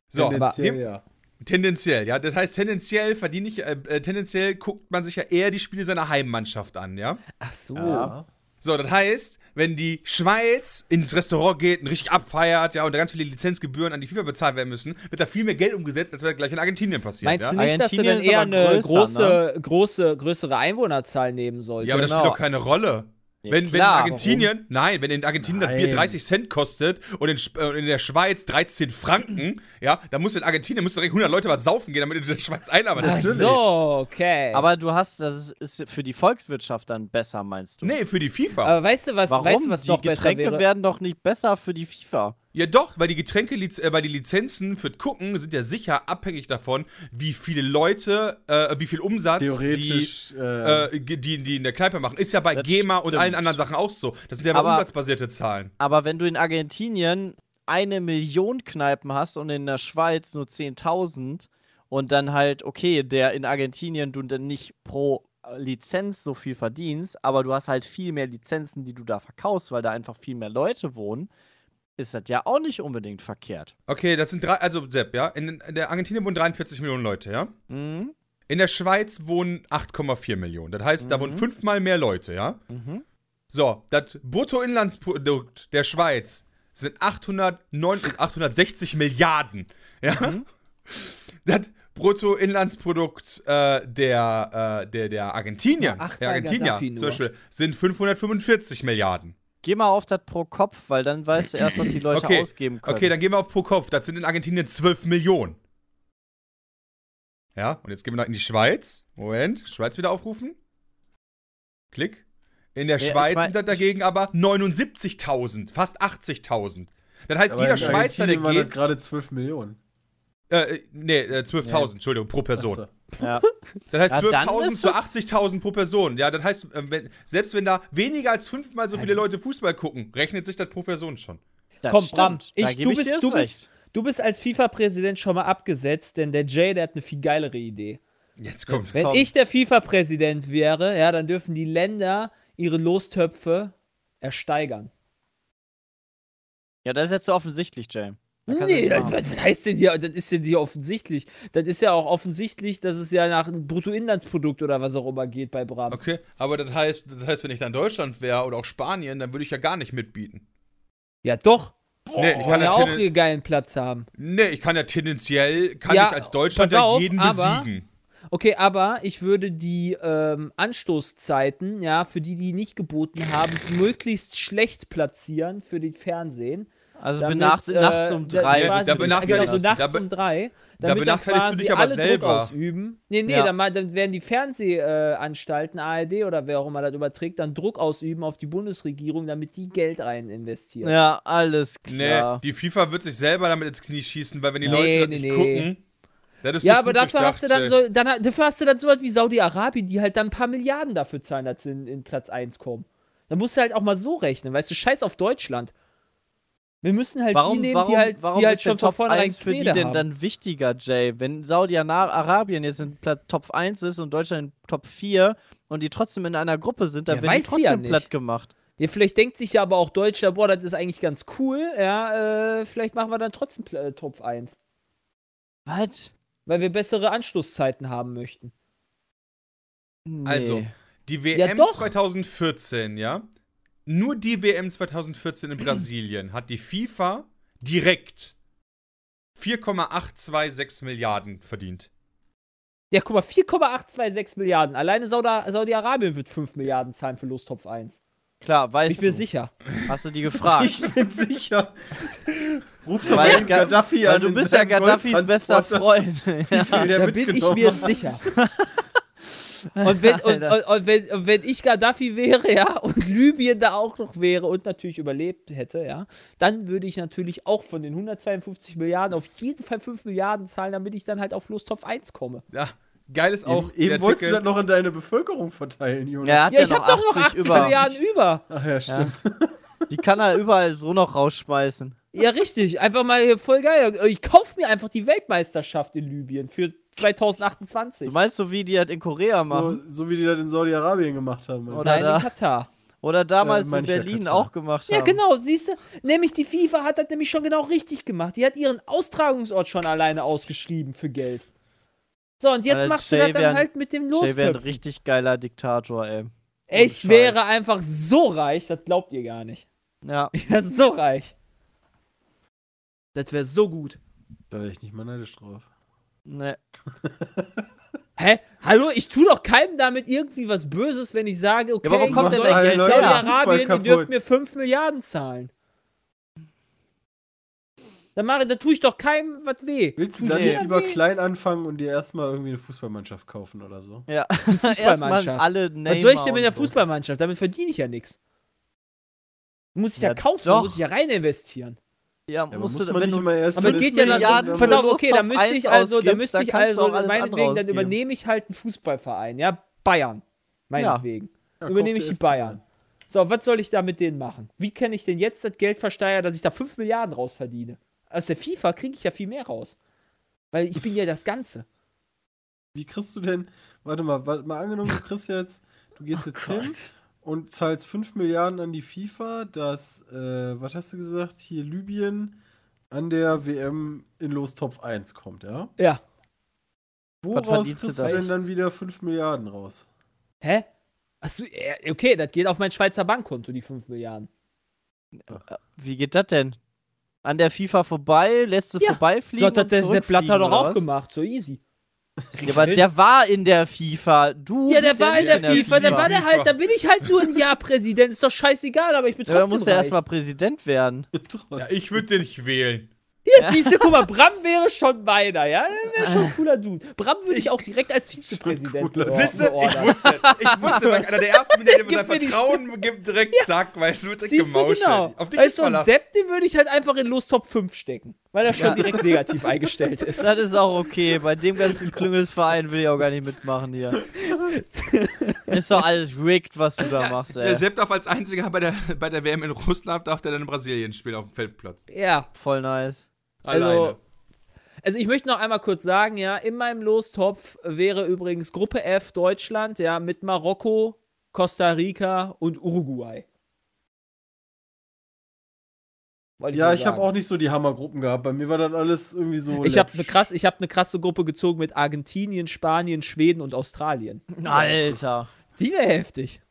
So, dem- ja. Tendenziell, ja. Das heißt, tendenziell verdiene ich, äh, äh, tendenziell guckt man sich ja eher die Spiele seiner Heimmannschaft an, ja? Ach so. Ja. So, das heißt, wenn die Schweiz ins Restaurant geht und richtig abfeiert, ja, und da ganz viele Lizenzgebühren an die FIFA bezahlt werden müssen, wird da viel mehr Geld umgesetzt, als wird gleich in Argentinien passiert, Meinst ja? du nicht, dass du Argentinien dann eher eine größer, große, große, größere Einwohnerzahl nehmen solltest? Ja, aber das Genau. spielt doch keine Rolle. Ja, wenn, wenn in klar, Argentinien, nein, wenn in Argentinien das Bier Nein. 30 Cent kostet und in, äh, in der Schweiz 13 Franken, ja, dann muss in Argentinien müssen direkt 100 Leute was saufen gehen, damit du in der Schweiz einarbeitest. Ach Natürlich. so, okay. Aber du hast, das ist für die Volkswirtschaft dann besser, meinst du? Nee, für die FIFA. Aber weißt du, was, Warum? weißt du, was die noch besser Getränke wäre? werden doch nicht besser für die FIFA. Ja, doch, weil die Getränke, äh, weil die Lizenzen für Gucken sind ja sicher abhängig davon, wie viele Leute, äh, wie viel Umsatz die, äh, äh, die, die in der Kneipe machen. Ist ja bei GEMA und stimmt. allen anderen Sachen auch so. Das sind ja aber, Aber- umsatzbasierte Zahlen. Aber wenn du in Argentinien eine Million Kneipen hast und in der Schweiz nur 10.000 und dann halt, okay, der in Argentinien du dann nicht pro äh, Lizenz so viel verdienst, aber du hast halt viel mehr Lizenzen, die du da verkaufst, weil da einfach viel mehr Leute wohnen, ist das ja auch nicht unbedingt verkehrt. Okay, das sind drei, also Sepp, ja, in, in der Argentinien wohnen 43 Millionen Leute, ja? Mhm. In der Schweiz wohnen 8,4 Millionen. Das heißt, da wohnen fünfmal mehr Leute, ja? Mhm. So, das Bruttoinlandsprodukt der Schweiz sind 809, 860 Milliarden, ja? Das Bruttoinlandsprodukt äh, der, äh, der, der Argentinier, acht der Argentinier zum. Beispiel, sind 545 Milliarden. Geh mal auf das pro Kopf, weil dann weißt du erst, was die Leute Okay, ausgeben können. Okay, dann gehen wir auf pro Kopf. Das sind in Argentinien 12 Millionen. Ja, und jetzt gehen wir noch in die Schweiz. Moment, Schweiz wieder aufrufen. Klick. In der Ja, ich Schweiz mein- sind das dagegen aber 79.000, fast 80.000. Das heißt, aber jeder in Schweizer, der geht. gerade 12 Millionen. Äh, nee, äh, 12.000, Entschuldigung, pro Person. Achso. Ja. Das heißt Ja, dann 12.000 ist zu das- 80.000 pro Person. Ja, das heißt, äh, wenn, selbst wenn da weniger als fünfmal so viele Leute Fußball gucken, rechnet sich das pro Person schon. Das Komm, Bram, ich, da du, ich bist, du, jetzt bist, du bist als FIFA-Präsident schon mal abgesetzt, denn der Jay, der hat eine viel geilere Idee. Jetzt kommt's. Wenn Kommt's. ich der FIFA-Präsident wäre, ja, dann dürfen die Länder ihre Lostöpfe ersteigern. Ja, das ist jetzt so offensichtlich, Jay. Nee, was heißt denn hier, das ist denn hier offensichtlich. Das ist ja auch offensichtlich, dass es ja nach einem Bruttoinlandsprodukt oder was auch immer geht bei Bram. Okay, aber das heißt, das heißt, wenn ich dann Deutschland wäre oder auch Spanien, dann würde ich ja gar nicht mitbieten. Ja, doch. nee, Die ich kann ja auch ihren geilen Platz haben. nee, ich kann ja tendenziell, kann Ja, ich als Deutschland auf, ja jeden aber- besiegen. Okay, aber ich würde die ähm, Anstoßzeiten, ja, für die, die nicht geboten haben, möglichst schlecht platzieren für den Fernsehen. Also Damit, nachts, äh, nachts um da- drei. Quasi- da benachteiligst- genau, so nachts da um drei. da dann benachteiligst du dich aber alle Druck selber. ausüben. Nee, nee, Ja. dann, dann werden die Fernsehanstalten, ARD oder wer auch immer das überträgt, dann Druck ausüben auf die Bundesregierung, damit die Geld rein investieren. ja, alles Nee, klar. die FIFA wird sich selber damit ins Knie schießen, weil wenn die Nee, Leute das nee, nicht nee. gucken, das ist Ja, nicht aber gut dafür hast, du dann so, dann, dafür hast du dann sowas wie Saudi-Arabien, die halt dann ein paar Milliarden dafür zahlen, dass sie in, in Platz 1 kommen. Da musst du halt auch mal so rechnen, weißt du, scheiß auf Deutschland. Wir müssen halt Warum, die nehmen, warum, die halt, warum die halt schon von Top vornherein 1 für die Knete denn haben. dann wichtiger, Jay? Wenn Saudi-Arabien jetzt in Pla- Top 1 ist und Deutschland in Top 4 und die trotzdem in einer Gruppe sind, dann Ja, werden die ja trotzdem nicht. platt gemacht. Ja, vielleicht denkt sich ja aber auch Deutschland, boah, das ist eigentlich ganz cool, ja, äh, vielleicht machen wir dann trotzdem äh, Top 1, Was? weil wir bessere Anschlusszeiten haben möchten. Nee. Also, Die WM Ja, doch. 2014, ja? Nur die WM 2014 in Brasilien hat die FIFA direkt 4,826 Milliarden verdient. Ja, guck mal, 4,826 Milliarden. Alleine Saudi- Saudi-Arabien wird 5 Milliarden zahlen für Lostopf 1. Klar, Bin weißt ich mir du. sicher. Hast du die gefragt? Ich bin sicher. Ruf doch mal Ga- Gaddafi an. du bist ja Gaddafis bester Freund. wie viel der Da bin ich mir sicher. Und wenn, und, und, und, wenn, und wenn ich Gaddafi wäre, ja, und Libyen da auch noch wäre und natürlich überlebt hätte, ja, dann würde ich natürlich auch von den 152 Milliarden auf jeden Fall 5 Milliarden zahlen, damit ich dann halt auf Lostopf 1 komme. Ja, geil ist auch. Eben, eben wolltest du das noch in deine Bevölkerung verteilen, Jonas. Ja, ja, ich habe doch noch 80 über. Milliarden über. Ach ja, stimmt. Die kann er überall so noch rausschmeißen. Ja, richtig. Einfach mal hier voll geil. Ich kaufe mir einfach die Weltmeisterschaft in Libyen für 2028. Du meinst so, wie die das in Korea So, machen? so wie die das in Saudi-Arabien gemacht haben. du? Oder Nein, da- in Katar. Oder damals Äh, mein in ja Berlin Katar. auch gemacht Ja, haben. genau, siehst du? Nämlich die FIFA hat das nämlich schon genau richtig gemacht. Die hat ihren Austragungsort schon alleine ausgeschrieben für Geld. So, und jetzt Alter, machst du Jay das dann wär ein- halt mit dem Jay wäre ein richtig geiler Diktator, ey. Ich Scheiß. wäre einfach so reich, das glaubt ihr gar nicht. Ja. Ich wäre so reich. Das wäre so gut. Da wäre ich nicht mal neidisch drauf. Ne. Hä? Hallo, ich tue doch keinem damit irgendwie was Böses, wenn ich sage, okay, aber wo kommt denn Saudi- das Geld? Saudi-Arabien, ihr dürft mir 5 Milliarden zahlen. Da, mache, da tue ich doch keinem was weh. Willst du dann mir nicht lieber klein anfangen und dir erstmal irgendwie eine Fußballmannschaft kaufen oder so? Ja. Fußballmannschaft. alle Neymar Was soll ich denn mit der so. Fußballmannschaft? Damit verdiene ich ja nichts. Muss ich ja, Ja, kaufen, doch. muss ich ja rein investieren. Ja, Ja, musst muss du, wenn nicht du, immer erst Aber geht ja dann, Milliarden pass auf, okay, dann müsste 1 ich also, ausgibst, müsste ich also, meinetwegen, dann übernehme ich halt einen Fußballverein, ja, Bayern, meinetwegen. Ja, übernehme kauf ich die Bayern. So, was soll ich da mit denen machen? Wie kann ich denn jetzt das Geld versteuern, dass ich da 5 Milliarden raus verdiene? Aus der FIFA kriege ich ja viel mehr raus. Weil ich bin ja das Ganze. Wie kriegst du denn, warte mal, warte mal angenommen, du kriegst jetzt, du gehst Oh jetzt hin und zahlst 5 Milliarden an die FIFA, dass, äh, was hast du gesagt, hier Libyen an der WM in Lostopf 1 kommt, ja? Ja. Woraus kriegst du da? denn dann wieder 5 Milliarden raus? Hä? Achso, äh, okay, das geht auf mein Schweizer Bankkonto, die 5 Milliarden. wie geht das denn? An der FIFA vorbei, lässt du Ja. vorbeifliegen So hat das der Sepp Blatter doch auch gemacht, so easy. Ja, aber der war in der FIFA. Du Ja, der bist war in nicht der FIFA, da war der FIFA. halt, da bin ich halt nur ein Jahr Präsident, ist doch scheißegal, aber ich bin Ja, da trotzdem muss er erstmal Präsident werden. Ja, ich würde den nicht wählen. Hier, siehst du, guck mal, Bram wäre schon meiner, ja? Der wäre schon ein cooler Dude. Bram würde ich auch direkt als Vizepräsident beor- Siehst du, ich wusste, ich wusste, weil einer der ersten, der mir sein Vertrauen gibt, direkt zack, weißt du, direkt Siehst du, gemauschelt. genau. Auf dich weißt ist du. Sepp, den würde ich halt einfach in Los Top 5 stecken, weil er schon direkt negativ eingestellt ist. Das ist auch okay. Bei dem ganzen Klüngelsverein will ich auch gar nicht mitmachen hier. ist doch alles rigged, was du da machst, ey. Der Sepp darf als einziger bei der, bei der WM in Russland, darf der dann in Brasilien spielen auf dem Feldplatz. Ja, Voll nice. Also, Alleine. also ich möchte noch einmal kurz sagen, ja, in meinem Lostopf wäre übrigens Gruppe F Deutschland, ja, mit Marokko, Costa Rica und Uruguay. Wollte Ja, ich habe auch nicht so die Hammergruppen gehabt. Bei mir war dann alles irgendwie so. Ich habe eine krass, ich habe eine krasse Gruppe gezogen mit Argentinien, Spanien, Schweden und Australien. Alter. Die wäre heftig.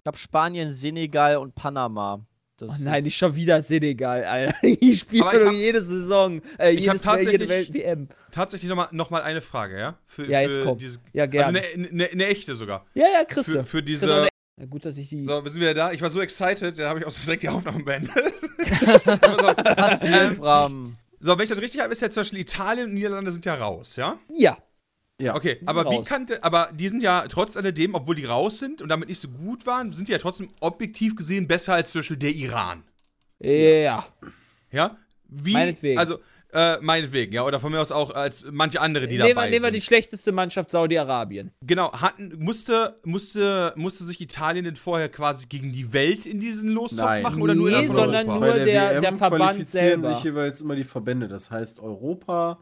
Ich hab Spanien, Senegal und Panama. Das Oh nein, nicht schon wieder Senegal, Alter. Ich spiele ich doch hab- jede Saison, äh, Ich hab jedes, jede tatsächlich- Welt-WM. Tatsächlich nochmal noch mal eine Frage, ja? Für, Ja, jetzt für komm. Diese, Ja, also gerne. eine, eine, eine echte sogar. ja, ja, Chris. Für, für diese. Ja, gut, dass ich die. So, wir sind wieder da. Ich war so excited, da habe ich auch direkt die Aufnahmen beendet. Hast du den Bram? so, wenn ich das richtig habe, ist ja zum Beispiel Italien und Niederlande sind ja raus, ja? Ja. Ja. Okay, aber wie raus. kannte, aber die sind ja trotz alledem, obwohl die raus sind und damit nicht so gut waren, sind die ja trotzdem objektiv gesehen besser als zum Beispiel der Iran. Ja. Ja? Wie, Meinetwegen. Also, äh, meinetwegen, ja, oder von mir aus auch als manche andere, die Nehmen wir, dabei nehmen wir sind. die schlechteste Mannschaft Saudi-Arabien. Genau, hatten, musste, musste, musste sich Italien denn vorher quasi gegen die Welt in diesen Lostopf Nein. machen oder nur Nee, von sondern Europa? nur- Bei der- WM der Verband qualifizieren selber. sich jeweils immer die Verbände. Das heißt Europa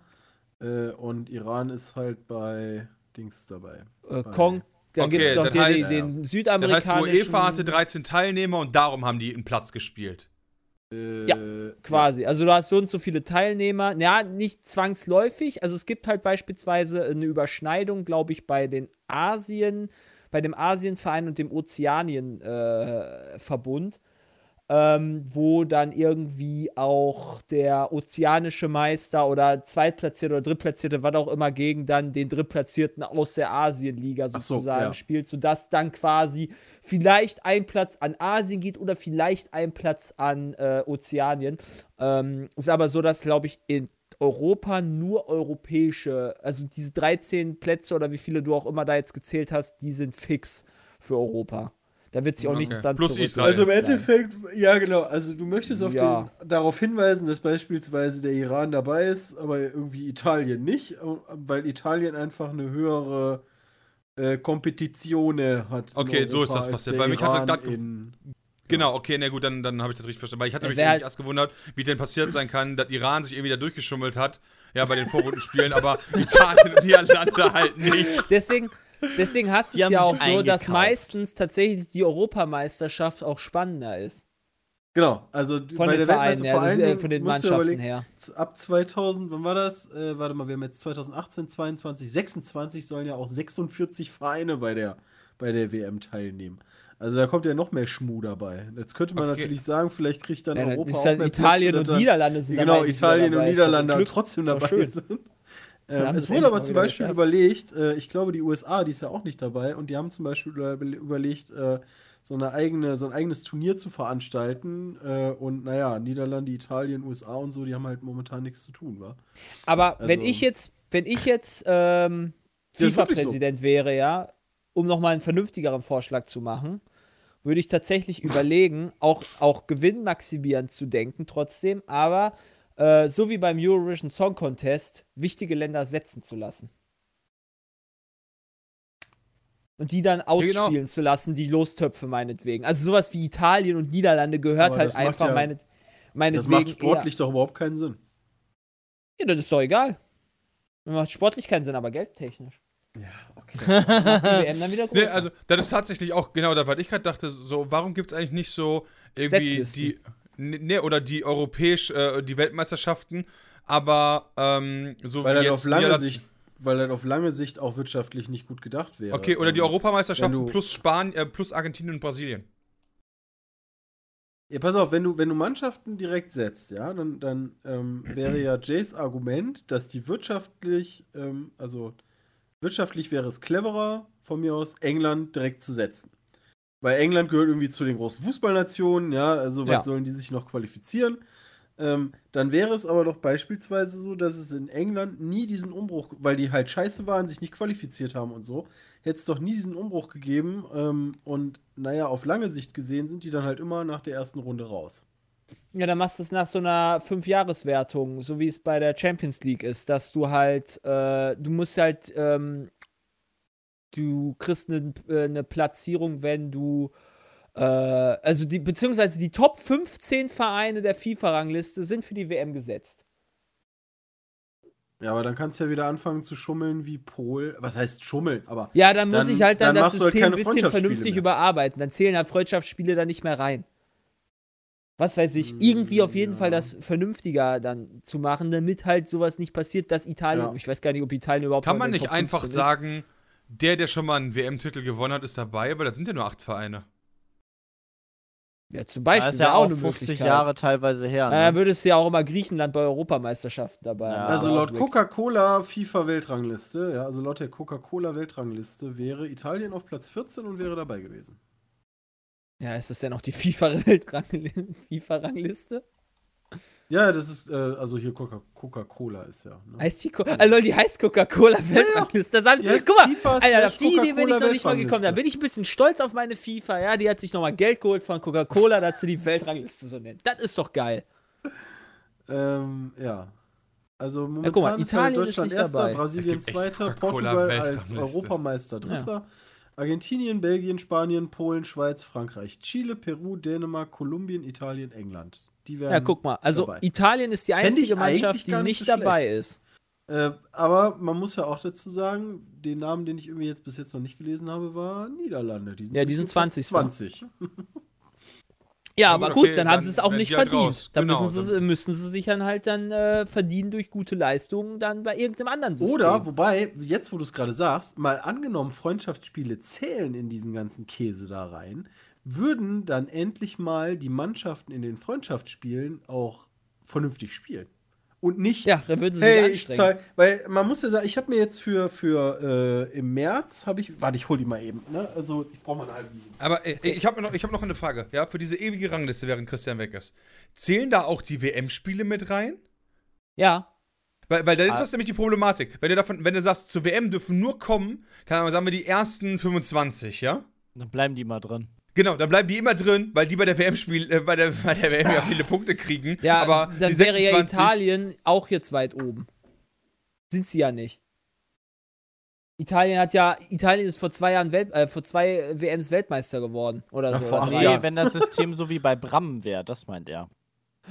äh, und Iran ist halt bei Dings dabei. Äh, Bei- Kong, da Okay, gibt es doch das den, heißt- den Das heißt, südamerikanischen. UEFA hatte 13 Teilnehmer und darum haben die einen Platz gespielt. Äh, Ja, Quasi. Also du hast so und so viele Teilnehmer. Ja, nicht zwangsläufig. Also es gibt halt beispielsweise eine Überschneidung, glaube ich, bei den Asien, bei dem Asienverein und dem Ozeanien-Verbund. Äh, ähm, wo dann irgendwie auch der ozeanische Meister oder Zweitplatzierte oder Drittplatzierte, was auch immer, gegen dann den Drittplatzierten aus der Asienliga Ach so, sozusagen ja. spielt, sodass dann quasi vielleicht ein Platz an Asien geht oder vielleicht ein Platz an äh, Ozeanien. Ähm, ist aber so, dass, glaube ich, in Europa nur europäische, also diese 13 Plätze oder wie viele du auch immer da jetzt gezählt hast, die sind fix für Europa. Da wird sich auch Okay. nichts dann Plus Israel. Also im sein. Endeffekt, ja genau, also du möchtest auf Ja. den, darauf hinweisen, dass beispielsweise der Iran dabei ist, aber irgendwie Italien nicht, weil Italien einfach eine höhere äh, Kompetizione hat. Okay, so ist das passiert. Weil mich hatte Iran grad ge- in- Genau, okay, na gut, dann, dann habe ich das richtig verstanden. Weil ich hatte Ja, mich irgendwie erst gewundert, wie denn passiert sein kann, dass Iran sich irgendwie da durchgeschummelt hat. Ja, bei den Vorrundenspielen, aber Italien und Niederlande halt nicht. Deswegen, deswegen hast du es ja auch so, dass meistens tatsächlich die Europameisterschaft auch spannender ist. Genau, also Von bei den der Vereinen her, vor allen Dingen von den Mannschaften überlegen, her. ab 2000, wann war das? Äh, warte mal, wir haben jetzt 2018, 22, 26 sollen ja auch 46 Vereine bei der, bei der WM teilnehmen. Also da kommt ja noch mehr Schmuh dabei. Jetzt könnte man Okay. natürlich sagen, vielleicht kriegt dann Ja, Europa ist auch dann mehr Italien Plätze, und Niederlande sind Genau, Italien und Niederlande Glück. trotzdem dabei schön. sind. Ähm, es wurde aber zum Beispiel überlegt, äh, ich glaube, die USA, die ist ja auch nicht dabei, und die haben zum Beispiel über, überlegt, äh, so, eine eigene, so ein eigenes Turnier zu veranstalten. Äh, und naja, Niederlande, Italien, USA und so, die haben halt momentan nichts zu tun, wa? Aber wenn Also- ich jetzt, wenn ich jetzt ähm, FIFA-Präsident wäre, ja, um nochmal einen vernünftigeren Vorschlag zu machen, würde ich tatsächlich überlegen, auch, auch gewinnmaximierend zu denken trotzdem, aber äh, so wie beim Eurovision Song Contest, wichtige Länder setzen zu lassen. Und die dann genau. ausspielen zu lassen, die Lostöpfe meinetwegen. Also sowas wie Italien und Niederlande gehört Aber halt das einfach ja- meine, Das meinetwegen macht sportlich doch überhaupt keinen Sinn. eher. Ja, das ist doch egal. Das macht sportlich keinen Sinn, aber geldtechnisch. Ja, okay. WM dann wieder Nee, also, das ist tatsächlich auch genau das, was ich gerade dachte. So, warum gibt es eigentlich nicht so irgendwie die. Nee, oder die europäisch, äh, die Weltmeisterschaften, aber ähm, so weil wie das jetzt auf lange Sicht, weil das auf lange Sicht auch wirtschaftlich nicht gut gedacht wäre. Okay, oder die Ähm, Europameisterschaften plus Spanien, äh, plus Argentinien und Brasilien. Ja, pass auf, wenn du, wenn du Mannschaften direkt setzt, ja, dann, dann ähm, wäre ja Jays Argument, dass die wirtschaftlich, ähm, also wirtschaftlich wäre es cleverer, von mir aus, England direkt zu setzen. Weil England gehört irgendwie zu den großen Fußballnationen, ja, also Ja. was sollen die sich noch qualifizieren? Ähm, dann wäre es aber doch beispielsweise so, dass es in England nie diesen Umbruch, weil die halt scheiße waren, sich nicht qualifiziert haben und so, hätte es doch nie diesen Umbruch gegeben. Ähm, und naja, auf lange Sicht gesehen sind die dann halt immer nach der ersten Runde raus. Ja, dann machst du es nach so einer Fünfjahreswertung, so wie es bei der Champions League ist, dass du halt, äh, du musst halt, ähm, du kriegst eine, äh, eine Platzierung, wenn du, äh, also die, beziehungsweise die Top 15 Vereine der FIFA-Rangliste sind für die WM gesetzt. Ja, aber dann kannst du ja wieder anfangen zu schummeln wie Pol. Was heißt schummeln? Aber Ja, dann muss Dann- ich halt dann, dann das halt System ein keine bisschen vernünftig mehr. überarbeiten. Dann zählen halt Freundschaftsspiele da nicht mehr rein. Was weiß ich, irgendwie auf jeden ja. Fall das vernünftiger dann zu machen, damit halt sowas nicht passiert, dass Italien, Ja. ich weiß gar nicht, ob Italien überhaupt Kann man nicht einfach 15 sagen, der, der schon mal einen WM-Titel gewonnen hat, ist dabei, weil das sind ja nur acht Vereine. Ja, zum Das Beispiel. ist ja auch eine 50 Möglichkeit. Jahre teilweise her. Na, dann Ne? würdest du ja auch immer Griechenland bei Europameisterschaften dabei Ja. haben. Also laut auch. Coca-Cola FIFA Weltrangliste, ja, also laut der Coca-Cola Weltrangliste wäre Italien auf Platz 14 und wäre dabei gewesen. Ja, ist das denn auch die FIFA-Weltrangliste? FIFA-Rangliste? Ja, das ist, äh, also hier Coca- Coca-Cola ist ja. Ne? Heißt die, Co ah, lol, die heißt Coca-Cola-Weltrangliste. Das haben- Die heißt Guck mal, FIFA Alter, auf die Idee bin ich noch nicht mal Coca-Cola gekommen. Da bin ich ein bisschen stolz auf meine FIFA. Ja, die hat sich nochmal Geld geholt von Coca-Cola, dass sie die Weltrangliste so nennt. Das ist doch geil. Ähm, ja. Also guck momentan mal, ist Italien halt ist Deutschland nicht erster, dabei. Brasilien zweiter, Coca-Cola Portugal als Weltrangliste. Europameister dritter, Argentinien, Belgien, Spanien, Polen, Schweiz, Frankreich, Chile, Peru, Dänemark, Kolumbien, Italien, England. Die werden Ja, guck mal. Also, dabei. Italien ist die einzige Mannschaft, die nicht so dabei ist. Äh, aber man muss ja auch dazu sagen, den Namen, den ich irgendwie jetzt bis jetzt noch nicht gelesen habe, war Niederlande. Die sind Ja, die sind auf Platz 20. 20. Ja, aber gut, gut, okay, dann haben dann sie es auch nicht halt verdient. raus. Dann Genau, müssen, sie, müssen sie sich dann halt dann äh, verdienen durch gute Leistungen dann bei irgendeinem anderen System. Oder, wobei, jetzt wo du es gerade sagst, mal angenommen, Freundschaftsspiele zählen in diesen ganzen Käse da rein, würden dann endlich mal die Mannschaften in den Freundschaftsspielen auch vernünftig spielen. Und nicht, Ja, dann würden sie hey, sich ich anstrengen. zahl, weil man muss ja sagen, ich habe mir jetzt für, für äh, im März, habe ich, warte, ich hol die mal eben, ne? Also, ich brauche mal eine halbe Minute. Aber äh, ich habe noch, ich hab noch eine Frage, ja, für diese ewige Rangliste, während Christian weg ist. Zählen da auch die WM-Spiele mit rein? Ja, Weil, weil dann ist Ah. das nämlich die Problematik. Wenn du davon, wenn du sagst, zur WM dürfen nur kommen, keine Ahnung, sagen wir die ersten 25, ja? Dann bleiben die mal drin. Genau, dann bleiben die immer drin, weil die bei der WM spiel, äh, bei, der, bei der WM ja viele Punkte kriegen. ja, aber dann die wäre ja 26 Italien auch jetzt weit oben. Sind sie ja nicht. Italien hat ja, Italien ist vor zwei Jahren Welt, äh, vor zwei WMs Weltmeister geworden oder Ja, so. vor. Nee, wenn das System so wie bei Bram wäre, das meint er.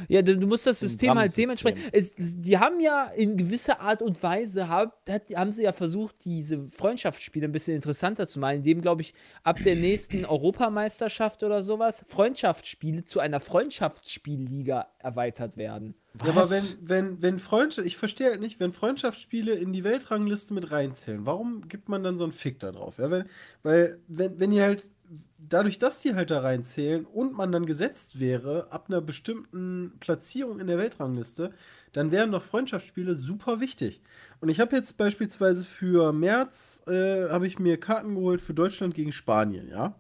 Ja, du, du musst das System halt dementsprechend. Es, die haben ja in gewisser Art und Weise, hab, hat, haben sie ja versucht, diese Freundschaftsspiele ein bisschen interessanter zu machen, indem, glaube ich, ab der nächsten Europameisterschaft oder sowas Freundschaftsspiele zu einer Freundschaftsspielliga erweitert werden. Ja, aber wenn, wenn, wenn Freundschaft, ich verstehe halt nicht, wenn Freundschaftsspiele in die Weltrangliste mit reinzählen, warum gibt man dann so einen Fick da drauf? Ja, wenn, weil, wenn, wenn die halt, dadurch, dass die halt da reinzählen und man dann gesetzt wäre, ab einer bestimmten Platzierung in der Weltrangliste, dann wären doch Freundschaftsspiele super wichtig. Und ich habe jetzt beispielsweise für März, äh, habe ich mir Karten geholt für Deutschland gegen Spanien, ja.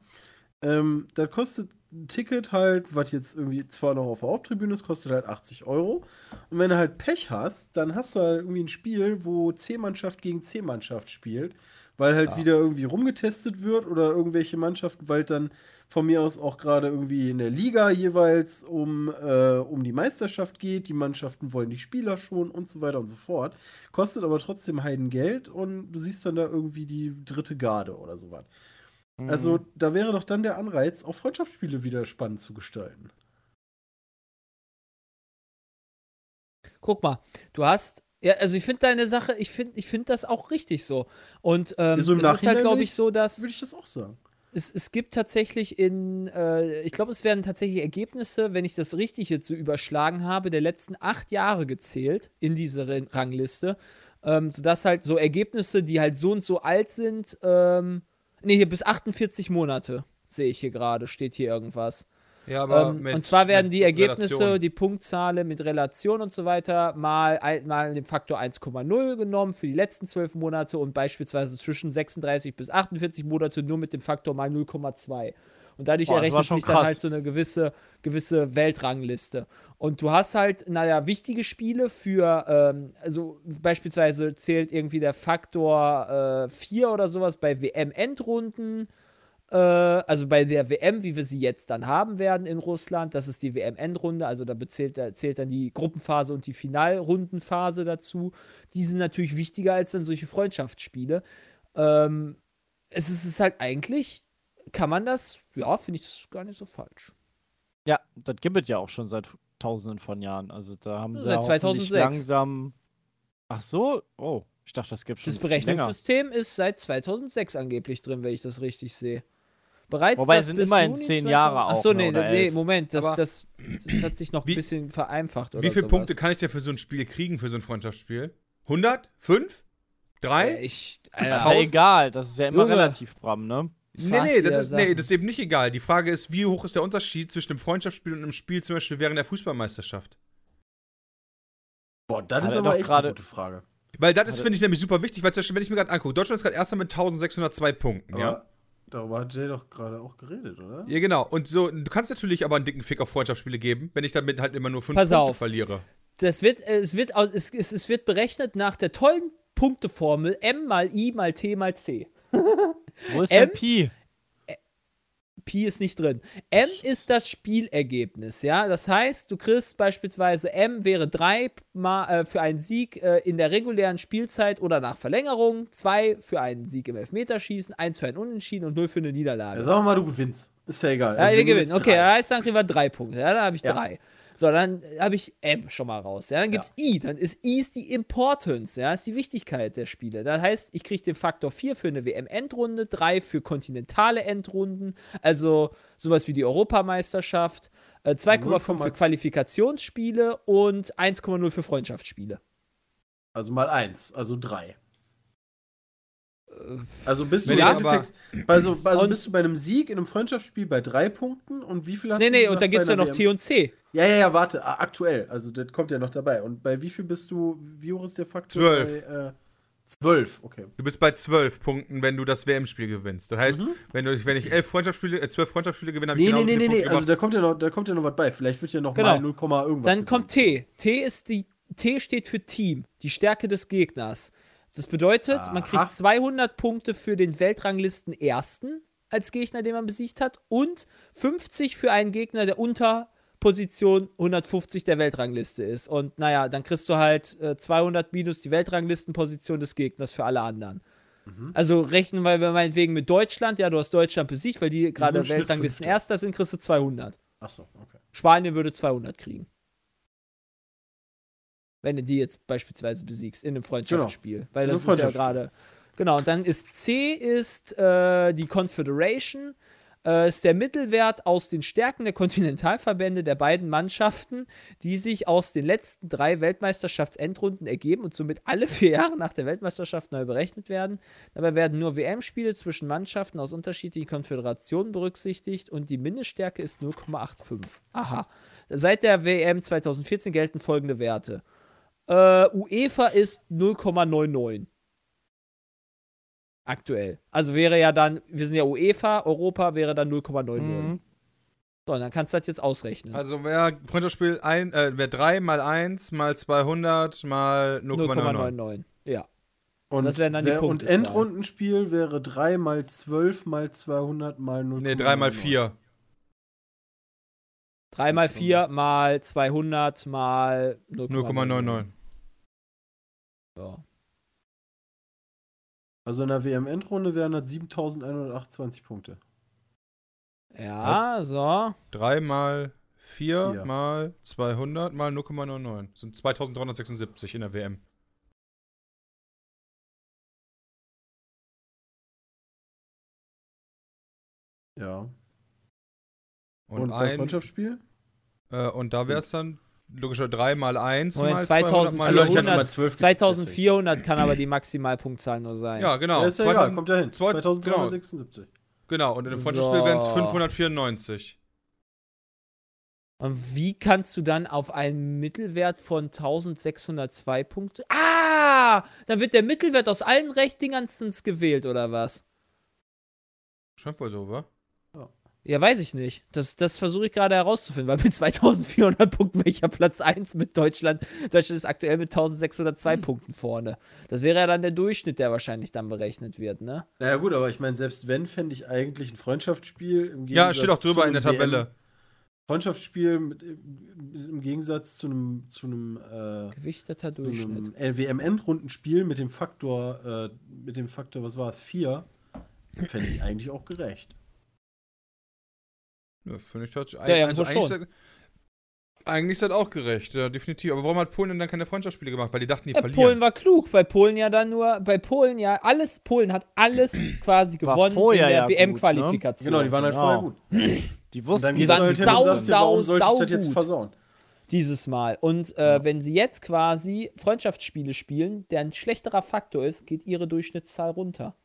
Ähm, das kostet ein Ticket halt, was jetzt irgendwie zwar noch auf der Haupttribüne ist, kostet halt 80 Euro. Und wenn du halt Pech hast, dann hast du halt irgendwie ein Spiel, wo C-Mannschaft gegen C-Mannschaft spielt, weil halt wieder irgendwie rumgetestet wird oder irgendwelche Mannschaften, weil dann von mir aus auch gerade irgendwie in der Liga jeweils um, äh, um die Meisterschaft geht. Die Mannschaften wollen die Spieler schon und so weiter und so fort. Kostet aber trotzdem Heidengeld und du siehst dann da irgendwie die dritte Garde oder sowas. Also, da wäre doch dann der Anreiz, auch Freundschaftsspiele wieder spannend zu gestalten. Guck mal, du hast. Ja, also ich finde deine Sache, ich finde ich find das auch richtig so. Und ähm, So es ist halt, glaube ich, so, dass. Würde ich das auch sagen. es, es gibt tatsächlich in, äh, ich glaube, es werden tatsächlich Ergebnisse, wenn ich das richtig jetzt so überschlagen habe, der letzten acht Jahre gezählt in diese Ren- Rangliste. Ähm, sodass halt so Ergebnisse, die halt so und so alt sind, ähm, nee, hier bis 48 Monate sehe ich hier gerade, steht hier irgendwas. Ja, aber Ähm, mit, und zwar werden die Ergebnisse, Relation. die Punktzahlen mit Relation und so weiter mal, mal den Faktor 1,0 genommen für die letzten zwölf Monate und beispielsweise zwischen 36 bis 48 Monate nur mit dem Faktor mal 0,2. Und dadurch Boah, errechnet sich dann krass. halt so eine gewisse, gewisse Weltrangliste. Und du hast halt, naja, wichtige Spiele für, ähm, also beispielsweise zählt irgendwie der Faktor äh, 4 oder sowas bei WM-Endrunden äh, also bei der WM, wie wir sie jetzt dann haben werden in Russland, das ist die WM-Endrunde, also da bezählt, da zählt dann die Gruppenphase und die Finalrundenphase dazu. Die sind natürlich wichtiger als dann solche Freundschaftsspiele. Ähm, es ist es halt eigentlich, kann man das, ja, finde ich das gar nicht so falsch. Ja, das gibt es ja auch schon seit tausenden von Jahren. Also da haben sie Seit hoffentlich 2006. langsam. Ach so? Oh, ich dachte, das gibt schon Das viel länger. Berechnungssystem ist seit 2006 angeblich drin, wenn ich das richtig sehe. Bereits Wobei, das es sind bis immerhin Juni zehn 2000 Jahre auch, Achso, ne, nee, oder nee, elf. Moment, das, das, das hat sich noch wie- ein bisschen vereinfacht oder Wie viele sowas. Punkte kann ich denn für so ein Spiel kriegen, für so ein Freundschaftsspiel? 100? 5? Äh, 3? Ich, Das ist Alter, ja egal, das ist ja immer Junge. relativ, Bram, ne? Nee, nee, ja das ist, nee, das ist eben nicht egal. Die Frage ist, wie hoch ist der Unterschied zwischen einem Freundschaftsspiel und einem Spiel zum Beispiel während der Fußballmeisterschaft? Boah, das Hat ist er aber doch echt gerade- eine gute Frage. Weil das ist, finde ich, nämlich super wichtig, weil zum Beispiel, wenn ich mir gerade angucke, Deutschland ist gerade erster mit 1602 Punkten, Aber ja? Darüber hat Jay doch gerade auch geredet, oder? Ja, genau. Und so, du kannst natürlich aber einen dicken Fick auf Freundschaftsspiele geben, wenn ich damit halt immer nur fünf Pass Punkte auf. verliere. Das wird, äh, es, wird, es, es, es wird berechnet nach der tollen Punkteformel M mal I mal T mal C. Wo ist M? Pi? Pi ist nicht drin. M ist das Spielergebnis, ja. Das heißt, du kriegst beispielsweise M wäre 3 äh, für einen Sieg äh, in der regulären Spielzeit oder nach Verlängerung, 2 für einen Sieg im Elfmeterschießen, 1 für ein Unentschieden und 0 für eine Niederlage. Ja, sag mal, du gewinnst. Ist ja egal. Ja, Also, wir gewinnen. Okay, drei- das heißt, dann kriegen wir drei Punkte. Ja, dann habe ich Ja. So, dann habe ich M schon mal raus. Ja, dann gibt es I. Dann ist I ist die Importance, ja, ist die Wichtigkeit der Spiele. Das heißt, ich kriege den Faktor 4 für eine WM-Endrunde, 3 für kontinentale Endrunden, also sowas wie die Europameisterschaft, äh, 2,5 für 0,2. Qualifikationsspiele und 1,0 für Freundschaftsspiele. Also mal eins, also drei. Also bist du ich aber- Endeffekt, also, also bist du bei einem Sieg in einem Freundschaftsspiel bei drei Punkten und wie viel hast Nee, du nee, gesagt und da gibt es ja noch WM? T und C. Ja, ja, ja, warte, a- aktuell, also das kommt ja noch dabei. Und bei wie viel bist du, wie hoch ist der Faktor? Zwölf. Bei, äh, zwölf, okay. Du bist bei zwölf Punkten, wenn du das WM-Spiel gewinnst. Das heißt, wenn, du, wenn ich elf Freundschaftsspiele, äh, zwölf Freundschaftsspiele gewinne, habe ich Nee, nee, genau nee, nee, nee, Punkte also da kommt ja noch, da kommt ja noch was bei. Vielleicht wird ja noch Genau. mal 0, irgendwas. Dann kommt T. T ist die T steht für Team, die Stärke des Gegners. Das bedeutet, man Aha. kriegt 200 Punkte für den Weltranglisten ersten als Gegner, den man besiegt hat und 50 für einen Gegner, der unter Position 150 der Weltrangliste ist. Und naja, dann kriegst du halt äh, 200 minus die Weltranglistenposition des Gegners für alle anderen. Mhm. Also rechnen wir meinetwegen mit Deutschland, ja, du hast Deutschland besiegt, weil die gerade Weltranglisten erster sind, kriegst du 200. Achso, okay. Spanien würde 200 kriegen. Wenn du die jetzt beispielsweise besiegst in einem Freundschaftsspiel. Weil In das ist ja gerade. Genau, und dann ist C ist äh, die Confederation. Äh, ist der Mittelwert aus den Stärken der Kontinentalverbände der beiden Mannschaften, die sich aus den letzten drei Weltmeisterschaftsendrunden ergeben und somit alle vier Jahre nach der Weltmeisterschaft neu berechnet werden. Dabei werden nur WM-Spiele zwischen Mannschaften aus unterschiedlichen Konföderationen berücksichtigt und die Mindeststärke ist 0,85. Aha. Seit der WM 2014 gelten folgende Werte. Äh, UEFA ist 0,99. Aktuell. Also wäre ja dann, wir sind ja UEFA, Europa wäre dann 0,99. Mhm. So, dann kannst du das jetzt ausrechnen. Also wäre Freundschaftsspiel ein, äh, wäre 3 mal 1 mal 200 mal 0,99. 0,99. Ja. Und, Das wären dann die wer- Und. Endrundenspiel wäre 3 mal 12 mal 200 mal 0. Nee, 3 mal 4. 3 mal 4 mal 200 mal 0,99. So. Also in der WM-Endrunde wären das 7128 Punkte. Ja, so. 3 mal 4 Ja. mal 200 mal 0,99. Sind 2376 in der WM. Ja. Und, Und, ein, Freundschaftsspiel? äh, und da wäre es dann logischer 3 mal 1 Moment, mal 2000 200 mal Also ich hatte 400, mal 12 getippt, 2400 kann aber die Maximalpunktzahl nur sein. Ja, genau. Ja, ist ja 2000 egal, kommt ja hin. zwei- 2376. Genau, und in dem Freundschaftsspiel wären es So. 594. Und wie kannst du dann auf einen Mittelwert von 1602 Punkte. Ah! Dann wird der Mittelwert aus allen Rechtdingerstens gewählt, oder was? Scheint wohl so, wa? Ja, weiß ich nicht. Das, das versuche ich gerade herauszufinden, weil mit 2400 Punkten welcher Platz 1 mit Deutschland. Deutschland ist aktuell mit 1602 Punkten vorne. Das wäre ja dann der Durchschnitt, der wahrscheinlich dann berechnet wird, ne? Naja, gut, aber ich meine, selbst wenn, fände ich eigentlich ein Freundschaftsspiel im Ja, steht auch drüber in der Tabelle. WM Freundschaftsspiel mit, im Gegensatz zu einem, zu einem, äh, Gewichteter zu Durchschnitt. einem WM-Endrundenspiel mit dem Faktor, äh, mit dem Faktor, was war es, 4, fände ich eigentlich auch gerecht. Ja, finde ich tatsächlich. Ja, ja, also eigentlich, schon. ist das- eigentlich ist das auch gerecht, ja, definitiv. Aber warum hat Polen denn dann keine Freundschaftsspiele gemacht? Weil die dachten, die Ja, verlieren. Polen war klug, weil Polen ja dann nur, bei Polen ja alles, Polen hat alles quasi gewonnen in der ja WM-Qualifikation. Genau, die waren halt Genau. vorher gut. Die Und wussten, die waren halt sau, sagst dir, warum sau, sollte ich sau das jetzt gut. versauen? dieses Mal. Und äh, wenn sie jetzt quasi Freundschaftsspiele spielen, der ein schlechterer Faktor ist, geht ihre Durchschnittszahl runter.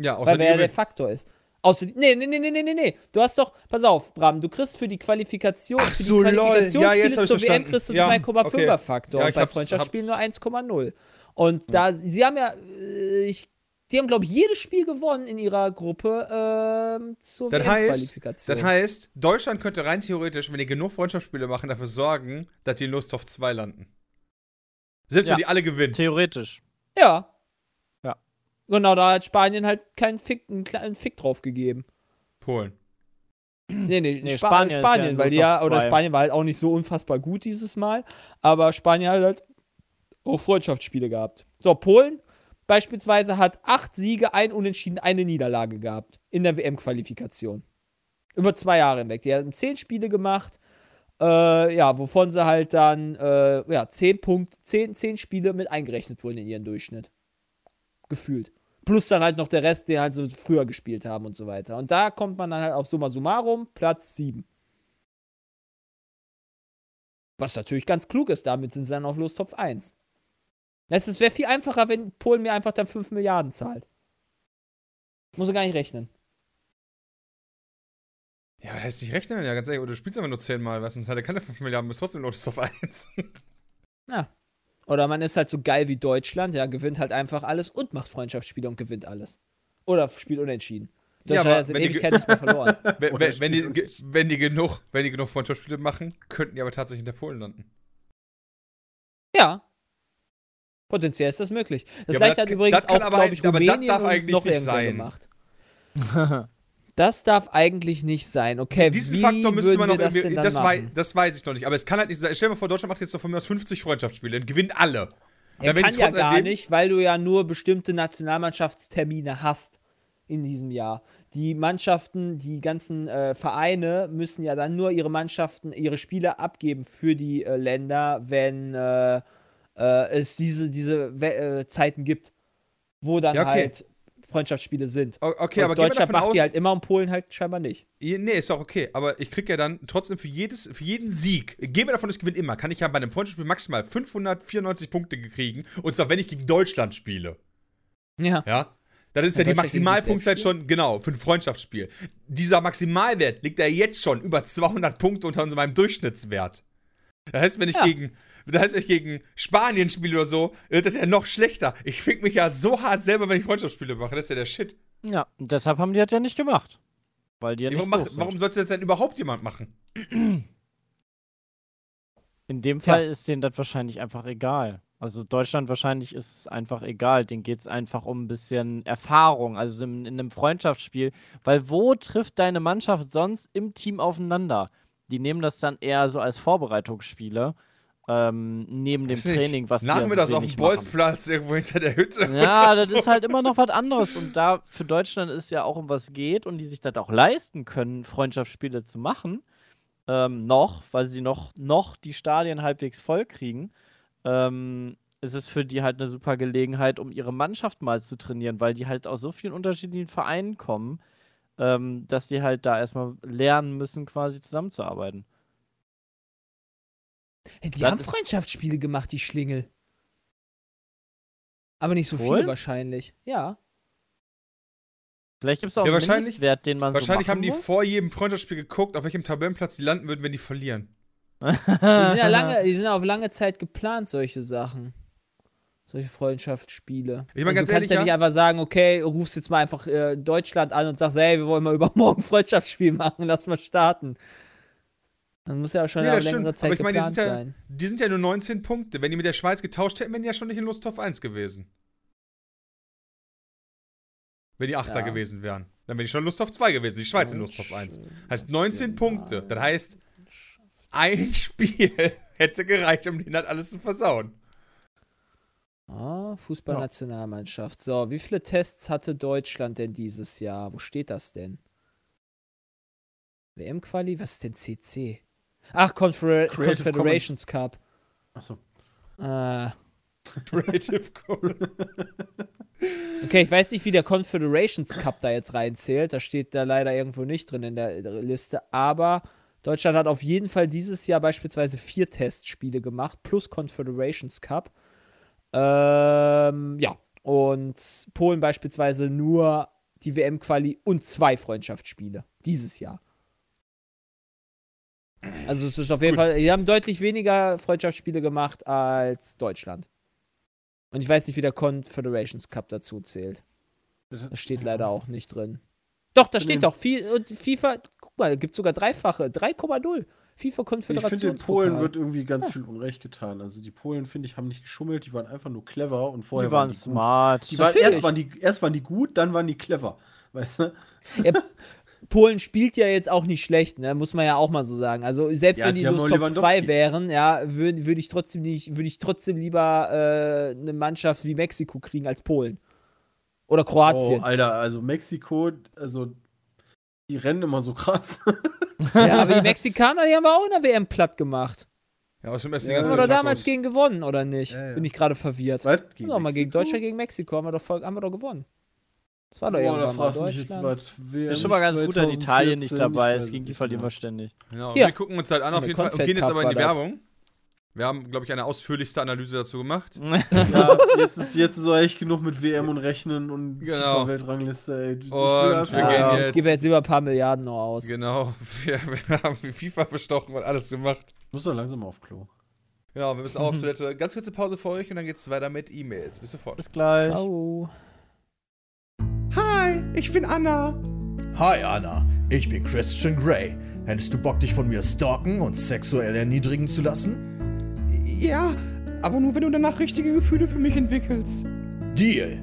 ja, außer weil die wer ja der. Faktor ist. Außer, nee, nee, nee, nee, nee, nee, nee. Du hast doch, pass auf, Bram, du kriegst für die Qualifikation, Ach für so, die lol. Qualifikationsspiele Ja, zur WM kriegst du Ja, 2,5er okay. Faktor Ja, und bei Freundschaftsspielen nur 1,0. Und da, sie haben ja, äh, ich, die haben, glaube ich, jedes Spiel gewonnen in ihrer Gruppe ähm, zur Das heißt, WM-Qualifikation. das heißt, Deutschland könnte rein theoretisch, wenn die genug Freundschaftsspiele machen, dafür sorgen, dass die in Lust auf 2 landen. Selbst Ja. wenn die alle gewinnen. Theoretisch. ja. Genau, da hat Spanien halt keinen Fick, einen kleinen Fick drauf gegeben. Polen. Nee, nee, Nee, Spa Spanien Spanien, ja weil die ja, oder. Spanien war halt auch nicht so unfassbar gut dieses Mal, aber Spanien hat halt auch Freundschaftsspiele gehabt. So, Polen beispielsweise hat acht Siege, ein Unentschieden, eine Niederlage gehabt in der WM-Qualifikation. Über zwei Jahre hinweg. Die haben zehn Spiele gemacht, äh, ja, wovon sie halt dann, äh, ja, zehn Punkte, zehn, zehn Spiele mit eingerechnet wurden in ihren Durchschnitt. Gefühlt. Plus dann halt noch der Rest, der halt so früher gespielt haben und so weiter. Und da kommt man dann halt auf Summa Summarum, Platz 7. Was natürlich ganz klug ist, damit sind sie dann auf Lostopf 1. Es wäre viel einfacher, wenn Polen mir einfach dann 5 Milliarden zahlt. Muss er gar nicht rechnen. Ja, das heißt nicht rechnen, ja, ganz ehrlich. Oder du spielst einfach nur 10 Mal, weißt du, sonst hat er keine 5 Milliarden, bist trotzdem Lust auf 1. Ja. Oder man ist halt so geil wie Deutschland, ja, gewinnt halt einfach alles und macht Freundschaftsspiele und gewinnt alles. Oder spielt unentschieden. Ja, Deutschland aber wenn die Ewigkeit nicht mehr verloren. wenn, wenn, wenn, die, wenn, die genug, wenn die genug Freundschaftsspiele machen, könnten die aber tatsächlich hinter Polen landen. Ja. Potenziell ist das möglich. Das Ja, gleiche das hat übrigens das auch, aber glaube ich, aber das Rumänien darf eigentlich noch nicht sein. gemacht. Das darf eigentlich nicht sein. Okay, Diesen wie Faktor müsste man noch das irgendwie. Das, wei das weiß ich noch nicht. Aber es kann halt nicht sein. Stell dir mal vor, Deutschland macht jetzt doch von mir aus 50 Freundschaftsspiele und gewinnt alle. Er kann ja gar nicht, weil du ja nur bestimmte Nationalmannschaftstermine hast in diesem Jahr. Die Mannschaften, die ganzen äh, Vereine müssen ja dann nur ihre Mannschaften, ihre Spiele abgeben für die äh, Länder, wenn äh, äh, es diese, diese äh, Zeiten gibt, wo dann Ja, okay. halt Freundschaftsspiele sind. Okay, und aber Deutschland macht die halt immer und Polen halt scheinbar nicht. Nee, ist auch okay. Aber ich krieg ja dann trotzdem für, jedes, für jeden Sieg, gehen wir davon, ich gewinne immer, kann ich ja bei einem Freundschaftsspiel maximal 594 Punkte kriegen. Und zwar, wenn ich gegen Deutschland spiele. Ja. Ja? Dann ist Ja, ja, die Maximalpunktzeit schon, genau, für ein Freundschaftsspiel. Dieser Maximalwert liegt ja jetzt schon über 200 Punkte unter meinem Durchschnittswert. Das heißt, wenn ich Ja. gegen. Das heißt, wenn ich gegen Spanien spiele oder so, wird das ja noch schlechter. Ich fick mich ja so hart selber, wenn ich Freundschaftsspiele mache. Das ist ja der Shit. Ja, und deshalb haben die das ja nicht gemacht. Weil die ja nicht warum, warum sollte das denn überhaupt jemand machen? In dem. Fall ist denen das wahrscheinlich einfach egal. Also Deutschland wahrscheinlich ist es einfach egal. Denen geht es einfach um ein bisschen Erfahrung, also in, in einem Freundschaftsspiel. Weil wo trifft deine Mannschaft sonst im Team aufeinander? Die nehmen das dann eher so als Vorbereitungsspiele. Ähm, neben dem. Training, was ja wir so das auf dem. Bolzplatz irgendwo hinter der Hütte? Ja, das ist halt immer noch was anderes. Und da für Deutschland ist ja auch um was geht und die sich das auch leisten können, Freundschaftsspiele zu machen. Ähm, noch, weil sie noch, noch die Stadien halbwegs voll kriegen. Ähm, ist es für die halt eine super Gelegenheit, um ihre Mannschaft mal zu trainieren, weil die halt aus so vielen unterschiedlichen Vereinen kommen, ähm, dass die halt da erstmal lernen müssen, quasi zusammenzuarbeiten. Die Das haben Freundschaftsspiele gemacht, die Schlingel. Aber nicht so Polen? viele wahrscheinlich. Ja. Vielleicht gibt es auch Ja, einen wahrscheinlich- Mindestwert, den man Wahrscheinlich so haben die muss. vor jedem Freundschaftsspiel geguckt, auf welchem Tabellenplatz die landen würden, wenn die verlieren. Die sind ja lange, die sind auf lange Zeit geplant, solche Sachen. Solche Freundschaftsspiele. Ich mein, also ganz du kannst ehrlich, ja ja- nicht einfach sagen, okay, rufst jetzt mal einfach äh, Deutschland an und sagst, hey, wir wollen mal übermorgen Freundschaftsspiel machen, lass mal starten. Dann muss ja auch schon Nee, eine längere stimmt. Zeit Aber ich meine, die geplant sind, ja, sein. die sind ja nur 19 Punkte. Wenn die mit der Schweiz getauscht hätten, wären die ja schon nicht in Lust auf 1 gewesen. Wenn die Achter Ja. gewesen wären. Dann wären die schon Lust auf 2 gewesen. Die Schweiz in Lust auf 1. Heißt 19 Punkte. Das heißt, ein Spiel hätte gereicht, um denen das alles zu versauen. Ah, Fußballnationalmannschaft. So, wie viele Tests hatte Deutschland denn dieses Jahr? Wo steht das denn? WM-Quali? Was ist denn CC? Ach, Confer Creative Confederations Cup. Achso. Ah. Creative. Okay, ich weiß nicht, wie der Confederations Cup da jetzt reinzählt. Da steht da leider irgendwo nicht drin in der Liste. Aber Deutschland hat auf jeden Fall dieses Jahr beispielsweise vier Testspiele gemacht, plus Confederations Cup. Ähm, ja. Und Polen beispielsweise nur die WM-Quali und zwei Freundschaftsspiele. Dieses Jahr. Also es ist auf jeden Fall, die haben deutlich weniger Freundschaftsspiele gemacht als Deutschland. Und ich weiß nicht, wie der Confederations Cup dazu zählt. Das steht leider auch nicht drin. Doch, da steht doch. FIFA, guck mal, gibt sogar dreifache, 3,0 FIFA Ich finde, den Polen wird irgendwie ganz viel Unrecht getan. Also die Polen, finde ich, haben nicht geschummelt, die waren einfach nur clever und vorher Die waren die gut. smart. Die waren, erst, waren die, erst waren die gut, dann waren die clever. Weißt du? Ja, Polen spielt ja jetzt auch nicht schlecht, ne? Muss man ja auch mal so sagen. Also selbst Ja, wenn die, die bloß nur Top 2 Lewandowski. wären, ja, würde würd ich trotzdem nicht, würde ich trotzdem lieber äh, eine Mannschaft wie Mexiko kriegen als Polen. Oder Kroatien. Oh, Alter, also Mexiko, also die rennen immer so krass. ja, aber die Mexikaner, die haben wir auch in der WM platt gemacht. Ja, aus dem Essen Ja, die ganze Haben wir Welt da schafft damals gegen gewonnen, oder nicht? Ja, ja. Bin ich gerade verwirrt. Was? Gegen mal gegen? Deutschland, gegen Mexiko haben wir doch, voll, haben wir doch gewonnen. Das war doch Boah, da irgendwann mal fragst du mich jetzt was. WM Ist schon mal ganz gut, dass Italien nicht 2014, dabei ich ist. Gegen die verlieren wir ständig. Genau, Ja. wir gucken uns halt an auf jeden Fall und gehen jetzt aber in die. Werbung. Wir haben, glaube ich, eine ausführlichste Analyse dazu gemacht. Ja, jetzt ist, jetzt ist auch echt genug mit WM und Rechnen und Genau. FIFA-Weltrangliste, ey. Ich Und einfach- wir Ja, gehen ich jetzt- gebe jetzt lieber ein paar Milliarden noch aus. Genau, wir, wir haben FIFA bestochen und alles gemacht. Ich muss doch langsam auf Klo. Genau, wir müssen auch auf Toilette. Ganz kurze Pause für euch und dann geht's weiter mit E-Mails. Bis sofort. Bis gleich. Ciao. Ich bin Anna. Hi Anna, ich bin Christian Grey. Hättest du Bock, dich von mir stalken und sexuell erniedrigen zu lassen? Ja, aber nur wenn du danach richtige Gefühle für mich entwickelst. Deal.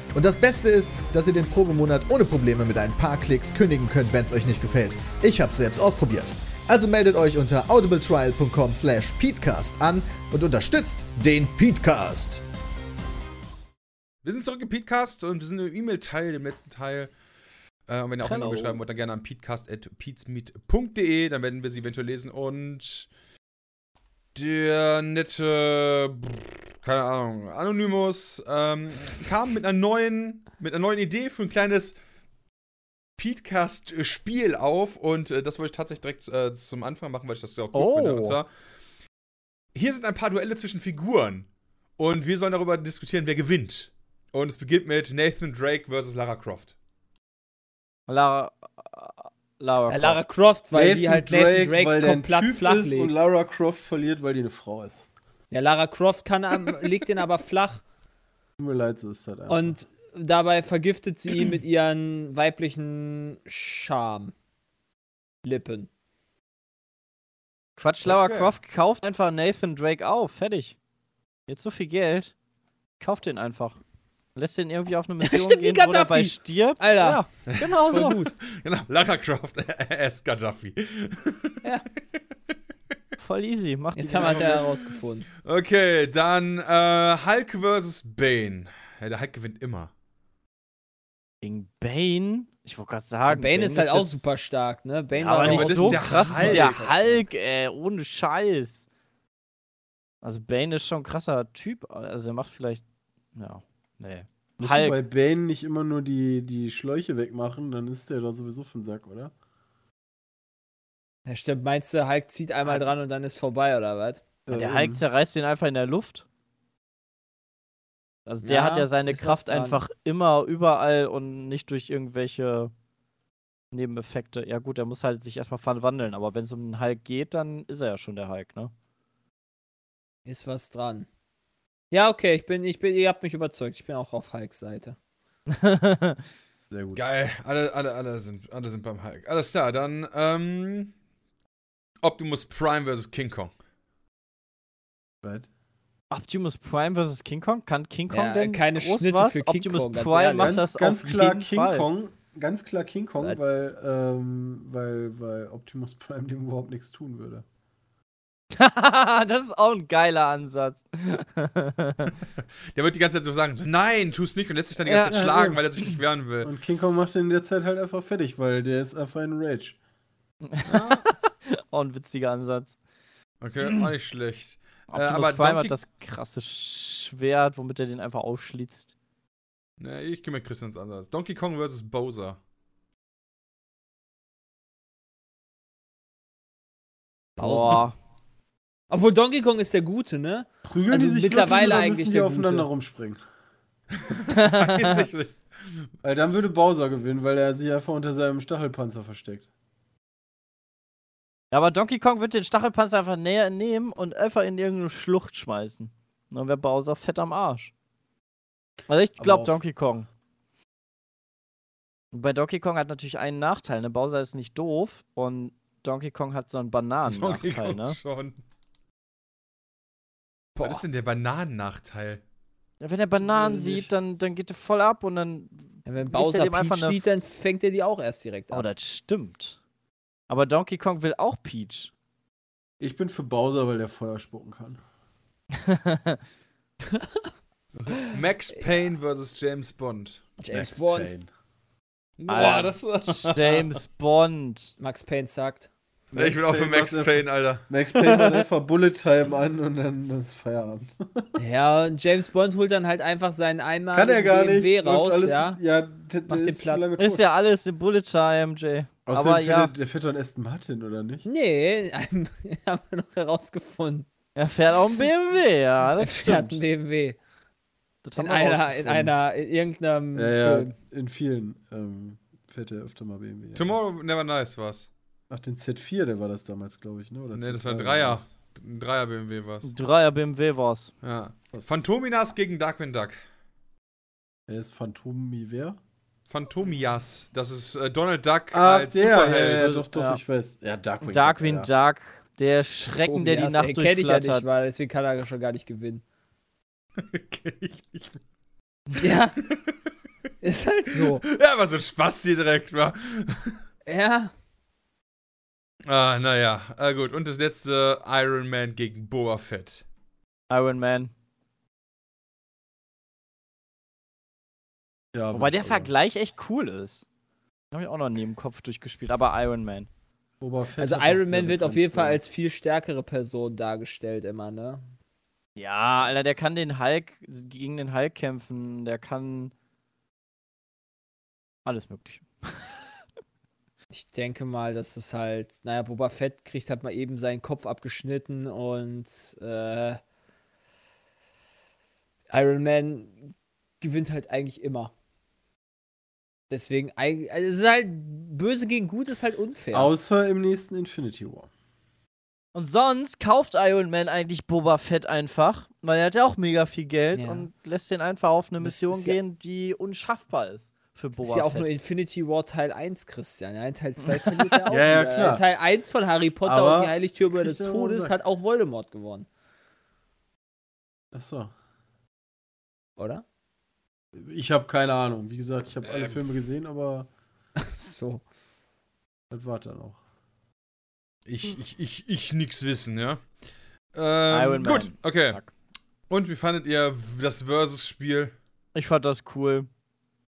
Und das Beste ist, dass ihr den Probemonat ohne Probleme mit ein paar Klicks kündigen könnt, wenn es euch nicht gefällt. Ich hab's selbst ausprobiert. Also meldet euch unter audibletrial.com slash peatcast an und unterstützt den Peatcast. Wir sind zurück im Peatcast und wir sind im E-Mail-Teil, dem letzten Teil. Äh, und wenn ihr auch eine. E-Mail schreiben wollt, dann gerne an peatcast.peatsmeet.de, dann werden wir sie eventuell lesen und der nette, keine Ahnung, Anonymous ähm, kam mit einer neuen, mit einer neuen Idee für ein kleines Peatcast-Spiel auf und äh, das wollte ich tatsächlich direkt äh, zum Anfang machen, weil ich das sehr cool Oh. finde. Und zwar, hier sind ein paar Duelle zwischen Figuren und wir sollen darüber diskutieren, wer gewinnt. Und es beginnt mit Nathan Drake versus Lara Croft. Lara. Lara. Ja, Lara Croft, weil die Nathan halt Nathan Drake weil der ein komplett Typ flach ist und legt. Lara Croft verliert, weil die eine Frau ist. Ja, Lara Croft kann am, legt den aber flach Tut mir leid, so ist das einfach. und dabei vergiftet sie ihn mit ihren weiblichen Charme. Lippen. Quatsch, Lara Okay. Croft kauft einfach Nathan Drake auf. Fertig. Jetzt so viel Geld. Kauft den einfach. Lässt den irgendwie auf eine Mission stimmt, wie gehen, wo er Gaddafi. bei stirbt. Alter. Ja, genau so. gut. Genau, Lara Croft as Gaddafi. Voll easy. Macht Jetzt haben wir es ja herausgefunden. Okay, dann äh, Hulk versus Bane. Ja, der Hulk gewinnt immer. Gegen Bane. Ich wollte gerade sagen. Bane ist halt auch jetzt- super stark, ne? Bane Ja, war aber nicht ist so der krass Hulk. wie der Hulk, ey. Ohne Scheiß. Also Bane ist schon ein krasser Typ. Also er macht vielleicht. Ja. Nee. Musst du bei Hulk. Bane nicht immer nur die, die Schläuche wegmachen, dann ist der doch sowieso für den Sack, oder? Ja, stimmt. Meinst du, Hulk zieht einmal Hat- dran und dann ist vorbei, oder was? Der Ähm, Hulk zerreißt den einfach in der Luft. Also der Ja, hat ja seine Kraft einfach immer überall und nicht durch irgendwelche Nebeneffekte. Ja gut, er muss halt sich erstmal verwandeln, aber wenn es um den Hulk geht, dann ist er ja schon der Hulk, ne? Ist was dran. Ja, okay, ich bin, ich bin, ihr habt mich überzeugt. Ich bin auch auf Hulks Seite. Sehr gut. Geil, alle, alle, alle, sind, alle sind beim Hulk. Alles klar, dann ähm, Optimus Prime versus King Kong. Was? Optimus Prime vs. King Kong? Kann King Kong Ja, denn keine groß Schnitte was? für King Optimus Kong, ganz Prime ehrlich. macht ganz, das ganz auf klar jeden King Fall. Kong. Ganz klar King Kong, Was? weil, ähm, weil, weil Optimus Prime dem überhaupt nichts tun würde. das ist auch ein geiler Ansatz. Der wird die ganze Zeit so sagen, so, nein, tu's nicht und lässt sich dann die Ja, ganze Zeit ja, schlagen, ja. weil er sich nicht wehren will. Und King Kong macht den in der Zeit halt einfach fertig, weil der ist einfach ein Rage. Auch ein witziger Ansatz. Okay, auch nicht schlecht. Optimus aber Prime Donkey- hat das krasse Schwert, womit er den einfach aufschlitzt. Ne, ich gehe mit Christians Ansatz. Donkey Kong vs. Bowser. Boah. Obwohl Donkey Kong ist der Gute, ne? Prügeln Also die sich mittlerweile wirklich oder eigentlich müssen die der aufeinander Gute. rumspringen? Weiß ich nicht. Weil dann würde Bowser gewinnen, weil er sich einfach unter seinem Stachelpanzer versteckt. Ja, aber Donkey Kong wird den Stachelpanzer einfach näher nehmen und einfach in irgendeine Schlucht schmeißen. Und dann wäre Bowser fett am Arsch. Also ich glaube Donkey Kong. Bei Donkey Kong hat natürlich einen Nachteil, ne? Bowser ist nicht doof und Donkey Kong hat so einen Donkey Bananen-Nachteil, Kong ne? schon. Was ist denn der Bananennachteil? Ja, wenn er Bananen sieht, dann, dann geht er voll ab und dann. Ja, wenn er Bowser Peach sieht, dann fängt er die auch erst direkt Oh, an. das stimmt. Aber Donkey Kong will auch Peach. Ich bin für Bowser, weil der Feuer spucken kann. Max Payne vs. James Bond. James Max Bond. Payne. Boah, das war. James Bond. Max Payne sagt. Nee, ich bin auch für Max Payne, Alter. Max Payne hat einfach Bullet Time an und dann, ist Feierabend. Ja, und James Bond holt dann halt einfach seinen einmal Kann er gar nicht. BMW raus, alles, ja. ja Macht den lange Ist ja alles in Bullet Time, Jay. Außerdem aber fährt ja. der, der fährt doch einen Aston Martin, oder nicht? Nee, haben wir noch herausgefunden. Er fährt auch einen BMW, ja, Er das fährt einen stimmt. BMW. Das In einer, in einer, in irgendeinem Ja, ja, Film. in vielen ähm, fährt er öfter mal BMW. Ja. Tomorrow Never Nice war's. Ach, den Z4, der war das damals, glaube ich, ne? Oder Nee, das war ein Z3 Dreier. Ein Dreier BMW war's. Dreier BMW war's. Ja. Phantominas gegen Darkwing Duck. Er ist Phantomi wer? Phantomias. Das ist äh, Donald Duck Ach, als der, Superheld. ja, ja, doch, doch, Ja. ich weiß. Ja, Darkwing, Darkwing Duck. ja. Duck, der Schrecken, der die Nacht ey, kenn ich ja nicht durchflattert. mal, deswegen kann er schon gar nicht gewinnen. Kenn ich nicht. Ja. ist halt so. Ja, war so ein Spaß hier direkt, war. Ja. Ah, naja. Ah, gut. Und das letzte Iron Man gegen Boba Fett. Iron Man. Ja, Wobei der. Vergleich echt cool ist. Habe ich auch noch nie im Kopf durchgespielt, aber Iron Man. Boba Fett Also Iron Man wird auf jeden Fall als viel stärkere Person dargestellt immer, ne? Ja, Alter, der kann den Hulk gegen den Hulk kämpfen, der kann alles mögliche. Ich denke mal, dass es halt, naja, Boba Fett kriegt halt mal eben seinen Kopf abgeschnitten und äh, Iron Man gewinnt halt eigentlich immer. Deswegen, also es ist halt, böse gegen gut ist halt unfair. Außer im nächsten Infinity War. Und sonst kauft Iron Man eigentlich Boba Fett einfach, weil er hat ja auch mega viel Geld Ja. und lässt den einfach auf eine Mission ja- gehen, die unschaffbar ist für das Boba ist ja auch Fett. nur Infinity War Teil 1, Christian. Ja, in Teil 2 verliert er auch. Ja, ja, klar. Teil 1 von Harry Potter Aber und die Heiligtümer des Todes hat auch Voldemort gewonnen, Achso. oder? Ich habe keine Ahnung. Wie gesagt, ich habe alle Ähm. Filme gesehen, aber so. das war dann auch. Ich, ich, ich, ich nix wissen, ja. Ähm, Iron Man. Gut, okay. Und wie fandet ihr das Versus-Spiel? Ich fand das cool.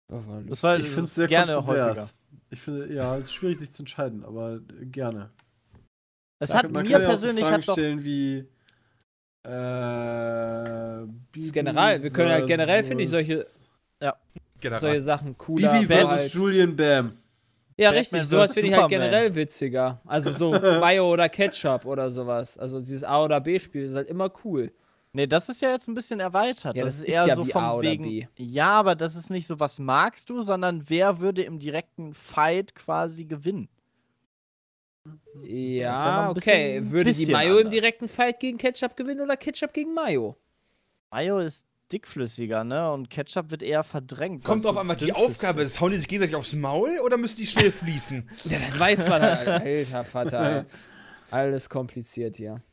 Das war Ich das finde es sehr gerne kontrovers. häufiger. Ich finde, ja, es ist schwierig, sich zu entscheiden, aber gerne. Es hat kann- man mir kann ja auch so persönlich Fragen hat doch stellen wie äh, Das ist generell, wir können ja generell, finde ich, solche, General. solche Sachen cooler. Bibi versus halt- Julian Bam. Ja, Batman richtig. Sowas finde ich halt generell witziger. Also so Mayo oder Ketchup oder sowas. Also dieses A oder B-Spiel ist halt immer cool. Nee, das ist ja jetzt ein bisschen erweitert. Ja, das, das ist ist eher ja so wie vom A oder wegen. B. Ja, aber das ist nicht so, was magst du, sondern wer würde im direkten Fight quasi gewinnen. ja ein okay. bisschen- Würde die bisschen Mayo im anders. direkten Fight gegen Ketchup gewinnen oder Ketchup gegen Mayo? Mayo ist dickflüssiger, ne? Und Ketchup wird eher verdrängt. Kommt was drauf so an, was die Aufgabe ist. Hauen die sich gegenseitig aufs Maul oder müssen die schnell fließen? Ja, das weiß man halt. Alter Vater. Alles kompliziert hier.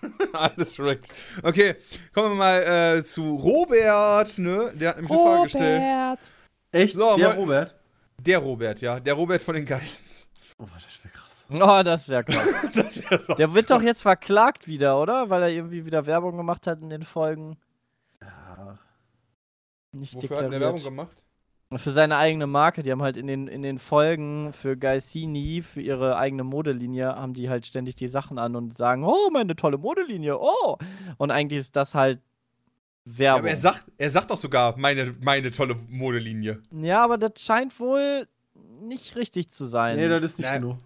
Alles korrekt. Okay, kommen wir mal äh, zu Robert, ne? Der hat nämlich eine Frage gestellt. Echt? So, der mal- Robert? Der Robert, ja. Der Robert von den Geistens. Oh, das wäre krass. Oh, das wäre krass. Das Der wird doch jetzt verklagt wieder, oder? Weil er irgendwie wieder Werbung gemacht hat in den Folgen. Ja. Nicht Wofür hat der deklariert. Werbung gemacht? Für seine eigene Marke. Die haben halt in den, in den Folgen für Gaisini, für ihre eigene Modelinie, haben die halt ständig die Sachen an und sagen, oh, meine tolle Modelinie, oh. Und eigentlich ist das halt Ja, Werbung. aber er sagt, er sagt doch sogar, meine, meine tolle Modelinie. Ja, aber das scheint wohl nicht richtig zu sein. Nee, das ist nicht Na, genug.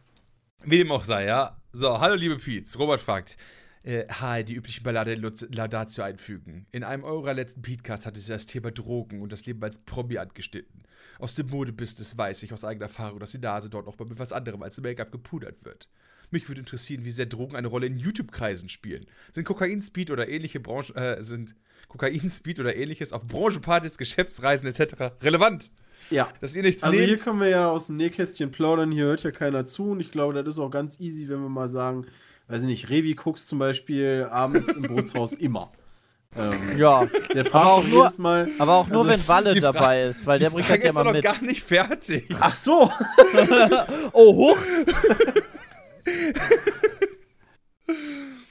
Wie dem auch sei, ja. So, hallo liebe Pietz. Robert fragt. Äh, die übliche Ballade Laudatio einfügen. In einem eurer letzten Podcast hatte sie das Thema Drogen und das Leben als Promi angeschnitten. Aus dem Modebusiness weiß ich aus eigener Erfahrung, dass die Nase dort noch mal mit was anderem als Make-up gepudert wird. Mich würde interessieren, wie sehr Drogen eine Rolle in YouTube-Kreisen spielen. Sind Kokain, Speed oder ähnliche Branchen, äh, sind Kokain, Speed oder ähnliches auf Branchenpartys, Geschäftsreisen etc. relevant? Ja. Dass ihr nichts Also hier nehmt? können wir ja aus dem Nähkästchen plaudern, hier hört ja keiner zu und ich glaube, das ist auch ganz easy, wenn wir mal sagen, weiß ich nicht, Revi guckst zum Beispiel abends im Bootshaus immer. Ähm, Ja, der Aber fragt auch auch nur- jedes Mal. aber auch nur, Also, wenn Walle dabei ist, weil der bringt Frage das ja mal noch mit. gar nicht fertig. Ach so! Oh, hoch!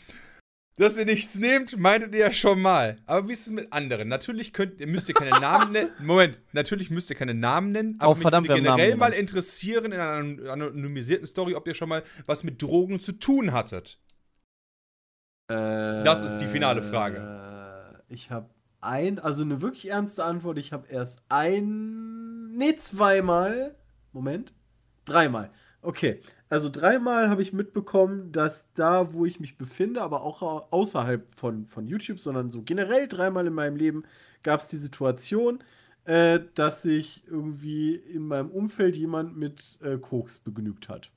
Dass ihr nichts nehmt, meintet ihr ja schon mal. Aber wie ist es mit anderen? Natürlich könnt, ihr müsst ihr keine Namen nennen. Moment, natürlich müsst ihr keine Namen nennen. Aber Oh, verdammt, mich würde generell mal interessieren in einer anonymisierten Story, ob ihr schon mal was mit Drogen zu tun hattet. Das ist die finale Frage. Äh, Ich habe ein, also eine wirklich ernste Antwort. Ich habe erst ein, nee, zweimal. Moment. Dreimal. Okay. Also dreimal habe ich mitbekommen, dass da, wo ich mich befinde, aber auch au- außerhalb von, von YouTube, sondern so generell dreimal in meinem Leben, gab es die Situation, äh, dass sich irgendwie in meinem Umfeld jemand mit äh, Koks begnügt hat.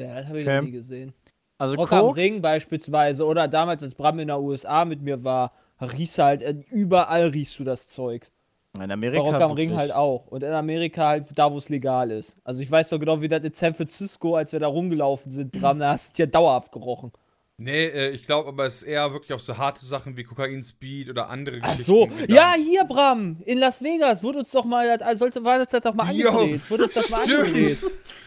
Ja, das habe ich Okay. noch nie gesehen. Also Rock am Koks, Ring beispielsweise oder damals, als Bram in der USA mit mir war, riechst du halt, äh, überall riechst du das Zeug. In Bei Amerika Rock am Ring halt auch. Und in Amerika halt da, wo es legal ist. Also ich weiß doch genau, wie das in San Francisco, als wir da rumgelaufen sind, Bram, da hast du ja dauerhaft gerochen. Nee, äh, ich glaube aber, es ist eher wirklich auf so harte Sachen wie Kokain, Speed oder andere Ach Geschichten. so, gedacht. ja, hier, Bram, in Las Vegas wurde uns doch mal, also sollte, war das doch mal angedreht. Wurde uns das mal angedreht.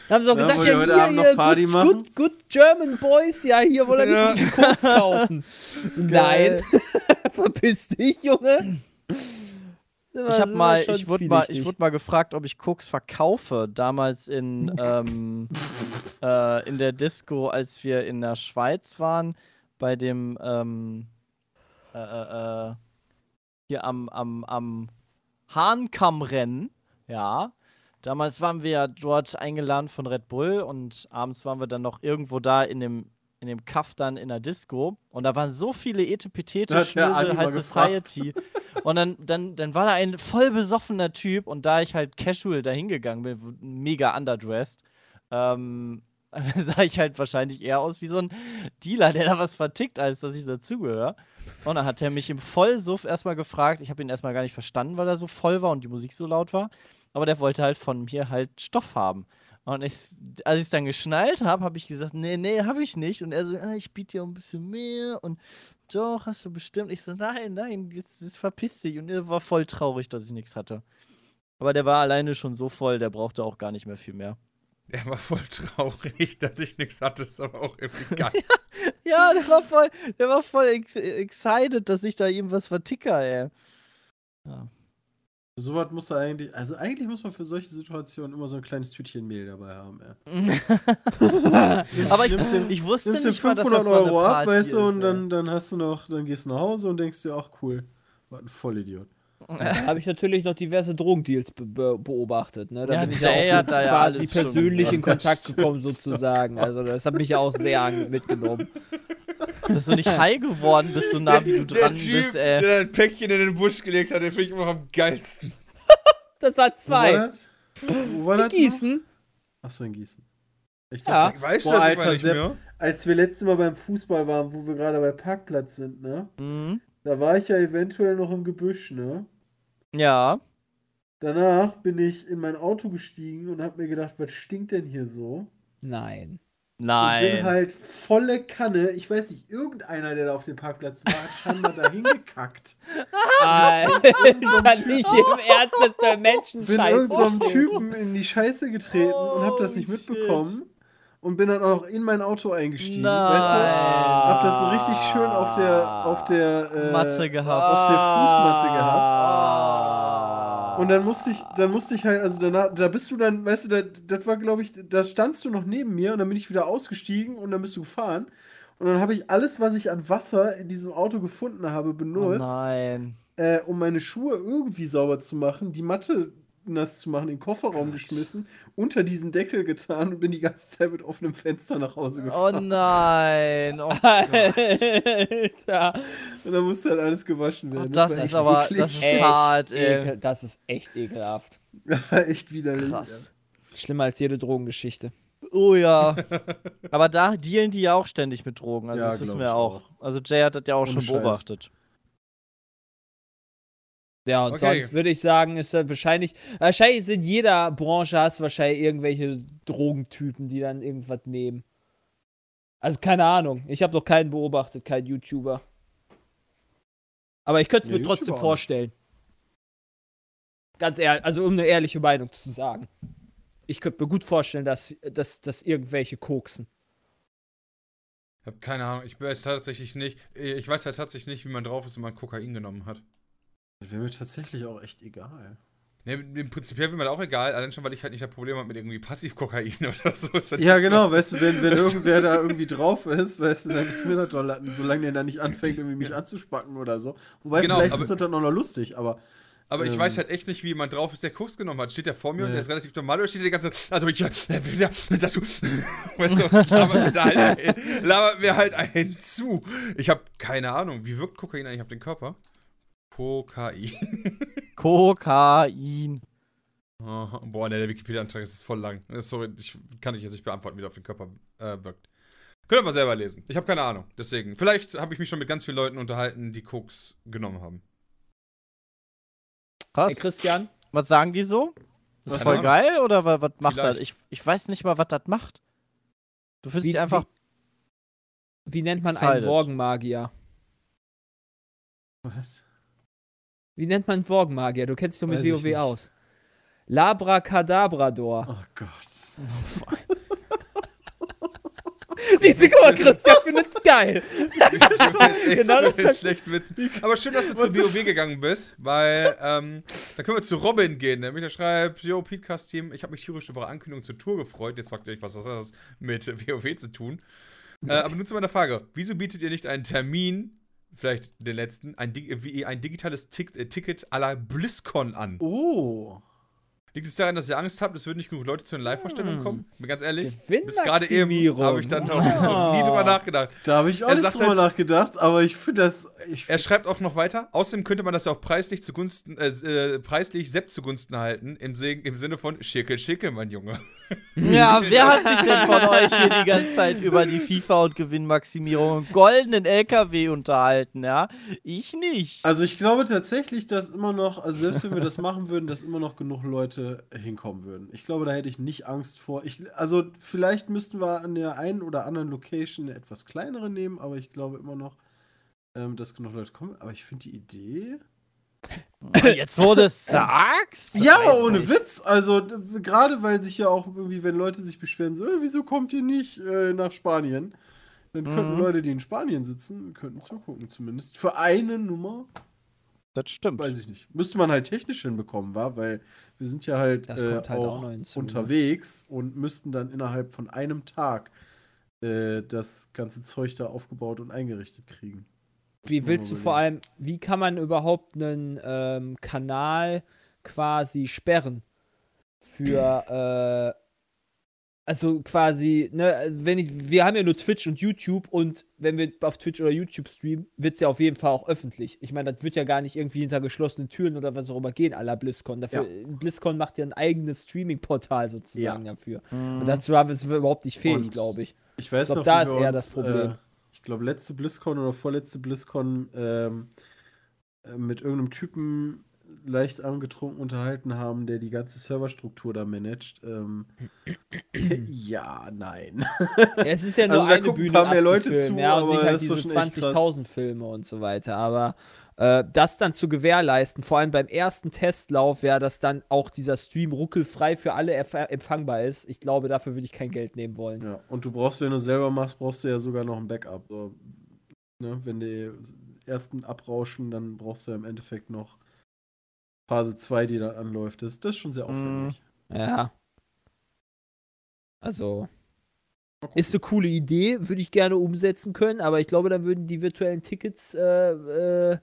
Da haben sie auch Ja, gesagt, ja, heute hier, Abend noch hier, Party good, machen? good, good German Boys, ja, hier wollen wir nicht ja. Koks kaufen. So, Nein, verpiss dich, Junge. Ich hab mal, ich wurde mal, ich wurde mal gefragt, ob ich Koks verkaufe. Damals in, ähm, äh, in der Disco, als wir in der Schweiz waren, bei dem, ähm, äh, äh, äh, hier am, am, am Hahnkammrennen, ja. Damals waren wir ja dort eingeladen von Red Bull und abends waren wir dann noch irgendwo da in dem, in dem Kaff dann in der Disco und da waren so viele Etepetete, Schnösel, High. Society und dann, dann, dann war da ein voll besoffener Typ und da ich halt casual da hingegangen bin, mega underdressed, ähm, sah ich halt wahrscheinlich eher aus wie so ein Dealer, der da was vertickt, als dass ich dazugehöre. Und dann hat er mich im Vollsuff erstmal gefragt. Ich habe ihn erstmal gar nicht verstanden, weil er so voll war und die Musik so laut war. Aber der wollte halt von mir halt Stoff haben. Und ich, als ich es dann geschnallt habe, habe ich gesagt, nee, nee, habe ich nicht. Und er so, ah, ich biete dir ein bisschen mehr. Und doch, hast du bestimmt. Ich so, nein, nein, jetzt, jetzt verpiss dich. Und er war voll traurig, dass ich nichts hatte. Aber der war alleine schon so voll, der brauchte auch gar nicht mehr viel mehr. Er war voll traurig, dass ich nichts hatte, ist aber auch irgendwie geil. Ja, der war voll, der war voll ex excited, dass ich da ihm was verticker, ey. Ja. Sowas muss er eigentlich, also eigentlich muss man für solche Situationen immer so ein kleines Tütchen Mehl dabei haben, ey. Aber ich, Nimmst den- ich wusste Nimmst nicht mal, dass 500 das so eine Euro ab, Party weißt du, und dann, dann hast du noch, dann gehst du nach Hause und denkst dir, ach cool, war ein Vollidiot. habe ich natürlich noch diverse Drogendeals be be beobachtet. Ne? Da Ja, bin ich ja auch hat da ja quasi persönlich in Kontakt gekommen, sozusagen. Also das hat mich ja auch sehr mitgenommen. Dass du nicht high geworden bist, so nah wie du der dran Typ, bist, ey. der ein Päckchen in den Busch gelegt hat, den finde ich immer noch am geilsten. Das war Wo zwei. war das? Wo war das? Gießen. Achso, in Gießen. Ich Ja. Ich weiß Boah, das Alter, nicht mehr. als wir letztes Mal beim Fußball waren, wo wir gerade bei Parkplatz sind, ne? Mhm. Da war ich ja eventuell noch im Gebüsch, ne? Ja. Danach bin ich in mein Auto gestiegen und hab mir gedacht, was stinkt denn hier so? Nein. Und bin Nein. halt volle Kanne, ich weiß nicht, irgendeiner, der da auf dem Parkplatz war, hat scheinbar da hingekackt. Alter, nicht im Ernst, dass der Menschen Bin irgendeinem Typen in die Scheiße getreten und hab das nicht Oh, mitbekommen. Und bin dann auch noch in mein Auto eingestiegen. Nein. Weißt du? Hab das so richtig schön auf der, auf der, äh, Matte gehabt. auf der Fußmatte gehabt. Ah. Und dann musste ich, dann musste ich halt, also danach, da bist du dann, weißt du, da, das war, glaube ich, da standst du noch neben mir und dann bin ich wieder ausgestiegen und dann bist du gefahren. Und dann habe ich alles, was ich an Wasser in diesem Auto gefunden habe, Oh benutzt, nein. äh, um meine Schuhe irgendwie sauber zu machen, die Matte nass zu machen, in den Kofferraum geschmissen, unter diesen Deckel getan und bin die ganze Zeit mit offenem Fenster nach Hause Oh gefahren. nein. Oh, Alter. Und dann musste halt alles gewaschen werden. das war ist echt aber das ist Echt hart, ey. Ekel, das ist echt ekelhaft. Das war echt widerlich. Krass. Schlimmer als jede Drogengeschichte. Oh ja. Aber da dealen die ja auch ständig mit Drogen. Also Ja, das wissen wir ich auch. Also Jay hat das ja auch Ohne schon Scheiß. beobachtet. Ja, und Okay. sonst würde ich sagen, ist da wahrscheinlich, wahrscheinlich ist in jeder Branche hast du wahrscheinlich irgendwelche Drogentypen, die dann irgendwas nehmen. Also keine Ahnung. Ich habe noch keinen beobachtet, keinen YouTuber. Aber ich könnte es Ja, mir trotzdem YouTuber auch vorstellen. Ganz ehrlich, also um eine ehrliche Meinung zu sagen. Ich könnte mir gut vorstellen, dass, dass, dass irgendwelche koksen. Ich habe keine Ahnung. Ich weiß tatsächlich nicht. Ich weiß halt tatsächlich nicht, wie man drauf ist, wenn man Kokain genommen hat. Das wäre mir tatsächlich auch echt egal. Ne, im Prinzip wäre mir das auch egal, allein schon, weil ich halt nicht das Problem habe mit irgendwie Passivkokain oder so. Das Ja, nicht genau, so- weißt du, wenn, wenn irgendwer da irgendwie drauf ist, weißt du, dann ist mir das doch, solange der da nicht anfängt, irgendwie mich anzuspacken oder so. Wobei, Genau, vielleicht ist das dann auch noch lustig, aber Aber ich Ähm. weiß halt echt nicht, wie jemand drauf ist, der Koks genommen hat. Steht der vor mir und Nee. der ist relativ normal oder steht der die ganze Also ich, ja, dass du, weißt du, labert mir, da halt labert mir halt einen zu. Ich habe keine Ahnung, wie wirkt Kokain eigentlich auf den Körper? Kokain. Kokain. Aha. Boah, ne, der Wikipedia-Antrag ist voll lang. Äh, Sorry, ich kann ich jetzt nicht beantworten, wie der auf den Körper äh, wirkt. Könnt ihr mal selber lesen. Ich habe keine Ahnung. Deswegen. Vielleicht habe ich mich schon mit ganz vielen Leuten unterhalten, die Koks genommen haben. Krass. Hey Christian, Was sagen die so? Das ist Keine voll geil oder was, was macht das? Ich, ich weiß nicht mal, was das macht. Du fühlst Wie- dich einfach. wie nennt man einen Excited. Worgenmagier? was? Wie nennt man Worgenmagier? Du kennst dich doch mit Weiß WoW aus. Labracadabrador. Oh Gott. Siehst du, guck mal, Christian findet's geil. genau Genau das schlecht Witzen. Aber schön, dass du zu WoW gegangen bist, weil ähm, dann können wir zu Robin gehen. Nämlich der schreibt, yo, Podcast-Team, ich habe mich tierisch über eure Ankündigung zur Tour gefreut. Jetzt fragt ihr euch, was hat das mit WoW zu tun? Äh, aber nun zu meiner Frage. Wieso bietet ihr nicht einen Termin, vielleicht den letzten, ein, wie ein digitales Tick äh, Ticket à la BlizzCon an? Oh. Liegt es daran, dass ihr Angst habt, es würden nicht genug Leute zu den Live-Vorstellungen Hm. kommen? Bin ganz ehrlich, bis gerade eben habe ich dann noch, Ah. nie drüber nachgedacht. Da habe ich auch Er nicht drüber halt- nachgedacht, aber ich finde das. Ich Er schreibt auch noch weiter. Außerdem könnte man das ja auch preislich zugunsten, äh, äh, preislich Sepp zugunsten halten, im, im Sinne von Schickel, Schickel, mein Junge. Ja, wer hat sich denn von euch hier die ganze Zeit über die FIFA und Gewinnmaximierung und goldenen LKW unterhalten, ja? Ich nicht. also ich glaube tatsächlich, dass immer noch, also selbst wenn wir das machen würden, dass immer noch genug Leute hinkommen würden. Ich glaube, da hätte ich nicht Angst vor. Ich, also vielleicht müssten wir an der einen oder anderen Location eine etwas kleinere nehmen, aber ich glaube immer noch, ähm, dass genug Leute kommen. Aber ich finde die Idee. Jetzt, wo du es sagst? Ja, weiß ohne nicht. Witz. Also gerade weil sich ja auch irgendwie, wenn Leute sich beschweren, so, "Äh, wieso kommt ihr nicht äh, nach Spanien? Dann könnten Mhm. Leute, die in Spanien sitzen, könnten zugucken zumindest. Für eine Nummer, Das stimmt. weiß ich nicht. Müsste man halt technisch hinbekommen, war, weil wir sind ja halt, Das äh, kommt halt auch auch noch hinzu, ne? unterwegs und müssten dann innerhalb von einem Tag äh, das ganze Zeug da aufgebaut und eingerichtet kriegen. Wie willst du vor allem, wie kann man überhaupt einen ähm, Kanal quasi sperren? Für, äh, also quasi, ne, wenn ich, wir haben ja nur Twitch und YouTube und wenn wir auf Twitch oder YouTube streamen, wird es ja auf jeden Fall auch öffentlich. Ich meine, das wird ja gar nicht irgendwie hinter geschlossenen Türen oder was auch immer gehen, à la BlizzCon. Dafür, BlizzCon macht ja ein eigenes Streaming-Portal sozusagen dafür. Mhm. Und dazu haben wir es überhaupt nicht fähig, glaube ich. Ich weiß Ich glaub, noch, da ist wir eher uns, das Problem. Äh, ich glaube, letzte BlizzCon oder vorletzte BlizzCon ähm, äh, mit irgendeinem Typen leicht angetrunken unterhalten haben, der die ganze Serverstruktur da managt. Ähm, ja, nein. Es ist ja nur Also da eine gucken ein Bühne paar mehr Leute zu, ja, und aber nicht halt diese schon echt krass. 20.000 Filme und so weiter. Aber äh, das dann zu gewährleisten, vor allem beim ersten Testlauf, ja, dass dann auch dieser Stream ruckelfrei für alle empfangbar ist. Ich glaube, dafür würde ich kein Geld nehmen wollen. ja, und du brauchst, wenn du es selber machst, brauchst du ja sogar noch ein Backup. So, ne? Wenn die ersten abrauschen, dann brauchst du ja im Endeffekt noch Phase 2, die dann anläuft. Das, das ist schon sehr aufwendig. Ja. Also. Ist eine coole Idee, würde ich gerne umsetzen können, aber ich glaube, dann würden die virtuellen Tickets äh, äh,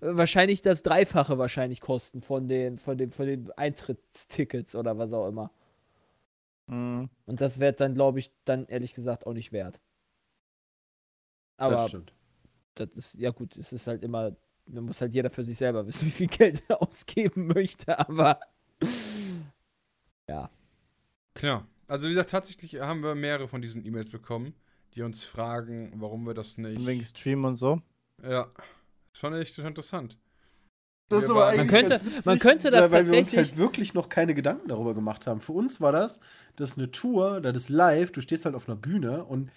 wahrscheinlich das Dreifache wahrscheinlich kosten von den, von den, von den Eintrittstickets oder was auch immer. Mhm. Und das wäre dann, glaube ich, dann ehrlich gesagt auch nicht wert. das Aber stimmt. das ist, ja gut, es ist halt immer, man muss halt jeder für sich selber wissen, wie viel Geld er ausgeben möchte, aber ja. Klar. Also wie gesagt, tatsächlich haben wir mehrere von diesen E-Mails bekommen, die uns fragen, warum wir das nicht. Und wegen Stream und so. Ja. Das fand ich total interessant. Das ist aber eigentlich Man könnte- witzig, man könnte das weil wir uns tatsächlich- halt wirklich noch keine Gedanken darüber gemacht haben. Für uns war das, das ist eine Tour, das ist live, du stehst halt auf einer Bühne und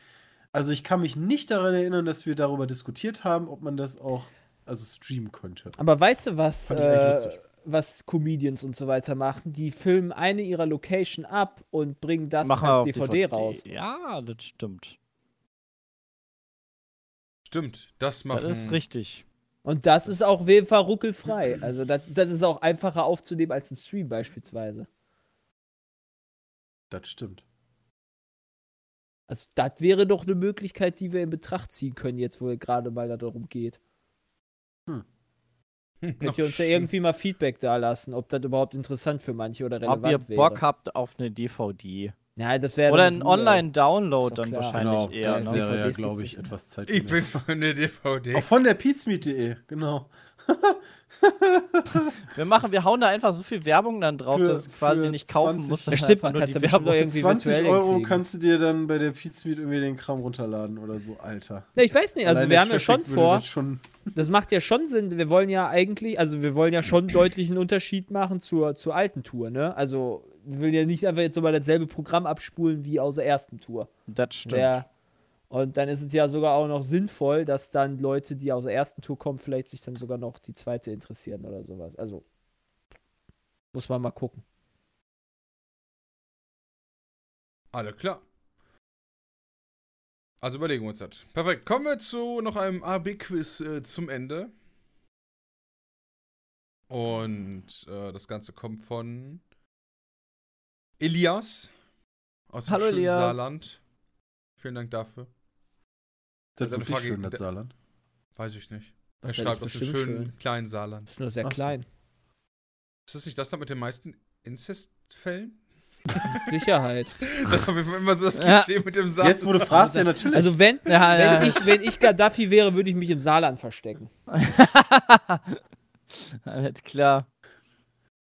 also ich kann mich nicht daran erinnern, dass wir darüber diskutiert haben, ob man das auch also streamen könnte. Aber weißt du, was, Fand ich äh, lustig. was Comedians und so weiter machen? Die filmen eine ihrer Location ab und bringen das Machen als auf DVD, raus. Ja, das stimmt. Stimmt, das machen. Das ist richtig. Und das ist auch auf jeden Fall ruckelfrei. Also das, das ist auch einfacher aufzunehmen als ein Stream beispielsweise. Das stimmt. Also das wäre doch eine Möglichkeit, die wir in Betracht ziehen können, jetzt wo es gerade mal darum geht. Könnt ihr uns ja irgendwie mal Feedback da lassen, ob das überhaupt interessant für manche oder relevant Ob ihr wäre. Bock habt auf eine DVD. Ja, das wäre Oder ein. Online-Download dann klar. wahrscheinlich genau, eher. das Ne? wäre ja, glaube ich, etwas Zeit. Ich bin für eine DVD. auch von der pizmeet.de, genau. Wir machen, wir hauen da einfach so viel Werbung dann drauf, Für- dass es quasi nicht kaufen 20 muss. Ja, sondern stimmt, einfach man nur kann die es ja bestimmt Werbung. auch Für irgendwie 20 virtuell Euro kannst du dir dann bei der Pizmeet irgendwie den Kram runterladen oder so, Alter. Ja, ich weiß nicht, also Allein wir haben ja schon vor, das Schon das macht ja schon Sinn, wir wollen ja eigentlich, also wir wollen ja schon deutlichen Unterschied machen zur, zur alten Tour, ne? Also wir will ja nicht einfach jetzt so mal dasselbe Programm abspulen wie aus der ersten Tour. Das stimmt. Der, und dann ist es ja sogar auch noch sinnvoll, dass dann Leute, die aus der ersten Tour kommen, vielleicht sich dann sogar noch die zweite interessieren oder sowas. Also muss man mal gucken. Alle klar. Also überlegen wir uns das. Perfekt. Kommen wir zu noch einem AB-Quiz äh, zum Ende. Und äh, das Ganze kommt von Elias aus dem Hallo, schönen Elias. Saarland. Vielen Dank dafür. Das ist wirklich frage ich- schön, das Saarland. Weiß ich nicht. Das Er ist schreibt aus dem bestimmt schönen schön. kleinen Saarland. Das ist nur sehr Ach so. klein. Ist das nicht das da mit den meisten Inzestfällen? Sicherheit. Das ist jeden Fall immer so das Ja. Klischee mit dem Saarland. Jetzt, wo du fragst, ja natürlich. Also wenn, Ja, wenn, ja. Ich, wenn ich Gaddafi wäre, würde ich mich im Saarland verstecken. Alles klar.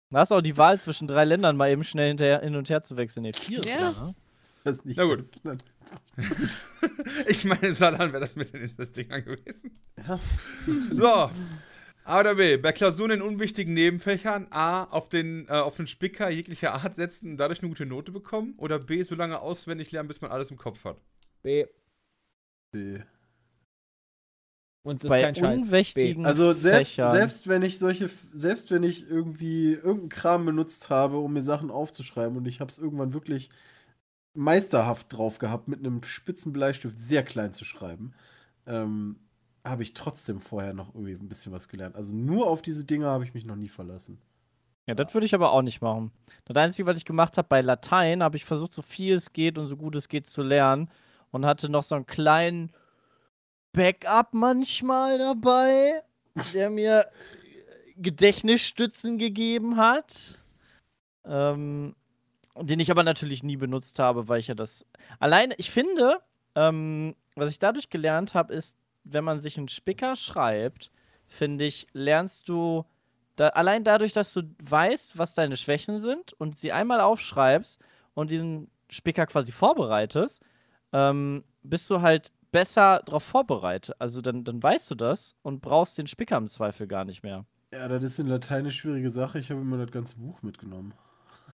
Du hast auch die Wahl zwischen drei Ländern mal eben schnell hinterher, hin und her zu wechseln. Nee, vier Ja. sogar, ne? Das ist nicht Na gut. das Land. Ich meine, im Saarland wäre das mit den Inzestdingern gewesen. Ja. So. A oder B. Bei Klausuren in unwichtigen Nebenfächern A. Auf den, äh, auf den Spicker jeglicher Art setzen und dadurch eine gute Note bekommen. Oder B. So lange auswendig lernen, bis man alles im Kopf hat. B. Nee. Und das ist Bei kein Scheiß. unwichtigen Also selbst, Fächern. selbst wenn ich solche, selbst wenn ich irgendwie irgendeinen Kram benutzt habe, um mir Sachen aufzuschreiben und ich habe es irgendwann wirklich meisterhaft drauf gehabt, mit einem spitzen Bleistift sehr klein zu schreiben, ähm, habe ich trotzdem vorher noch irgendwie ein bisschen was gelernt. Also nur auf diese Dinge habe ich mich noch nie verlassen. Ja, das würde ich aber auch nicht machen. Das Einzige, was ich gemacht habe bei Latein, habe ich versucht, so viel es geht und so gut es geht zu lernen und hatte noch so einen kleinen Backup manchmal dabei, der mir Gedächtnisstützen gegeben hat. Ähm, den ich aber natürlich nie benutzt habe, weil ich ja das. Allein, ich finde, ähm, was ich dadurch gelernt habe, ist, wenn man sich einen Spicker schreibt, finde ich, lernst du da, allein dadurch, dass du weißt, was deine Schwächen sind und sie einmal aufschreibst und diesen Spicker quasi vorbereitest, ähm, bist du halt besser darauf vorbereitet. Also dann, dann weißt du das und brauchst den Spicker im Zweifel gar nicht mehr. Ja, das ist in Latein eine schwierige Sache. Ich habe immer das ganze Buch mitgenommen.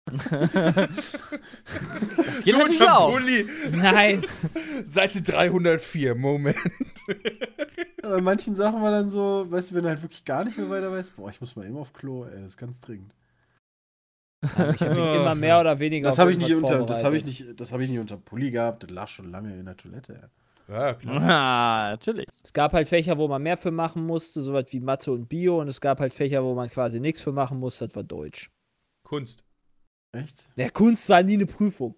Das geht So natürlich unterm auch. Pulli. Nice. Seite 304. Moment. Ja, bei manchen Sachen war dann so, weißt du, wenn du halt wirklich gar nicht mehr weiter weißt, boah, ich muss mal eben auf Klo, ey, das ist ganz dringend. ich habe mich immer mehr oder weniger Das auf habe ich nicht unter, das habe ich nicht, das habe ich nicht unter Pulli gehabt, das lag schon lange in der Toilette. ey. Ja, klar. Ah, natürlich. Es gab halt Fächer, wo man mehr für machen musste, sowas wie Mathe und Bio. Und es gab halt Fächer, wo man quasi nichts für machen musste, das war Deutsch. Kunst. Echt? Der Kunst war nie eine Prüfung.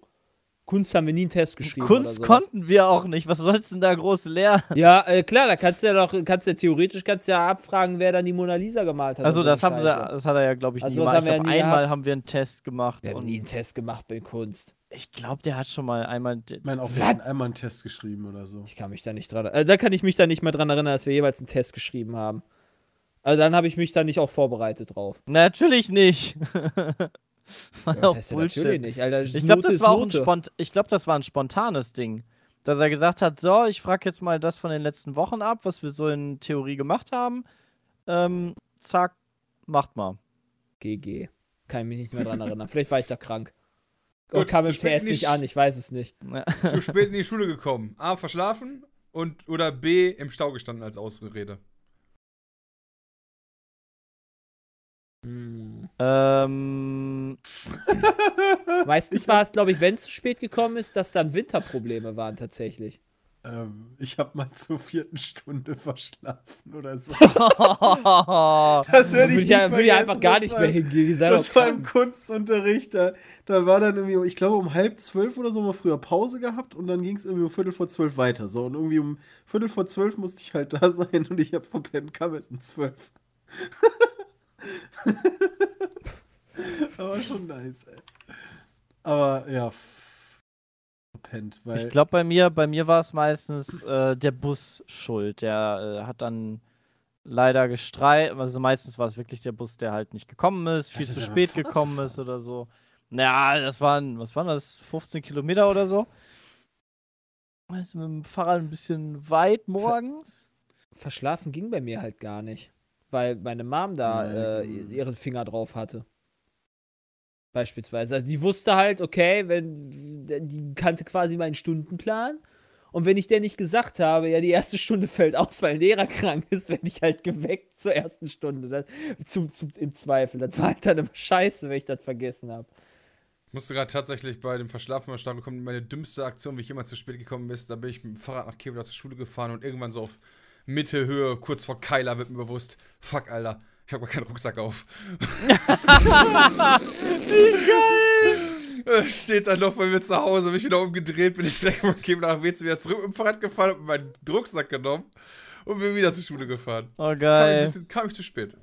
Kunst haben wir nie einen Test geschrieben. Kunst konnten wir auch nicht. Was sollst du denn da groß lernen? Ja, äh, klar, da kannst du ja doch, kannst du ja theoretisch kannst du ja abfragen, wer dann die Mona Lisa gemalt hat. Also das haben sie, das hat er ja, glaube ich, Also nie gemacht. ja einmal gehabt. haben wir einen Test gemacht. Wir haben nie einen Test gemacht bei Kunst. ich glaube, der hat schon mal einmal. Ich meine, auch wir hatten einmal einen Test geschrieben oder so. Ich kann mich da nicht dran äh, Da kann ich mich da nicht mehr dran erinnern, dass wir jeweils einen Test geschrieben haben. Also dann habe ich mich da nicht auch vorbereitet drauf. Natürlich nicht. War Ja, Teste Bullshit. natürlich nicht, Alter. Ich glaube, das ist war auch ein Note. Spont ich glaube, das war ein spontanes Ding. Dass er gesagt hat, so, ich frage jetzt mal das von den letzten Wochen ab, was wir so in Theorie gemacht haben. Ähm, zack, macht mal. GG. Kann ich mich nicht mehr dran erinnern. Vielleicht war ich da krank. Gut, Und kam zu im spät TS nicht an, ich weiß es nicht. Zu spät in die Schule gekommen. A, verschlafen und oder B, im Stau gestanden als Ausrede. Hm. Ähm, Meistens war es, glaube ich, wenn es zu spät gekommen ist, dass dann Winterprobleme waren tatsächlich. Ähm, ich habe mal zur vierten Stunde verschlafen oder so. das Würde ich, ja, würde ich einfach gar nicht mehr hingehen. Das war im. Kunstunterricht. Da, da war dann irgendwie, ich glaube, um halb zwölf oder so mal früher Pause gehabt und dann ging es irgendwie um Viertel vor zwölf weiter. So, und irgendwie um Viertel vor zwölf musste ich halt da sein und ich habe verpennt, kam erst um zwölf. Aber schon nice, ey. Aber ja, verpennt, weil. Ich glaube, bei mir, bei mir war es meistens äh, der Bus schuld. Der äh, hat dann leider gestreikt. Also meistens war es wirklich der Bus, der halt nicht gekommen ist, viel ist zu spät gekommen ist oder so. Naja, das waren, was waren das? 15 Kilometer oder so? Du, mit dem Fahrrad ein bisschen weit morgens. Verschlafen ging bei mir halt gar nicht. Weil meine Mom da äh, ihren Finger drauf hatte. Beispielsweise. Also die wusste halt, okay, wenn die kannte quasi meinen Stundenplan. Und wenn ich der nicht gesagt habe, ja, die erste Stunde fällt aus, weil ein Lehrer krank ist, werde ich halt geweckt zur ersten Stunde. Das, zum, zum, Im Zweifel. Das war halt dann immer scheiße, wenn ich das vergessen habe. Ich musste gerade tatsächlich bei dem Verschlafen mal starten bekommen. Meine dümmste Aktion, wie ich jemals zu spät gekommen bin, da bin ich mit dem Fahrrad nach Kevlar zur Schule gefahren und irgendwann so auf Mitte, Höhe, kurz vor Keiler wird mir bewusst, fuck, Alter, ich habe gar keinen Rucksack auf. Wie geil! Steht dann noch bei mir zu Hause, mich wieder umgedreht, bin ich direkt von Kevlar nach WC wieder zurück mit dem Fahrrad gefahren, hab meinen Rucksack genommen und bin wieder zur Schule gefahren. Oh, Kam ich, ein geil. bisschen, kam ich zu spät.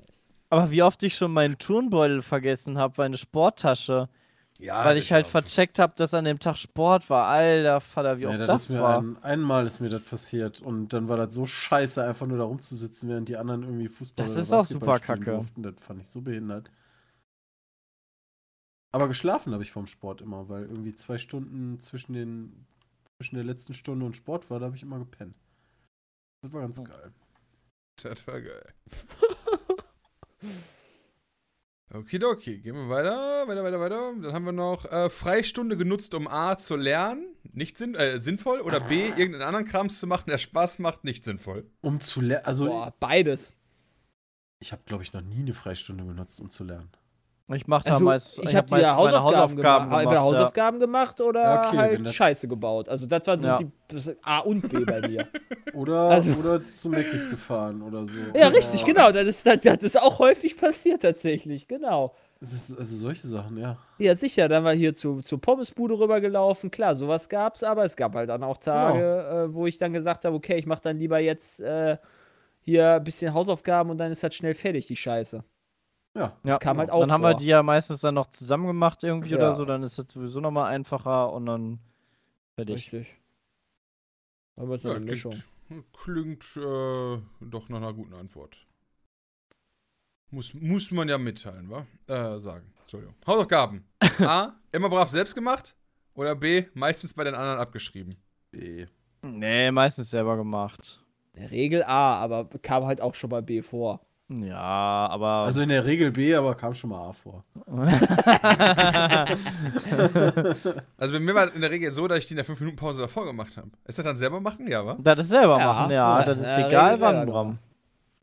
Aber wie oft ich schon meinen Turnbeutel vergessen habe, meine Sporttasche. Ja, weil ich halt vercheckt habe, dass an dem Tag Sport war. Alter Vater, wie Ja, oft das das, ist mir war. Ein, einmal ist mir das passiert und dann war das so scheiße, einfach nur da rumzusitzen, während die anderen irgendwie Fußball Das oder ist auch super kacke. Durften. Das fand ich so behindert. Aber geschlafen habe ich vom Sport immer, weil irgendwie zwei Stunden zwischen den zwischen der letzten Stunde und Sport war, da habe ich immer gepennt. Das war Oh. ganz geil. Das war geil. Okidoki, gehen wir weiter, weiter, weiter, weiter. Dann haben wir noch äh, Freistunde genutzt, um A zu lernen, nicht sinn äh, sinnvoll, oder B, irgendeinen anderen Krams zu machen, der Spaß macht, nicht sinnvoll. Um zu lernen, also Boah, beides. ich habe glaube ich noch nie eine Freistunde genutzt, um zu lernen. Ich mache da Also, meist, ich, hab habe wieder meistens meine Hausaufgaben, gemacht. gemacht, Entweder Hausaufgaben gemacht oder Ja, okay, halt Scheiße gebaut. Also das waren so Ja. die A und B bei mir. Oder, Also- oder zu Meckis gefahren oder so. ja, Oder- richtig, genau. Das ist, das, das ist auch häufig passiert tatsächlich, genau. Ist, also solche Sachen, ja. Ja, sicher, dann war hier zu, zur Pommesbude rübergelaufen. Klar, sowas gab's, aber es gab halt dann auch Tage, äh, wo ich dann gesagt habe, okay, ich mache dann lieber jetzt äh, hier ein bisschen Hausaufgaben und dann ist das schnell fertig, die Scheiße. Ja. Das kam halt auch Dann haben wir vor. die ja meistens dann noch zusammen gemacht irgendwie Ja. oder so, dann ist das sowieso nochmal einfacher und dann fertig. Richtig. Aber es ist Ja, eine Mischung. klingt, klingt äh, doch nach einer guten Antwort. Muss, muss man ja mitteilen, wa? Äh, sagen. Entschuldigung. Hausaufgaben. A, immer brav selbst gemacht. Oder B, meistens bei den anderen abgeschrieben. B. Nee, meistens selber gemacht. In der Regel A, aber kam halt auch schon bei B vor. Ja, aber. Also in der Regel B, aber kam schon mal A vor. Also bei mir war in der Regel so, dass ich die in der 5-Minuten-Pause davor gemacht habe. Ist das dann selber machen? Ja, wa? das ist selber Ja, machen, so, ja. Das ist ja, egal wann, Bram.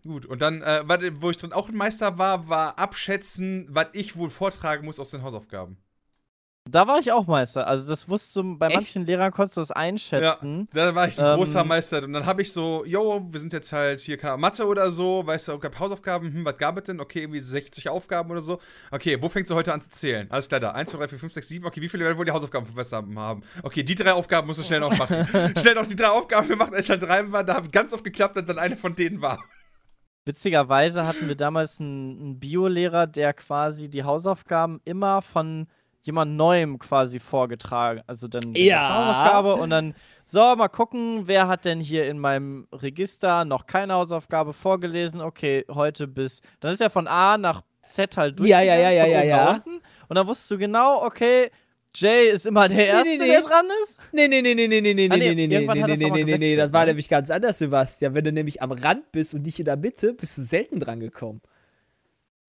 Gut, und dann, äh, wo ich drin auch ein Meister war, war abschätzen, was ich wohl vortragen muss aus den Hausaufgaben. Da war ich auch Meister. Also das wusste du, bei Echt? manchen Lehrern konntest du das einschätzen. Da war ich ein Ähm, großer Meister. Und dann habe ich so, yo, wir sind jetzt halt hier, keine Mathe oder so, weißt du, gab Hausaufgaben, hm, was gab es denn? Okay, irgendwie 60 Aufgaben oder so. Okay, wo fängst du heute an zu zählen? Alles klar, da. 1, 2, 3, 4, 5, 6, 7. Okay, wie viele werden wohl die Hausaufgaben verbessert haben? Okay, die drei Aufgaben musst du schnell noch machen. schnell noch die drei Aufgaben gemacht, als ich dann drei war, da habe ganz oft geklappt, dass dann eine von denen war. Witzigerweise hatten wir damals einen, einen Biolehrer, der quasi die Hausaufgaben immer von jemand Neuem quasi vorgetragen. Also dann die Ja. Hausaufgabe und dann, so, mal gucken, wer hat denn hier in meinem Register noch keine Hausaufgabe vorgelesen? Okay, heute bis. Dann ist er von A nach Z halt durch. Ja, ja, ja, ja, ja, ja. Und dann wusstest du genau, okay, Jay ist immer der Erste, nee, nee. der dran ist. Nee, nee, nee, nee, nee, nee, nee, Ah, nee, nee, nee, nee, nee, nee, nee, nee, nee, nee, das war ne? nämlich ganz anders, Sebastian. Wenn du nämlich am Rand bist und nicht in der Mitte, bist du selten dran gekommen.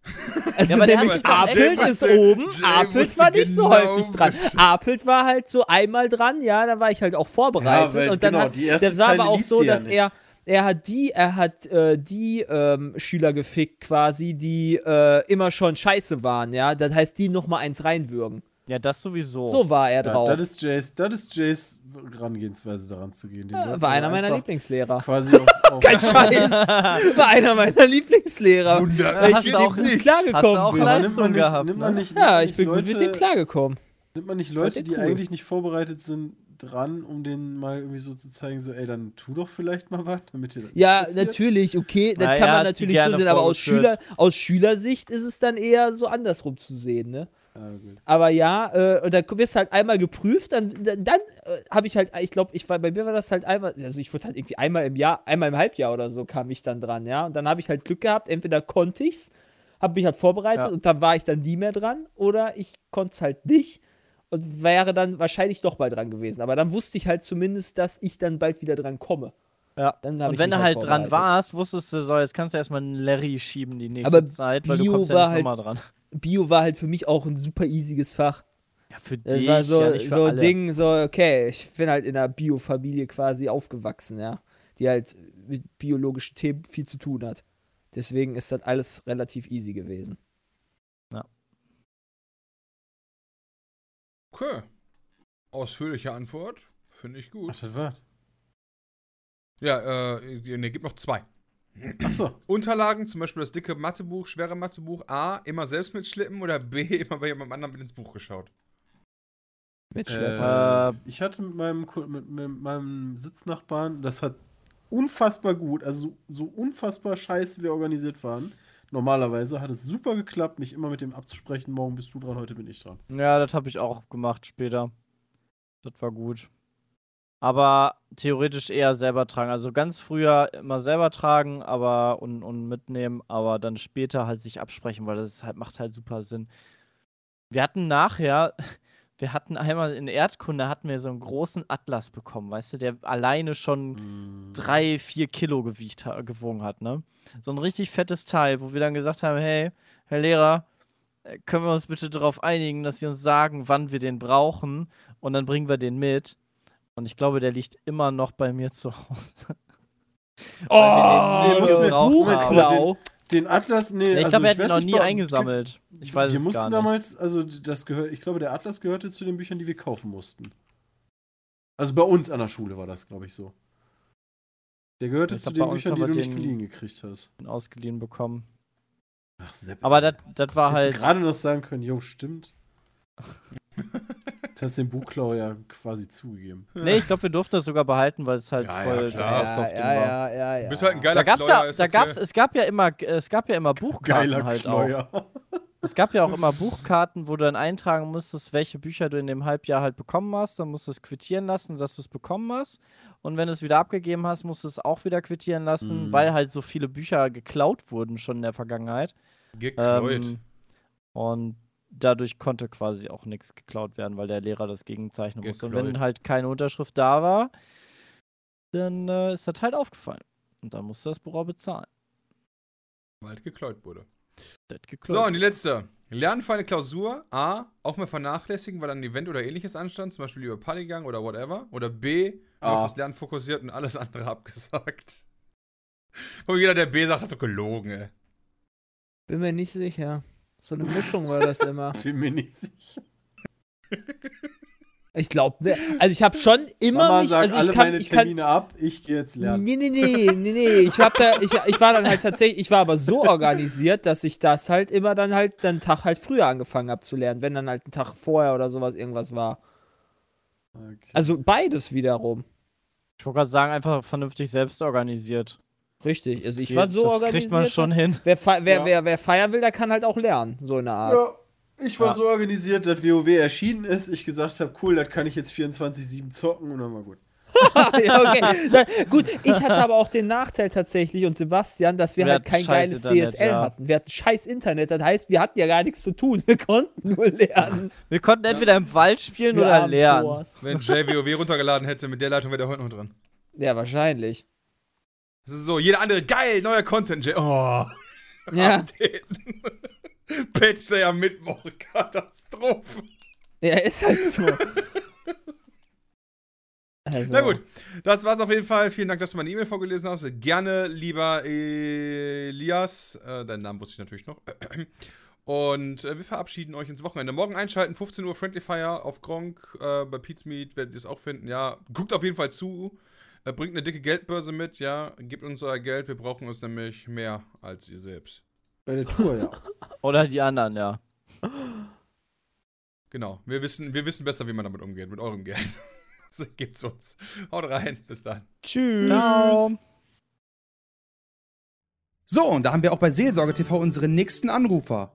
Also Ja, aber der nämlich Apelt ist oben, Apelt war nicht so genau häufig dran. Apelt war halt so einmal dran, ja, da war ich halt auch vorbereitet. Ja, und dann genau, hat, das war aber auch so, ja dass nicht. er, er hat die, er hat äh, die ähm, Schüler gefickt quasi, die äh, immer schon scheiße waren, ja. Das heißt, die noch mal eins reinwürgen. Ja, das sowieso. So war er Ja, drauf. das ist Jays, das ist Jays Herangehensweise daran zu gehen. Ja, war einer meiner Lieblingslehrer. Quasi auf, auf Kein Scheiß. War einer meiner Lieblingslehrer. Wundert Weil ich du auch- ihm gut hast du klargekommen auch bin. Aber Leistung nimmt man nicht, gehabt, nimmt man ne? nicht, nimmt Ja, ich nicht bin Leute, gut mit dem klargekommen. Nimmt man nicht Leute, die cool. eigentlich nicht vorbereitet sind, dran, um denen mal irgendwie so zu zeigen, so, ey, dann tu doch vielleicht mal was, damit ihr das Ja, natürlich, okay, das Na kann ja, man natürlich so sehen, aber aus. Schüler, aus Schülersicht ist es dann eher so andersrum zu sehen, ne? Ah. Aber ja, äh, und da wirst du halt einmal geprüft, dann, dann, dann äh, habe ich halt, ich glaube, ich war, bei mir war das halt einmal, also ich wurde halt irgendwie einmal im Jahr, einmal im Halbjahr oder so kam ich dann dran, ja. Und dann habe ich halt Glück gehabt, entweder konnte ich's, habe mich halt vorbereitet Ja. und dann war ich dann nie mehr dran, oder ich konnte es halt nicht und wäre dann wahrscheinlich doch mal dran gewesen. Aber dann wusste ich halt zumindest, dass ich dann bald wieder dran komme. Ja. Dann Und ich wenn du halt dran vorbereitet. warst, wusstest du, so, jetzt kannst du erstmal einen Larry schieben die nächste Aber Zeit, weil du Bio kommst ja nicht halt- nochmal dran. Bio war halt für mich auch ein super easyes Fach. Ja, für Das dich, war so, ja nicht für so alle. Ding, so, okay, ich bin halt in einer Bio-Familie quasi aufgewachsen, ja. Die halt mit biologischen Themen viel zu tun hat. Deswegen ist das alles relativ easy gewesen. Okay. Ausführliche Antwort. Finde ich Ach, gut. das war. Ja, äh, ne, gibt noch zwei. Achso. Unterlagen, zum Beispiel das dicke Mathebuch, schwere Mathebuch. A, immer selbst mitschleppen oder B, immer bei jemandem anderen mit ins Buch geschaut. Äh, Äh, ich hatte mit meinem, mit, mit meinem Sitznachbarn, das hat unfassbar gut, also so unfassbar scheiße wir organisiert waren. Normalerweise hat es super geklappt, mich immer mit dem abzusprechen, morgen bist du dran, heute bin ich dran. Ja, das habe ich auch gemacht später. Das war gut. Aber theoretisch eher selber tragen. Also ganz früher immer selber tragen, aber und, und mitnehmen, aber dann später halt sich absprechen, weil das halt, macht halt super Sinn. Wir hatten nachher, wir hatten einmal in Erdkunde hatten wir so einen großen Atlas bekommen, weißt du, der alleine schon drei, vier Kilo gewiegt, gewogen hat, ne? So ein richtig fettes Teil, wo wir dann gesagt haben, hey, Herr Lehrer, äh, können wir uns bitte darauf einigen, dass Sie uns sagen, wann wir den brauchen und dann bringen wir den mit. Und ich glaube, der liegt immer noch bei mir zu Hause. Oh, den nie mussten wir- gebraucht Moment, haben. Buchklau. Den Atlas, nee, Ich also glaube, er hat ihn noch nie eingesammelt. Ich weiß wir es mussten gar nicht. damals, also das gehört, ich glaube, der Atlas gehörte zu den Büchern, die wir kaufen mussten. Also bei uns an der Schule war das, glaube ich, so. Der gehörte Ich zu den uns Büchern, die du nicht den- geliehen gekriegt hast. ausgeliehen bekommen. Ach, Sepp. Aber das das war halt. gerade noch sagen können, jo, stimmt. Du hast den Buchklau ja quasi zugegeben. Nee, ich glaube, wir durften das sogar behalten, weil es halt Ja, ja, voll klar. der Ja, ja, war. ja, ja, ja. Du bist halt ein Da geiler gab's Kleuer, ja, da okay. gab's, es gab ja immer, es gab ja immer Buchkarten Geiler halt auch. Kneuer. Es gab ja auch immer Buchkarten, wo du dann eintragen musstest, welche Bücher du in dem Halbjahr halt bekommen hast. Dann musst du es quittieren lassen, dass du es bekommen hast. Und wenn du es wieder abgegeben hast, musst du es auch wieder quittieren lassen, Mhm. weil halt so viele Bücher geklaut wurden schon in der Vergangenheit. Gekleut. Ähm, und dadurch konnte quasi auch nichts geklaut werden, weil der Lehrer das gegenzeichnen musste. Und wenn Geklaut. halt keine Unterschrift da war, dann äh, ist das halt aufgefallen. Und dann musste das auch bezahlen. Weil halt gekleut wurde. Das So, geklaut. und die letzte. Lernen für eine Klausur. A. Auch mal vernachlässigen, weil ein Event oder ähnliches anstand. Zum Beispiel lieber Partygang oder whatever. Oder B. Auf das Lernen fokussiert und alles andere abgesagt. Und jeder, der B sagt, hat doch gelogen, ey. Bin mir nicht sicher. So eine Mischung war das immer. Bin mir nicht sicher. Ich glaube, also ich habe schon immer Mama mich, sagt also ich alle kann, meine ich kann, Termine ab, ich gehe jetzt lernen. Nee, nee, nee, nee, nee. Ich, hab da, ich, ich war dann halt tatsächlich, ich war aber so organisiert, dass ich das halt immer dann halt einen Tag halt früher angefangen habe zu lernen, wenn dann halt ein Tag vorher oder sowas irgendwas war. Okay. Also beides wiederum. Ich wollte gerade sagen, einfach vernünftig selbst organisiert. Richtig. Also ich war so das organisiert. kriegt man schon dass- hin. Wer, fe wer, Ja. wer, wer feiern will, der kann halt auch lernen, so in der Art. Ja, ich war Ja. so organisiert, dass WoW erschienen ist. Ich gesagt habe, cool, das kann ich jetzt 24-7 zocken und dann war gut. ja, okay. Na, gut, ich hatte aber auch den Nachteil tatsächlich und Sebastian, dass wir, Wir halt kein geiles Internet, DSL ja. hatten. Wir hatten scheiß Internet. Das heißt, wir hatten ja gar nichts zu tun. Wir konnten nur lernen. Wir konnten entweder im Wald spielen Wir oder lernen. Wenn Jay WoW runtergeladen hätte, mit der Leitung wäre der heute noch drin. Ja, wahrscheinlich. Das ist so, jeder andere, geil, neuer Content. Oh. Ja. Patch Day am Mittwoch, Katastrophe. Ja, ist halt so. Also, Na gut, das war's auf jeden Fall. Vielen Dank, dass du meine E-Mail vorgelesen hast. Gerne, lieber Elias. Äh, deinen Namen wusste ich natürlich noch. Und äh, wir verabschieden euch ins Wochenende. Morgen einschalten, 15 Uhr Friendly Fire auf Gronk. Äh, bei Pete's Meat werdet ihr es auch finden. Ja, guckt auf jeden Fall zu. Äh, bringt eine dicke Geldbörse mit, ja. Gebt uns euer Geld. Wir brauchen es nämlich mehr als ihr selbst. Bei der Tour, ja. Oder die anderen, ja. Genau. Wir wissen, wir wissen besser, wie man damit umgeht, mit eurem Geld. so gibt's uns. Haut rein. Bis dann. Tschüss. Ciao. So, und da haben wir auch bei Seelsorge TV unseren nächsten Anrufer.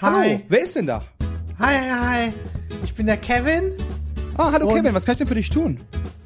Hallo, wer ist denn da? Hi, hi, hi. Ich bin der Kevin. Ah, hallo Und- Kevin, was kann ich denn für dich tun?